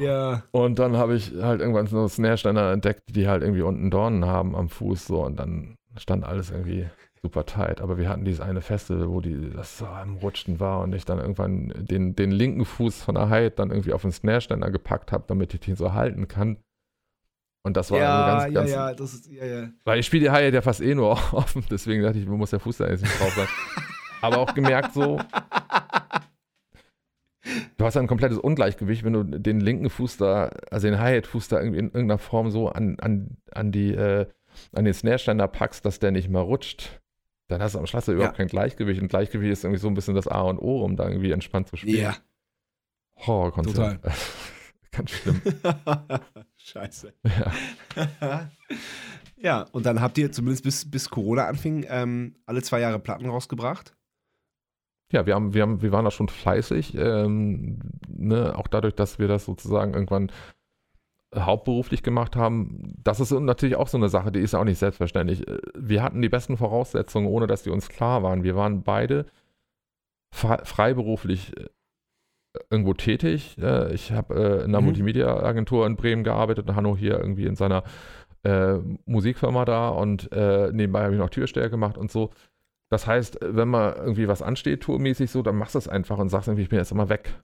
Ja. Und dann habe ich halt irgendwann so Snare-Ständer entdeckt, die halt irgendwie unten Dornen haben am Fuß so und dann stand alles irgendwie super tight. Aber wir hatten dieses eine Festival, wo die, das so am Rutschen war und ich dann irgendwann den, den linken Fuß von der Hyde dann irgendwie auf den Snare-Ständer gepackt habe, damit ich den so halten kann. Und das war ja, ganz, ganz. Ja, ja, das ist, ja, ja. Weil ich spiele die Haie ja fast eh nur offen, deswegen dachte ich, wo muss der Fuß da jetzt nicht drauf sein. Aber auch gemerkt so, du hast ein komplettes Ungleichgewicht, wenn du den linken Fuß da, also den Hi-Hat-Fuß da irgendwie in irgendeiner Form so an, an, an, die, äh, an den Snare-Ständer packst, dass der nicht mehr rutscht dann hast du am Schluss ja überhaupt kein Gleichgewicht. Und Gleichgewicht ist irgendwie so ein bisschen das A und O, um da irgendwie entspannt zu spielen. Ja. Horrorkonzert. Ganz schlimm. Scheiße. Ja. ja, und dann habt ihr zumindest bis, bis Corona anfing, ähm, alle zwei Jahre Platten rausgebracht. Ja, wir, haben, wir, haben, wir waren da schon fleißig. Ähm, ne? Auch dadurch, dass wir das sozusagen irgendwann hauptberuflich gemacht haben, das ist natürlich auch so eine Sache, die ist auch nicht selbstverständlich. Wir hatten die besten Voraussetzungen, ohne dass die uns klar waren. Wir waren beide freiberuflich äh, irgendwo tätig. Äh, ich habe äh, in einer mhm. Multimedia-Agentur in Bremen gearbeitet und Hanno hier irgendwie in seiner äh, Musikfirma da und äh, nebenbei habe ich noch Türsteher gemacht und so. Das heißt, wenn mal irgendwie was ansteht, tourmäßig so, dann machst du es einfach und sagst irgendwie, ich bin jetzt immer weg.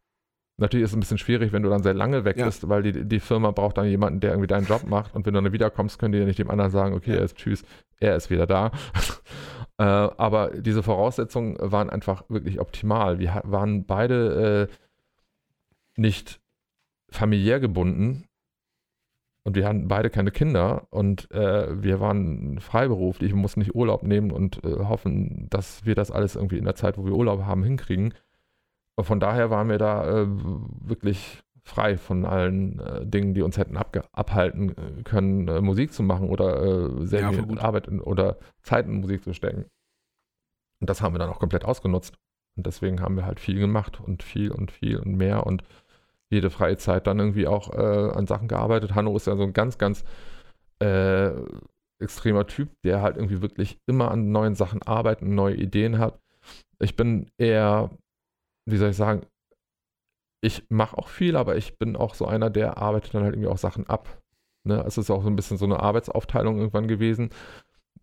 Natürlich ist es ein bisschen schwierig, wenn du dann sehr lange weg ja. bist, weil die, die Firma braucht dann jemanden, der irgendwie deinen Job macht und wenn du dann wiederkommst, können die ja nicht dem anderen sagen, okay, ja. er ist tschüss, er ist wieder da. äh, aber diese Voraussetzungen waren einfach wirklich optimal. Wir waren beide äh, nicht familiär gebunden und wir hatten beide keine Kinder und äh, wir waren freiberuflich, wir mussten nicht Urlaub nehmen und äh, hoffen, dass wir das alles irgendwie in der Zeit, wo wir Urlaub haben, hinkriegen. Von daher waren wir da äh, wirklich frei von allen äh, Dingen, die uns hätten abhalten äh, können, äh, Musik zu machen oder sehr ja, viel Arbeit in, oder Zeit in Musik zu stecken. Und das haben wir dann auch komplett ausgenutzt. Und deswegen haben wir halt viel gemacht und viel und viel und mehr und jede freie Zeit dann irgendwie auch äh, an Sachen gearbeitet. Hanno ist ja so ein ganz, ganz äh, extremer Typ, der halt irgendwie wirklich immer an neuen Sachen arbeitet und neue Ideen hat. Ich bin eher, wie soll ich sagen, ich mache auch viel, aber ich bin auch so einer, der arbeitet dann halt irgendwie auch Sachen ab. Ne? Es ist auch so ein bisschen so eine Arbeitsaufteilung irgendwann gewesen,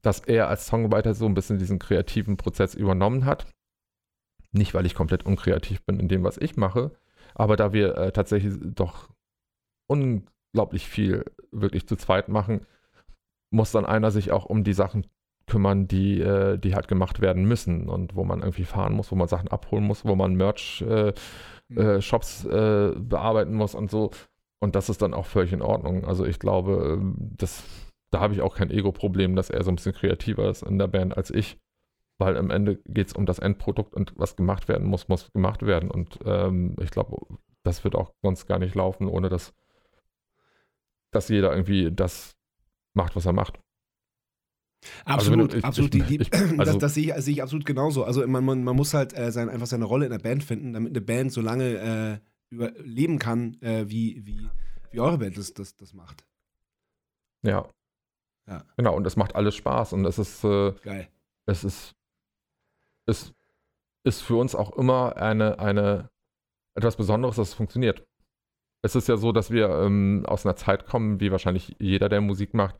dass er als Songwriter so ein bisschen diesen kreativen Prozess übernommen hat. Nicht, weil ich komplett unkreativ bin in dem, was ich mache, aber da wir äh, tatsächlich doch unglaublich viel wirklich zu zweit machen, muss dann einer sich auch um die Sachen kümmern, die, äh, die halt gemacht werden müssen und wo man irgendwie fahren muss, wo man Sachen abholen muss, wo man Merch-Shops äh, mhm. äh, bearbeiten muss und so. Und das ist dann auch völlig in Ordnung. Also ich glaube, ähm, das, da habe ich auch kein Ego-Problem, dass er so ein bisschen kreativer ist in der Band als ich weil am Ende geht es um das Endprodukt und was gemacht werden muss, muss gemacht werden. Und ähm, ich glaube, das wird auch sonst gar nicht laufen, ohne dass, dass jeder irgendwie das macht, was er macht. Absolut, also ich, absolut. Ich, ich, also das, das sehe, ich, sehe, ich, absolut genauso. Also man, man, man muss halt äh, sein, einfach seine Rolle in der Band finden, damit eine Band so lange äh, überleben kann, äh, wie, wie, wie eure Band das, das, das macht. Ja. ja. Genau, und es macht alles Spaß und es ist äh, geil. Es ist es ist für uns auch immer eine, eine etwas Besonderes, dass es funktioniert. Es ist ja so, dass wir ähm, aus einer Zeit kommen, wie wahrscheinlich jeder, der Musik macht,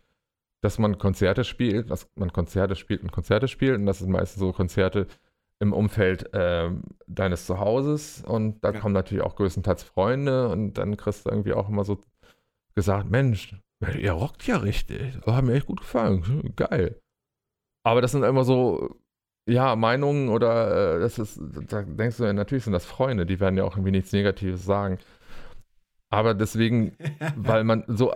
dass man Konzerte spielt, dass man Konzerte spielt und Konzerte spielt. Und das sind meistens so Konzerte im Umfeld äh, deines Zuhauses. Und da ja. kommen natürlich auch größtenteils Freunde. Und dann kriegst du irgendwie auch immer so gesagt: Mensch, ihr rockt ja richtig. Das hat mir echt gut gefallen. Geil. Aber das sind immer so ja, Meinungen oder äh, das ist, da denkst du ja, natürlich sind das Freunde, die werden ja auch irgendwie nichts Negatives sagen. Aber deswegen, weil man so,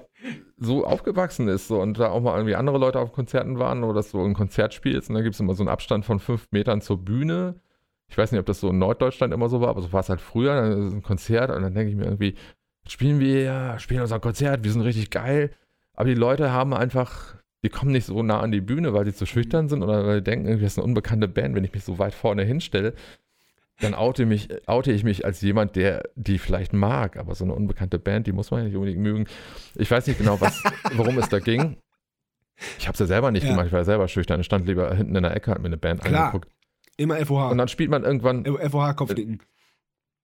so aufgewachsen ist so, und da auch mal irgendwie andere Leute auf Konzerten waren oder dass du ein Konzert spielst und dann gibt es immer so einen Abstand von fünf Metern zur Bühne. Ich weiß nicht, ob das so in Norddeutschland immer so war, aber so war es halt früher. Dann ist ein Konzert und dann denke ich mir irgendwie, spielen wir ja, spielen unser Konzert, wir sind richtig geil. Aber die Leute haben einfach die kommen nicht so nah an die Bühne, weil sie zu schüchtern sind oder weil sie denken, irgendwie ist eine unbekannte Band, wenn ich mich so weit vorne hinstelle, dann oute, mich, oute ich mich als jemand, der die vielleicht mag, aber so eine unbekannte Band, die muss man ja nicht unbedingt mögen. Ich weiß nicht genau, was, worum es da ging. Ich habe es ja selber nicht ja. gemacht, ich war ja selber schüchtern. Ich stand lieber hinten in der Ecke, hat mir eine Band Klar. angeguckt. Immer FOH. Und dann spielt man irgendwann. FOH-Kopfnicken.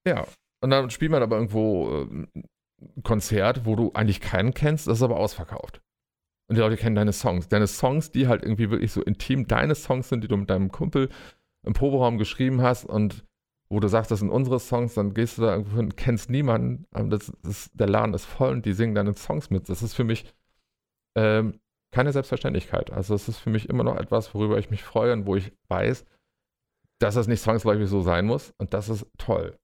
Ja. Und dann spielt man aber irgendwo äh, ein Konzert, wo du eigentlich keinen kennst, das ist aber ausverkauft. Und die Leute kennen deine Songs. Deine Songs, die halt irgendwie wirklich so intim deine Songs sind, die du mit deinem Kumpel im Proberaum geschrieben hast und wo du sagst, das sind unsere Songs, dann gehst du da irgendwo hin, kennst niemanden, das, das, der Laden ist voll und die singen deine Songs mit. Das ist für mich ähm, keine Selbstverständlichkeit. Also es ist für mich immer noch etwas, worüber ich mich freue und wo ich weiß, dass das nicht zwangsläufig so sein muss und das ist toll.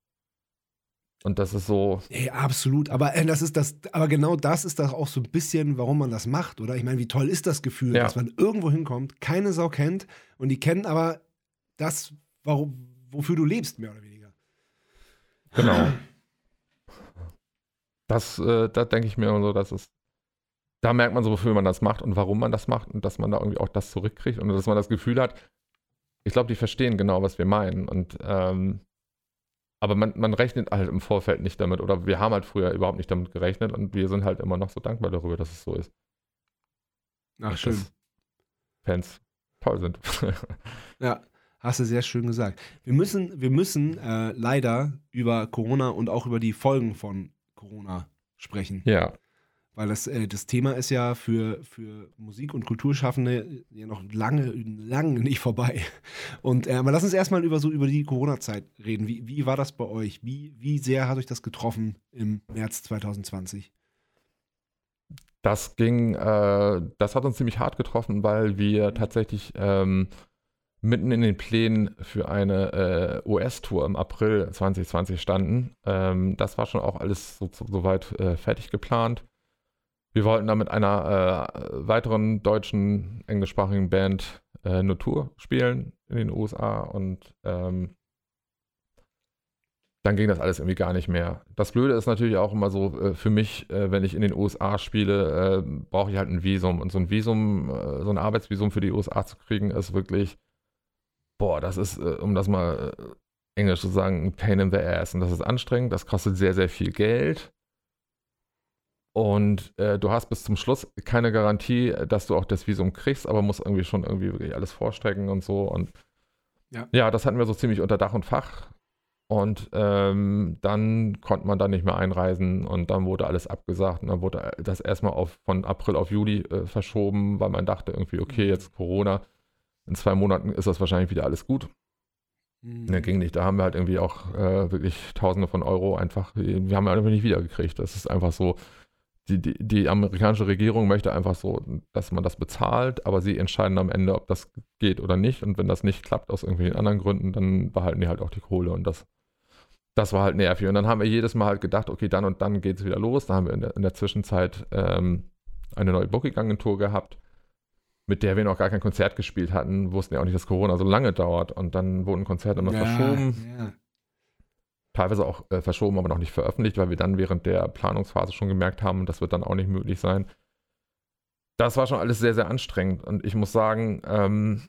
Und das ist so. Ey, absolut. Aber äh, das ist das, aber genau das ist doch auch so ein bisschen, warum man das macht, oder? Ich meine, wie toll ist das Gefühl, ja. dass man irgendwo hinkommt, keine Sau kennt und die kennen aber das, warum, wofür du lebst, mehr oder weniger. Genau. Das, äh, da denke ich mir immer so, dass es. Da merkt man so, wofür man das macht und warum man das macht und dass man da irgendwie auch das zurückkriegt und dass man das Gefühl hat, ich glaube, die verstehen genau, was wir meinen. Und ähm, aber man, man rechnet halt im Vorfeld nicht damit oder wir haben halt früher überhaupt nicht damit gerechnet und wir sind halt immer noch so dankbar darüber, dass es so ist. Ach, schön. Fans toll sind. ja. Hast du sehr schön gesagt. Wir müssen, wir müssen äh, leider über Corona und auch über die Folgen von Corona sprechen. Ja. Weil das, äh, das Thema ist ja für, für Musik- und Kulturschaffende ja noch lange, lange nicht vorbei. Und äh, aber lass uns erstmal über so über die Corona-Zeit reden. Wie, wie war das bei euch? Wie, wie sehr hat euch das getroffen im März 2020? Das ging, äh, das hat uns ziemlich hart getroffen, weil wir tatsächlich ähm, mitten in den Plänen für eine äh, US-Tour im April 2020 standen. Ähm, das war schon auch alles so, so, soweit äh, fertig geplant. Wir wollten da mit einer äh, weiteren deutschen englischsprachigen Band äh, eine Tour spielen in den USA und ähm, dann ging das alles irgendwie gar nicht mehr. Das Blöde ist natürlich auch immer so, äh, für mich, äh, wenn ich in den USA spiele, brauche ich halt ein Visum. Und so ein Visum, so ein Arbeitsvisum für die USA zu kriegen, ist wirklich boah, das ist, äh, um das mal äh, englisch zu sagen, ein Pain in the Ass. Und das ist anstrengend, das kostet sehr, sehr viel Geld. Und äh, du hast bis zum Schluss keine Garantie, dass du auch das Visum kriegst, aber musst irgendwie schon irgendwie wirklich alles vorstrecken und so. Und ja, ja das hatten wir so ziemlich unter Dach und Fach. Und ähm, dann konnte man da nicht mehr einreisen und dann wurde alles abgesagt. Und dann wurde das erstmal auf, von April auf Juli äh, verschoben, weil man dachte irgendwie, okay, jetzt Corona in zwei Monaten ist das wahrscheinlich wieder alles gut. Mhm. Ne, ging nicht. Da haben wir halt irgendwie auch äh, wirklich Tausende von Euro einfach, wir haben einfach nicht wiedergekriegt. Das ist einfach so, die, die, die, amerikanische Regierung möchte einfach so, dass man das bezahlt, aber sie entscheiden am Ende, ob das geht oder nicht. Und wenn das nicht klappt aus irgendwelchen anderen Gründen, dann behalten die halt auch die Kohle und das, das war halt nervig. Und dann haben wir jedes Mal halt gedacht, okay, dann und dann geht es wieder los. Da haben wir in der, in der Zwischenzeit ähm, eine neue Booking-Agentur gehabt mit der wir noch gar kein Konzert gespielt hatten, wussten ja auch nicht, dass Corona so lange dauert. Und dann wurden Konzerte immer ja, verschoben. Ja. Teilweise auch äh, verschoben, aber noch nicht veröffentlicht, weil wir dann während der Planungsphase schon gemerkt haben, das wird dann auch nicht möglich sein. Das war schon alles sehr, sehr anstrengend. Und ich muss sagen, ähm,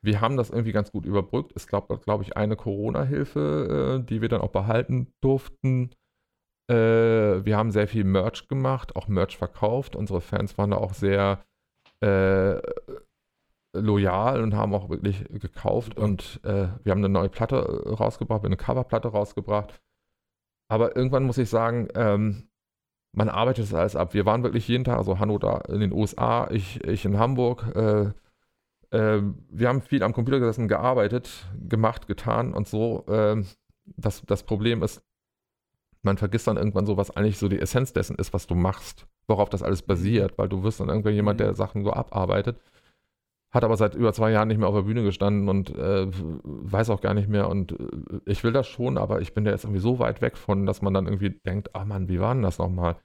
wir haben das irgendwie ganz gut überbrückt. Es gab, glaube ich, eine Corona-Hilfe, äh, die wir dann auch behalten durften. Äh, wir haben sehr viel Merch gemacht, auch Merch verkauft. Unsere Fans waren da auch sehr äh, loyal und haben auch wirklich gekauft. Und äh, wir haben eine neue Platte äh, rausgebracht, eine Coverplatte rausgebracht. Aber irgendwann muss ich sagen, ähm, man arbeitet das alles ab. Wir waren wirklich jeden Tag, also Hanno da in den USA, ich, ich in Hamburg. Äh, äh, wir haben viel am Computer gesessen, gearbeitet, gemacht, getan und so. Ähm, das, das Problem ist, man vergisst dann irgendwann so, was eigentlich so die Essenz dessen ist, was du machst worauf das alles basiert, weil du wirst dann irgendwann jemand, der mhm. Sachen so abarbeitet, hat aber seit über zwei Jahren nicht mehr auf der Bühne gestanden und äh, weiß auch gar nicht mehr und äh, ich will das schon, aber ich bin da jetzt irgendwie so weit weg von, dass man dann irgendwie denkt, ach Mann, wie war denn das nochmal?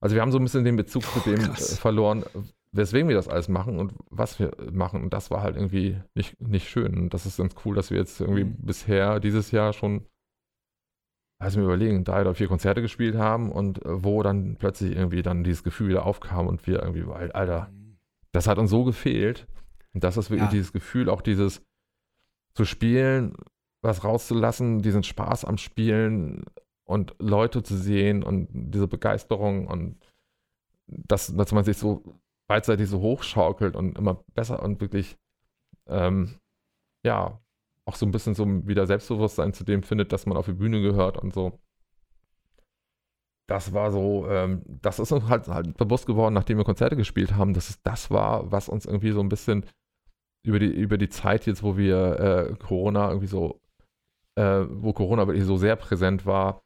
Also wir haben so ein bisschen den Bezug oh, zu dem äh, verloren, weswegen wir das alles machen und was wir machen und das war halt irgendwie nicht, nicht schön und das ist ganz cool, dass wir jetzt irgendwie mhm. bisher dieses Jahr schon also mir überlegen, drei oder vier Konzerte gespielt haben und äh, wo dann plötzlich irgendwie dann dieses Gefühl wieder aufkam und wir irgendwie, weil, Alter, das hat uns so gefehlt. Und das ist wirklich ja. dieses Gefühl, auch dieses zu spielen, was rauszulassen, diesen Spaß am Spielen und Leute zu sehen und diese Begeisterung und dass, dass man sich so beidseitig so hochschaukelt und immer besser und wirklich, ähm, ja, auch so ein bisschen so wieder Selbstbewusstsein zu dem findet, dass man auf die Bühne gehört und so. Das war so, ähm, das ist uns halt, halt, bewusst geworden, nachdem wir Konzerte gespielt haben, dass es das war, was uns irgendwie so ein bisschen über die, über die Zeit jetzt, wo wir äh, Corona irgendwie so, äh, wo Corona wirklich so sehr präsent war,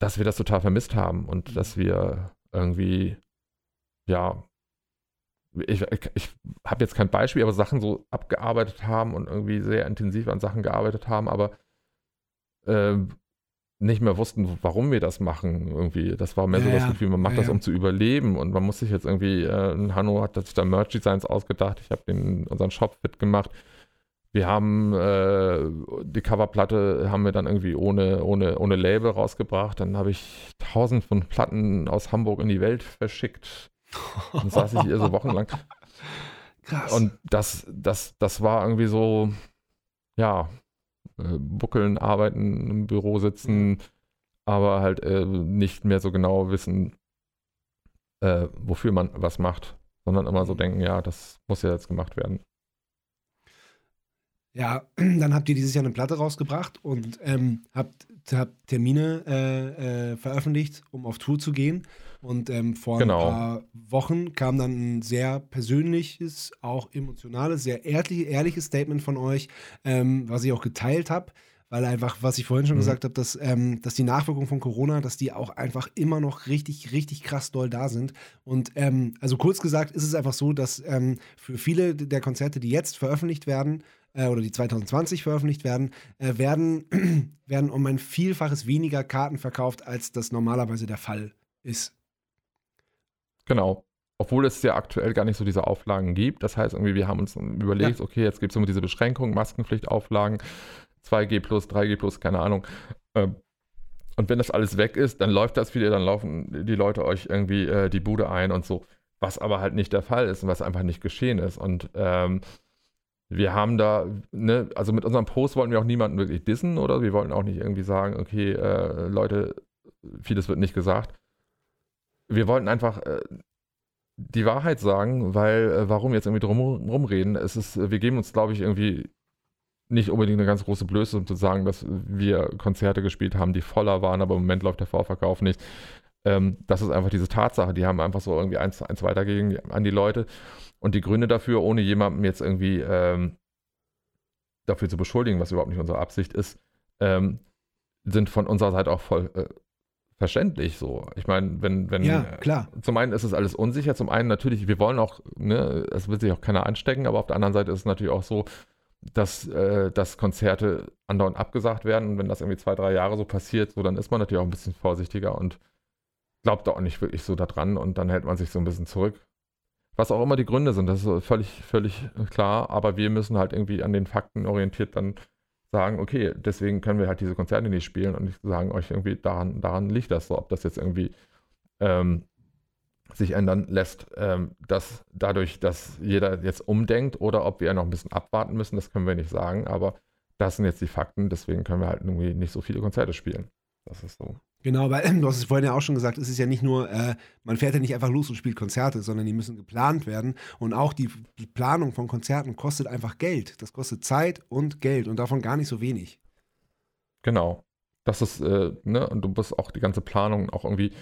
dass wir das total vermisst haben und dass wir irgendwie, ja, ich, ich habe jetzt kein Beispiel, aber Sachen so abgearbeitet haben und irgendwie sehr intensiv an Sachen gearbeitet haben, aber äh, nicht mehr wussten, warum wir das machen. Irgendwie, das war mehr ja, so das Gefühl, man macht ja, das, um zu überleben und man muss sich jetzt irgendwie, äh, Hanno hat sich da Merch-Designs ausgedacht, ich habe unseren Shop fit gemacht. Wir haben äh, die Coverplatte haben wir dann irgendwie ohne, ohne, ohne Label rausgebracht. Dann habe ich tausend von Platten aus Hamburg in die Welt verschickt. Dann saß ich hier so wochenlang. Krass. Und das, das, das war irgendwie so, ja, äh, buckeln, arbeiten, im Büro sitzen, aber halt äh, nicht mehr so genau wissen, äh, wofür man was macht, sondern immer so mhm. denken, ja, das muss ja jetzt gemacht werden. Ja, dann habt ihr dieses Jahr eine Platte rausgebracht und ähm, habt, habt Termine äh, äh, veröffentlicht, um auf Tour zu gehen. Und ähm, vor Genau. ein paar Wochen kam dann ein sehr persönliches, auch emotionales, sehr ehrlich, ehrliches Statement von euch, ähm, was ich auch geteilt habe. Weil einfach, was ich vorhin schon Mhm. gesagt habe, dass, ähm, dass die Nachwirkungen von Corona, dass die auch einfach immer noch richtig, richtig krass doll da sind. Und ähm, also kurz gesagt ist es einfach so, dass ähm, für viele der Konzerte, die jetzt veröffentlicht werden, äh, oder die 2020 veröffentlicht werden, äh, werden, werden um ein Vielfaches weniger Karten verkauft, als das normalerweise der Fall ist. Genau. Obwohl es ja aktuell gar nicht so diese Auflagen gibt. Das heißt, irgendwie, wir haben uns überlegt, okay, jetzt gibt es immer diese Beschränkungen, Maskenpflichtauflagen, 2G plus, 3G plus, keine Ahnung. Ähm, Und wenn das alles weg ist, dann läuft das wieder, dann laufen die Leute euch irgendwie äh, die Bude ein und so. Was aber halt nicht der Fall ist und was einfach nicht geschehen ist. Und ähm, wir haben da, ne, also mit unserem Post wollten wir auch niemanden wirklich dissen oder wir wollten auch nicht irgendwie sagen, okay, äh, Leute, vieles wird nicht gesagt. Wir wollten einfach äh, die Wahrheit sagen, weil äh, warum jetzt irgendwie drum rumreden? Es ist, wir geben uns, glaube ich, irgendwie nicht unbedingt eine ganz große Blöße, um zu sagen, dass wir Konzerte gespielt haben, die voller waren, aber im Moment läuft der Vorverkauf nicht. Ähm, das ist einfach diese Tatsache. Die haben einfach so irgendwie eins, eins weitergegeben an die Leute. Und die Gründe dafür, ohne jemandem jetzt irgendwie ähm, dafür zu beschuldigen, was überhaupt nicht unsere Absicht ist, ähm, sind von unserer Seite auch voll äh, verständlich so. Ich meine, wenn, wenn Ja, klar. zum einen ist es alles unsicher, zum einen natürlich, wir wollen auch, ne, es wird sich auch keiner anstecken, aber auf der anderen Seite ist es natürlich auch so, dass, äh, dass Konzerte andauernd abgesagt werden und wenn das irgendwie zwei, drei Jahre so passiert, so dann ist man natürlich auch ein bisschen vorsichtiger und glaubt da auch nicht wirklich so daran und dann hält man sich so ein bisschen zurück. Was auch immer die Gründe sind, das ist völlig, völlig klar, aber wir müssen halt irgendwie an den Fakten orientiert dann sagen, okay, deswegen können wir halt diese Konzerte nicht spielen und nicht sagen euch irgendwie, daran, daran liegt das so, ob das jetzt irgendwie ähm, sich ändern lässt, ähm, dass dadurch, dass jeder jetzt umdenkt oder ob wir noch ein bisschen abwarten müssen, das können wir nicht sagen, aber das sind jetzt die Fakten, deswegen können wir halt irgendwie nicht so viele Konzerte spielen. Das ist so. Genau, weil du hast es vorhin ja auch schon gesagt, es ist ja nicht nur, äh, man fährt ja nicht einfach los und spielt Konzerte, sondern die müssen geplant werden. Und auch die, Planung von Konzerten kostet einfach Geld. Das kostet Zeit und Geld und davon gar nicht so wenig. Genau. Das ist, äh, ne, und du musst auch die ganze Planung auch irgendwie.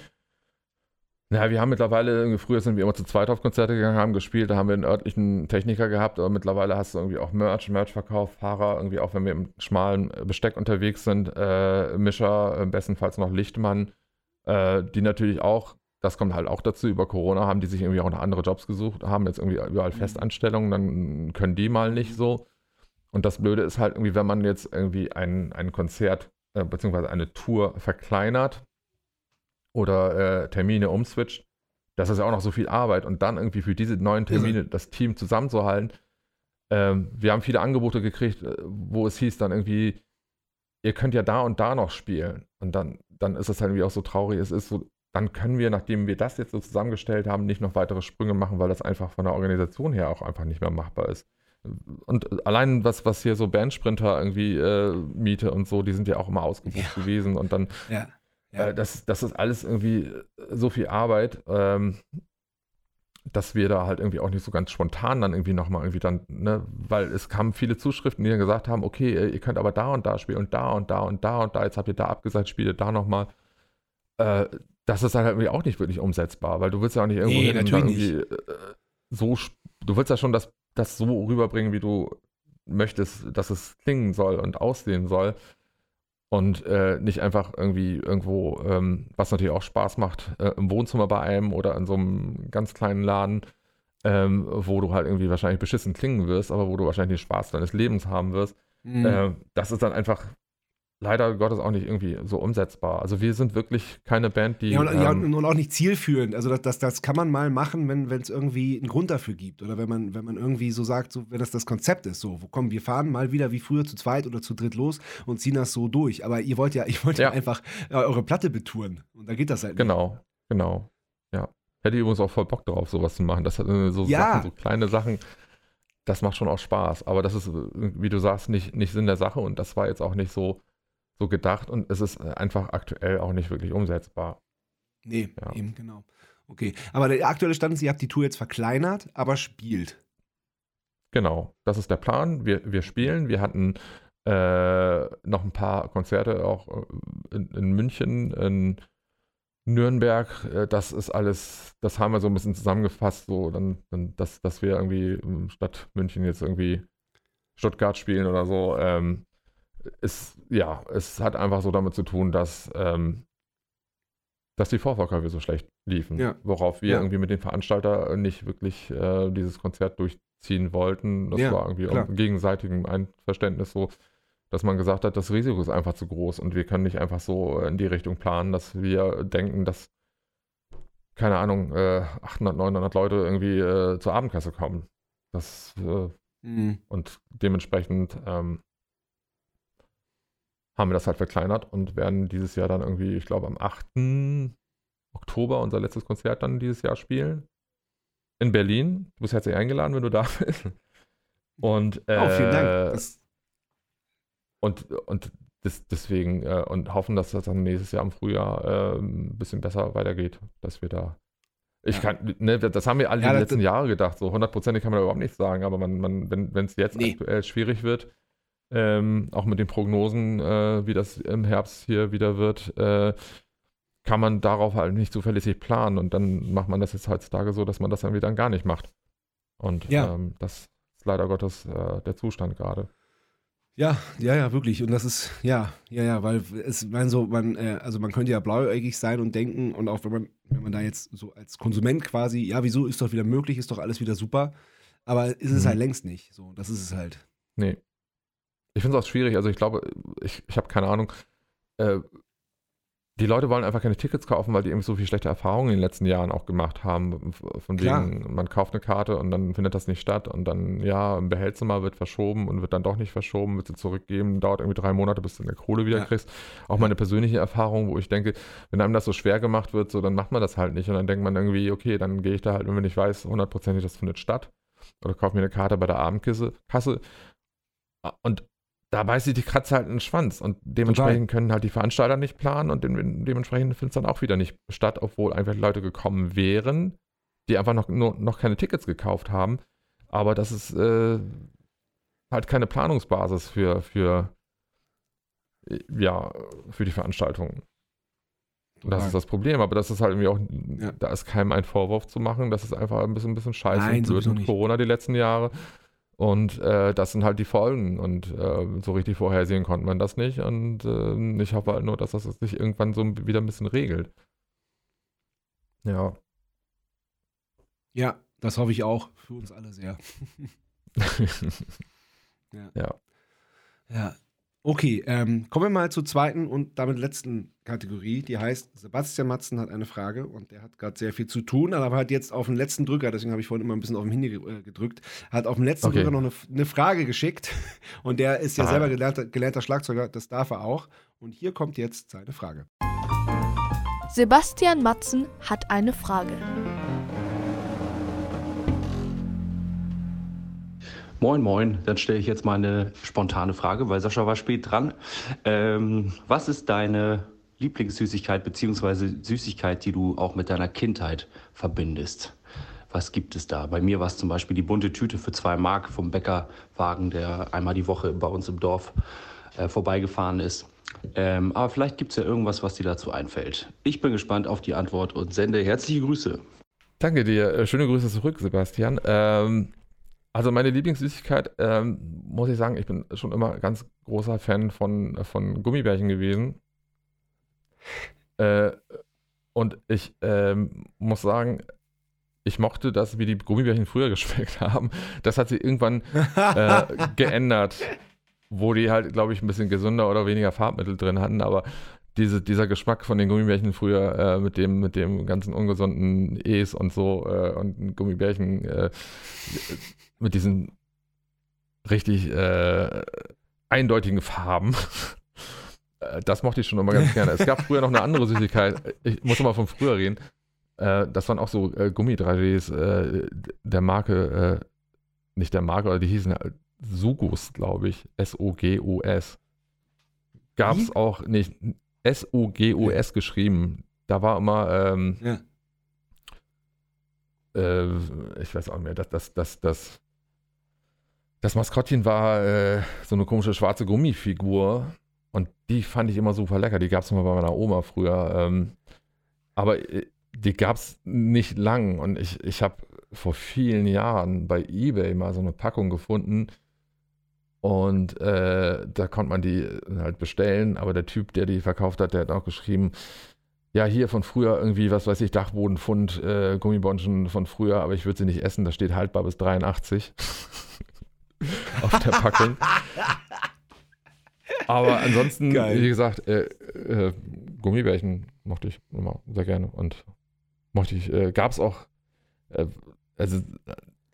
Naja, wir haben mittlerweile, früher sind wir immer zu zweit auf Konzerte gegangen, haben gespielt, da haben wir einen örtlichen Techniker gehabt, aber mittlerweile hast du irgendwie auch Merch, Merchverkauf, Fahrer, irgendwie auch wenn wir im schmalen Besteck unterwegs sind, äh, Mischer, im bestenfalls noch Lichtmann, äh, die natürlich auch, das kommt halt auch dazu, über Corona haben die sich irgendwie auch noch andere Jobs gesucht, haben jetzt irgendwie überall Festanstellungen, dann können die mal nicht so. Und das Blöde ist halt irgendwie, wenn man jetzt irgendwie ein, ein Konzert äh, beziehungsweise eine Tour verkleinert oder äh, Termine umswitcht, das ist ja auch noch so viel Arbeit und dann irgendwie für diese neuen Termine das Team zusammenzuhalten. Ähm, wir haben viele Angebote gekriegt, äh, wo es hieß dann irgendwie, ihr könnt ja da und da noch spielen. Und dann, dann ist es halt irgendwie auch so traurig, es ist so, dann können wir, nachdem wir das jetzt so zusammengestellt haben, nicht noch weitere Sprünge machen, weil das einfach von der Organisation her auch einfach nicht mehr machbar ist. Und allein was, was hier so Bandsprinter irgendwie äh, Miete und so, die sind ja auch immer ausgebucht Ja. gewesen und dann Ja. Ja. äh, das, das ist alles irgendwie äh, so viel Arbeit, ähm, dass wir da halt irgendwie auch nicht so ganz spontan dann irgendwie nochmal irgendwie dann, ne, weil es kamen viele Zuschriften, die dann gesagt haben, okay, äh, ihr könnt aber da und da spielen und da und da und da und da, jetzt habt ihr da abgesagt, spielt ihr da nochmal. Äh, das ist dann halt irgendwie auch nicht wirklich umsetzbar, weil du willst ja auch nicht irgendwo Nee, hin irgendwie äh, so, du willst ja schon das, das so rüberbringen, wie du möchtest, dass es klingen soll und aussehen soll und äh, nicht einfach irgendwie irgendwo, ähm, was natürlich auch Spaß macht, äh, im Wohnzimmer bei einem oder in so einem ganz kleinen Laden, ähm, wo du halt irgendwie wahrscheinlich beschissen klingen wirst, aber wo du wahrscheinlich den Spaß deines Lebens haben wirst. Mhm. Äh, das ist dann einfach leider Gottes auch nicht irgendwie so umsetzbar. Also wir sind wirklich keine Band, die. ja, und, ja, ähm, und auch nicht zielführend. Also das, das, das kann man mal machen, wenn es irgendwie einen Grund dafür gibt. Oder wenn man, wenn man irgendwie so sagt, so, wenn das das Konzept ist, so, wo kommen wir fahren mal wieder wie früher zu zweit oder zu dritt los und ziehen das so durch. Aber ihr wollt ja, ich wollt ja, Ja. einfach äh, eure Platte betouren. Und da geht das halt nicht. Genau, genau. Ja. Hätte ich übrigens auch voll Bock drauf, sowas zu machen. Das hat so Ja. Sachen, so kleine Sachen, das macht schon auch Spaß. Aber das ist, äh, wie du sagst, nicht, nicht Sinn der Sache und das war jetzt auch nicht so, so gedacht und es ist äh, einfach aktuell auch nicht wirklich umsetzbar. Nee, Ja. eben, genau. Okay. Aber der aktuelle Stand ist, ihr habt die Tour jetzt verkleinert, aber spielt. Genau, das ist der Plan. Wir, wir spielen. Wir hatten äh, noch ein paar Konzerte auch äh, in, in München, in Nürnberg. Äh, das ist alles, das haben wir so ein bisschen zusammengefasst, so dann, dann dass, dass wir irgendwie ähm, statt München jetzt irgendwie Stuttgart spielen oder so. Ähm, ist, ja, es hat einfach so damit zu tun, dass, ähm, dass die Vorverkäufe so schlecht liefen. Ja. Worauf wir Ja. irgendwie mit dem Veranstalter nicht wirklich äh, dieses Konzert durchziehen wollten. Das Ja, war irgendwie klar. gegenseitigem Einverständnis so, dass man gesagt hat, das Risiko ist einfach zu groß und wir können nicht einfach so in die Richtung planen, dass wir denken, dass, keine Ahnung, äh, 800, 900 Leute irgendwie äh, zur Abendkasse kommen. Das, äh, Mhm. und dementsprechend ähm, haben wir das halt verkleinert und werden dieses Jahr dann irgendwie, ich glaube, am 8. Oktober unser letztes Konzert dann dieses Jahr spielen. In Berlin. Du bist herzlich eingeladen, wenn du da bist. Und, äh, oh, vielen Dank. Das, und, und des, deswegen äh, und hoffen, dass das dann nächstes Jahr im Frühjahr äh, ein bisschen besser weitergeht, dass wir da. Ich Ja. kann, ne, das haben wir alle Ja, die das- letzten Jahre gedacht. So hundertprozentig kann man da überhaupt nichts sagen, aber man, man, wenn es jetzt Nee. aktuell schwierig wird, ähm, auch mit den Prognosen, äh, wie das im Herbst hier wieder wird, äh, kann man darauf halt nicht zuverlässig planen. Und dann macht man das jetzt heutzutage so, dass man das dann wieder gar nicht macht. Und Ja. ähm, das ist leider Gottes äh, der Zustand gerade. ja, ja, ja, wirklich. Und das ist, ja, ja, ja, weil es, man so, man, äh, also man könnte ja blauäugig sein und denken, und auch wenn man, wenn man da jetzt so als Konsument quasi, ja, wieso ist doch wieder möglich, ist doch alles wieder super. Aber ist es Mhm. halt längst nicht. So, das ist es halt. Nee. Ich finde es auch schwierig. Also ich glaube, ich, ich habe keine Ahnung. Äh, die Leute wollen einfach keine Tickets kaufen, weil die irgendwie so viel schlechte Erfahrungen in den letzten Jahren auch gemacht haben. Von Klar. wegen, man kauft eine Karte und dann findet das nicht statt und dann, ja, ein Behelzimmer wird verschoben und wird dann doch nicht verschoben, wird sie zurückgeben, dauert irgendwie drei Monate, bis du eine Kohle wieder Ja. kriegst. Auch meine persönliche Erfahrung, wo ich denke, wenn einem das so schwer gemacht wird, so, dann macht man das halt nicht und dann denkt man irgendwie, okay, dann gehe ich da halt, wenn ich weiß, hundertprozentig, das findet statt oder kaufe mir eine Karte bei der Abendkasse Kasse. und da beißt sich die Katze halt in den Schwanz und dementsprechend können halt die Veranstalter nicht planen und dem, dementsprechend findet es dann auch wieder nicht statt, obwohl einfach Leute gekommen wären, die einfach noch, nur, noch keine Tickets gekauft haben. Aber das ist äh, halt keine Planungsbasis für, für, äh, ja, für die Veranstaltung. Das ist das Problem, aber das ist halt irgendwie auch, Ja. da ist keinem ein Vorwurf zu machen, das ist einfach ein bisschen, ein bisschen scheiße Nein, und blöd mit. Corona die letzten Jahre. Und äh, das sind halt die Folgen und äh, so richtig vorhersehen konnte man das nicht und äh, ich hoffe halt nur, dass das sich irgendwann so wieder ein bisschen regelt. Ja. Ja, das hoffe ich auch. Für uns alle sehr. Ja. Okay, ähm, kommen wir mal zur zweiten und damit letzten Kategorie. Die heißt, Sebastian Matzen hat eine Frage und der hat gerade sehr viel zu tun, aber hat jetzt auf den letzten Drücker, deswegen habe ich vorhin immer ein bisschen auf dem Handy äh, gedrückt, hat auf den letzten Okay. Drücker noch eine, eine Frage geschickt und der ist ja Ah. selber gelernter, gelernter Schlagzeuger, das darf er auch. Und hier kommt jetzt seine Frage. Sebastian Matzen hat eine Frage. Moin, moin. Dann stelle ich jetzt mal eine spontane Frage, weil Sascha war spät dran. Ähm, was ist deine Lieblingssüßigkeit beziehungsweise Süßigkeit, die du auch mit deiner Kindheit verbindest? Was gibt es da? Bei mir war es zum Beispiel die bunte Tüte für zwei Mark vom Bäckerwagen, der einmal die Woche bei uns im Dorf äh, vorbeigefahren ist. Ähm, aber vielleicht gibt es ja irgendwas, was dir dazu einfällt. Ich bin gespannt auf die Antwort und sende herzliche Grüße. Danke dir. Äh, Schöne Grüße zurück, Sebastian. Ähm, also meine Lieblingssüßigkeit, ähm, muss ich sagen, ich bin schon immer ganz großer Fan von, von Gummibärchen gewesen. Äh, und ich ähm, muss sagen, ich mochte das, wie die Gummibärchen früher geschmeckt haben. Das hat sich irgendwann äh, geändert, wo die halt, glaube ich, ein bisschen gesünder oder weniger Farbmittel drin hatten, aber diese, dieser Geschmack von den Gummibärchen früher äh, mit, dem, mit dem ganzen ungesunden E's und so äh, und Gummibärchen äh, mit diesen richtig äh, eindeutigen Farben. Äh, Das mochte ich schon immer ganz gerne. Es gab früher noch eine andere Süßigkeit. Ich muss mal von früher reden. Äh, das waren auch so äh, Gummidragés äh, der Marke, nicht der Marke, aber die hießen Sugus, glaube ich. S-O-G-U-S. Gab es auch nicht. S-U-G-U-S geschrieben. Da war immer, ähm, Ja. äh, ich weiß auch nicht mehr, das, das, das, das, Das Maskottchen war äh, so eine komische schwarze Gummifigur und die fand ich immer super lecker. Die gab es mal bei meiner Oma früher. Ähm, aber äh, die gab es nicht lang und ich, ich habe vor vielen Jahren bei eBay mal so eine Packung gefunden und äh, da konnte man die halt bestellen, aber der Typ, der die verkauft hat, der hat auch geschrieben, ja, hier von früher irgendwie, was weiß ich, Dachbodenfund, äh, Gummibonschen von früher, aber ich würde sie nicht essen, da steht haltbar bis 83 auf der Packung. aber ansonsten, Geil. wie gesagt, äh, äh, Gummibärchen mochte ich immer sehr gerne und mochte ich, äh, gab es auch, äh, also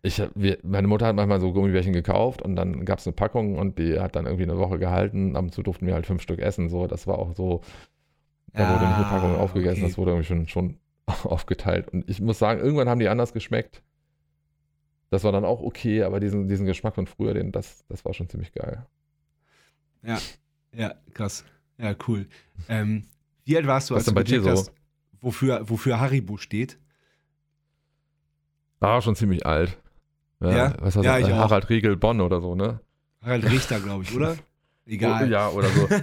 ich, wir, meine Mutter hat manchmal so Gummibärchen gekauft und dann gab es eine Packung und die hat dann irgendwie eine Woche gehalten. Ab und zu durften wir halt fünf Stück essen. So, das war auch so, da wurde nicht eine Packung Ah, aufgegessen, okay. das wurde irgendwie schon, schon aufgeteilt. Und ich muss sagen, irgendwann haben die anders geschmeckt. Das war dann auch okay, aber diesen, diesen Geschmack von früher, den, das, das war schon ziemlich geil. Ja, krass. Ja, cool. Ähm, wie alt warst du, Was als denn du bei dir gecheckt so? hast, wofür, wofür Haribo steht? War schon ziemlich alt. Ja? Was heißt Ja, das? ich auch. Harald Riegel Bonn oder so, ne? Harald Richter, glaube ich, oder? Egal. Oh, ja, oder so.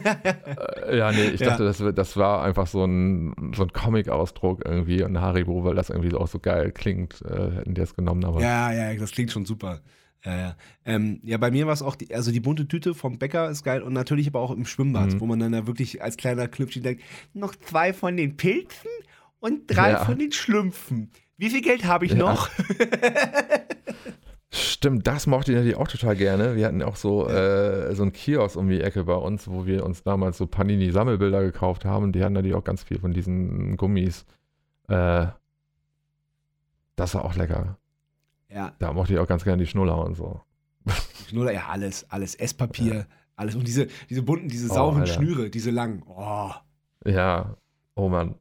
Äh, ja, nee, ich Ja. dachte, das, wär- das war einfach so ein, so ein Comic-Ausdruck irgendwie und Haribo, weil das irgendwie auch so geil klingt, äh, hätten die das genommen, aber Ja, ja, das klingt schon super. Ja, ja. Ähm, ja, bei mir war es auch, die, also die bunte Tüte vom Bäcker ist geil und natürlich aber auch im Schwimmbad, Mhm. wo man dann da wirklich als kleiner Knüppchen denkt, noch zwei von den Pilzen und drei Ja. von den Schlümpfen. Wie viel Geld habe ich Ja. noch? Stimmt, das mochte ich natürlich auch total gerne. Wir hatten auch so, äh, so einen Kiosk um die Ecke bei uns, wo wir uns damals so Panini-Sammelbilder gekauft haben. Die hatten natürlich auch ganz viel von diesen Gummis. Äh, das war auch lecker. Ja, Da mochte ich auch ganz gerne die Schnuller und so. Schnuller, ja, alles, alles, Esspapier, alles. Und diese, diese bunten, diese Oh, sauren Alter. Schnüre, diese langen. Oh. Ja, oh Mann.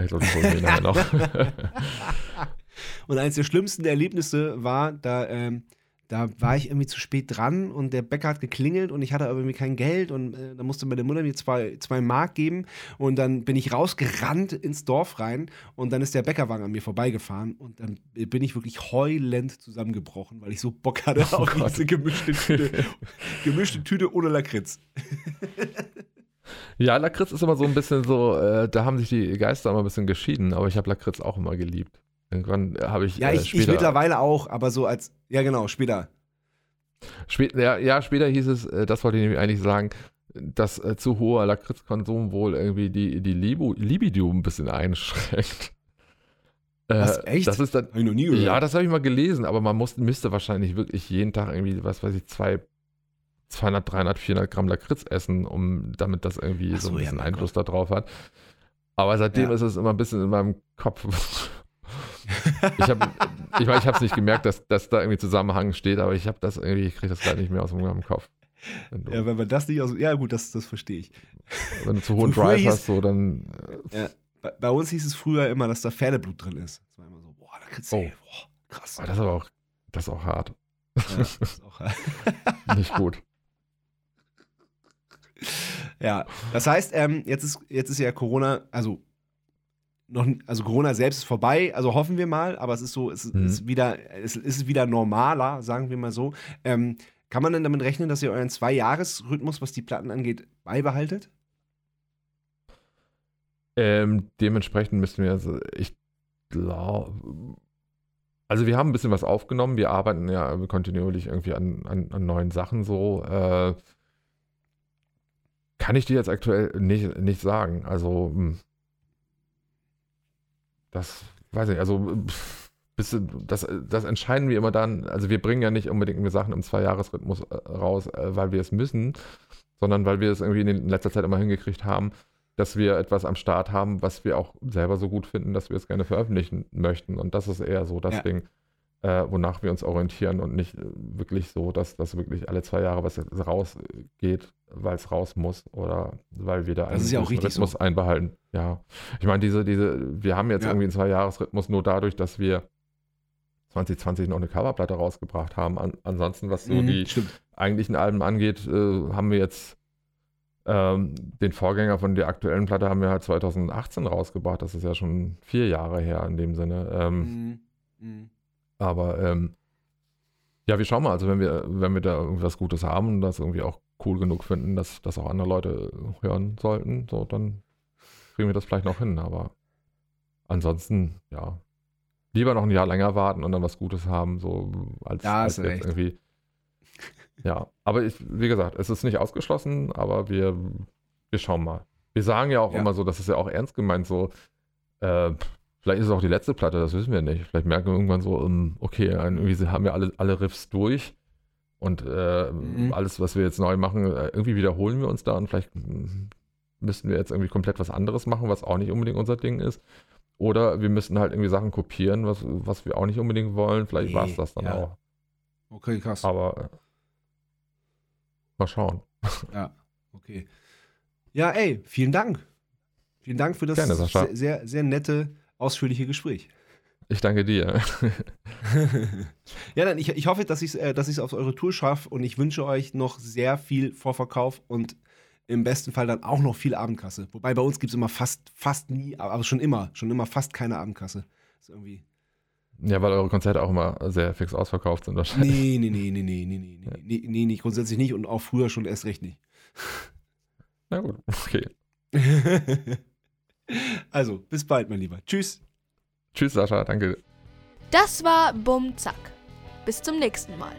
Ich glaube, das holen wir nachher noch. Und eines der schlimmsten Erlebnisse war, da, ähm, da war ich irgendwie zu spät dran und der Bäcker hat geklingelt und ich hatte aber irgendwie kein Geld und äh, da musste meine Mutter mir zwei, zwei Mark geben und dann bin ich rausgerannt ins Dorf rein und dann ist der Bäckerwagen an mir vorbeigefahren und dann bin ich wirklich heulend zusammengebrochen, weil ich so Bock hatte Oh auf Gott. diese gemischte Tüte, gemischte Tüte ohne Lakritz. Ja, Lakritz ist immer so ein bisschen so, äh, da haben sich die Geister immer ein bisschen geschieden, aber ich habe Lakritz auch immer geliebt. Irgendwann habe ich, Ja, äh, ich, ich später, mittlerweile auch, aber so als, ja genau, später. spät, ja, ja, später hieß es, äh, das wollte ich nämlich eigentlich sagen, dass äh, zu hoher Lakritzkonsum wohl irgendwie die, die Libo, Libido ein bisschen einschränkt. Äh, Was, echt? Das ist dann, Hab ich noch nie gehört. ja, das habe ich mal gelesen, aber man muss, müsste wahrscheinlich wirklich jeden Tag irgendwie, was weiß ich, zwei, 200, 300, 400 Gramm Lakritz essen, um damit das irgendwie so so, ein ja, bisschen mein Einfluss darauf hat. Aber seitdem Ja. ist es immer ein bisschen in meinem Kopf. Ich habe ich mein, ich es nicht gemerkt, dass, dass da irgendwie Zusammenhang steht, aber ich habe das irgendwie, ich kriege das gerade nicht mehr aus meinem Kopf. Wenn du, Ja, wenn man das nicht aus. Ja, gut, das, das verstehe ich. wenn du zu hohen Drive hieß- hast, so dann. äh, Bei, bei uns hieß es früher immer, dass da Pferdeblut drin ist. Das war immer so, boah, da kriegst du, Oh. ey, boah, krass. Oh, das ist aber auch, das ist auch hart. Ja, das ist auch, Nicht gut. ja, das heißt, ähm, jetzt, ist, jetzt ist ja Corona, also noch, also Corona selbst ist vorbei, also hoffen wir mal, aber es ist so, es ist, Mhm. ist wieder, es ist wieder normaler, sagen wir mal so. Ähm, kann man denn damit rechnen, dass ihr euren Zwei-Jahres-Rhythmus, was die Platten angeht, beibehaltet? Ähm, dementsprechend müssen wir, also ich glaube, also wir haben ein bisschen was aufgenommen, wir arbeiten ja kontinuierlich irgendwie an, an, an neuen Sachen so. Äh, kann ich dir jetzt aktuell nicht, nicht sagen. Also, hm, das weiß ich, also bis, das, das entscheiden wir immer dann, also wir bringen ja nicht unbedingt Sachen im Zwei-Jahres-Rhythmus äh, raus, äh, weil wir es müssen, sondern weil wir es irgendwie in, in letzter Zeit immer hingekriegt haben, dass wir etwas am Start haben, was wir auch selber so gut finden, dass wir es gerne veröffentlichen möchten. Und das ist eher so das Ja. Ding, äh, wonach wir uns orientieren und nicht äh, wirklich so, dass das wirklich alle zwei Jahre was rausgeht, weil es raus muss oder weil wir da ist ja Rhythmus so. einbehalten. Ja, ich meine, diese, diese, wir haben jetzt Ja. irgendwie einen Zwei-Jahres-Rhythmus nur dadurch, dass wir 2020 noch eine Coverplatte rausgebracht haben. An, ansonsten, was so Mhm, die Stimmt. eigentlichen Alben angeht, äh, haben wir jetzt ähm, den Vorgänger von der aktuellen Platte haben wir halt 2018 rausgebracht. Das ist ja schon vier Jahre her in dem Sinne. Ähm, Mhm. Mhm. Aber ähm, Ja, wir schauen mal. Also wenn wir, wenn wir da irgendwas Gutes haben und das irgendwie auch cool genug finden, dass das auch andere Leute hören sollten, so dann kriegen wir das vielleicht noch hin. Aber ansonsten, ja, lieber noch ein Jahr länger warten und dann was Gutes haben, so als, Ja, als jetzt irgendwie. Ja, aber ich, wie gesagt, es ist nicht ausgeschlossen, aber wir, wir schauen mal. Wir sagen ja auch Ja. immer so, das ist ja auch ernst gemeint, so, äh, vielleicht ist es auch die letzte Platte, das wissen wir nicht. Vielleicht merken wir irgendwann so, ähm, okay, irgendwie haben wir alle, alle Riffs durch und äh, Mhm. alles, was wir jetzt neu machen, äh, irgendwie wiederholen wir uns da und vielleicht mm, müssten wir jetzt irgendwie komplett was anderes machen, was auch nicht unbedingt unser Ding ist. Oder wir müssten halt irgendwie Sachen kopieren, was, was wir auch nicht unbedingt wollen. Vielleicht Nee, war es das dann ja. auch. Okay, krass. Aber äh, mal schauen. Ja, okay. Ja, ey, vielen Dank. Vielen Dank für das Gerne, sehr, sehr, sehr nette, ausführliche Gespräch. Ich danke dir. ja, dann ich, ich hoffe, dass ich es äh, auf eure Tour schaffe und ich wünsche euch noch sehr viel Vorverkauf und im besten Fall dann auch noch viel Abendkasse. Wobei bei uns gibt es immer fast, fast nie, aber schon immer, schon immer fast keine Abendkasse. Ist irgendwie. Ja, weil eure Konzerte auch immer sehr fix ausverkauft sind wahrscheinlich. Nee, nee, nee, nee, nee, nee, nee, nee, nee, nee, nee, grundsätzlich nicht und auch früher schon erst recht nicht. Na gut, okay. also, bis bald, mein Lieber. Tschüss. Tschüss, Sascha, danke. Das war Bum Zack. Bis zum nächsten Mal.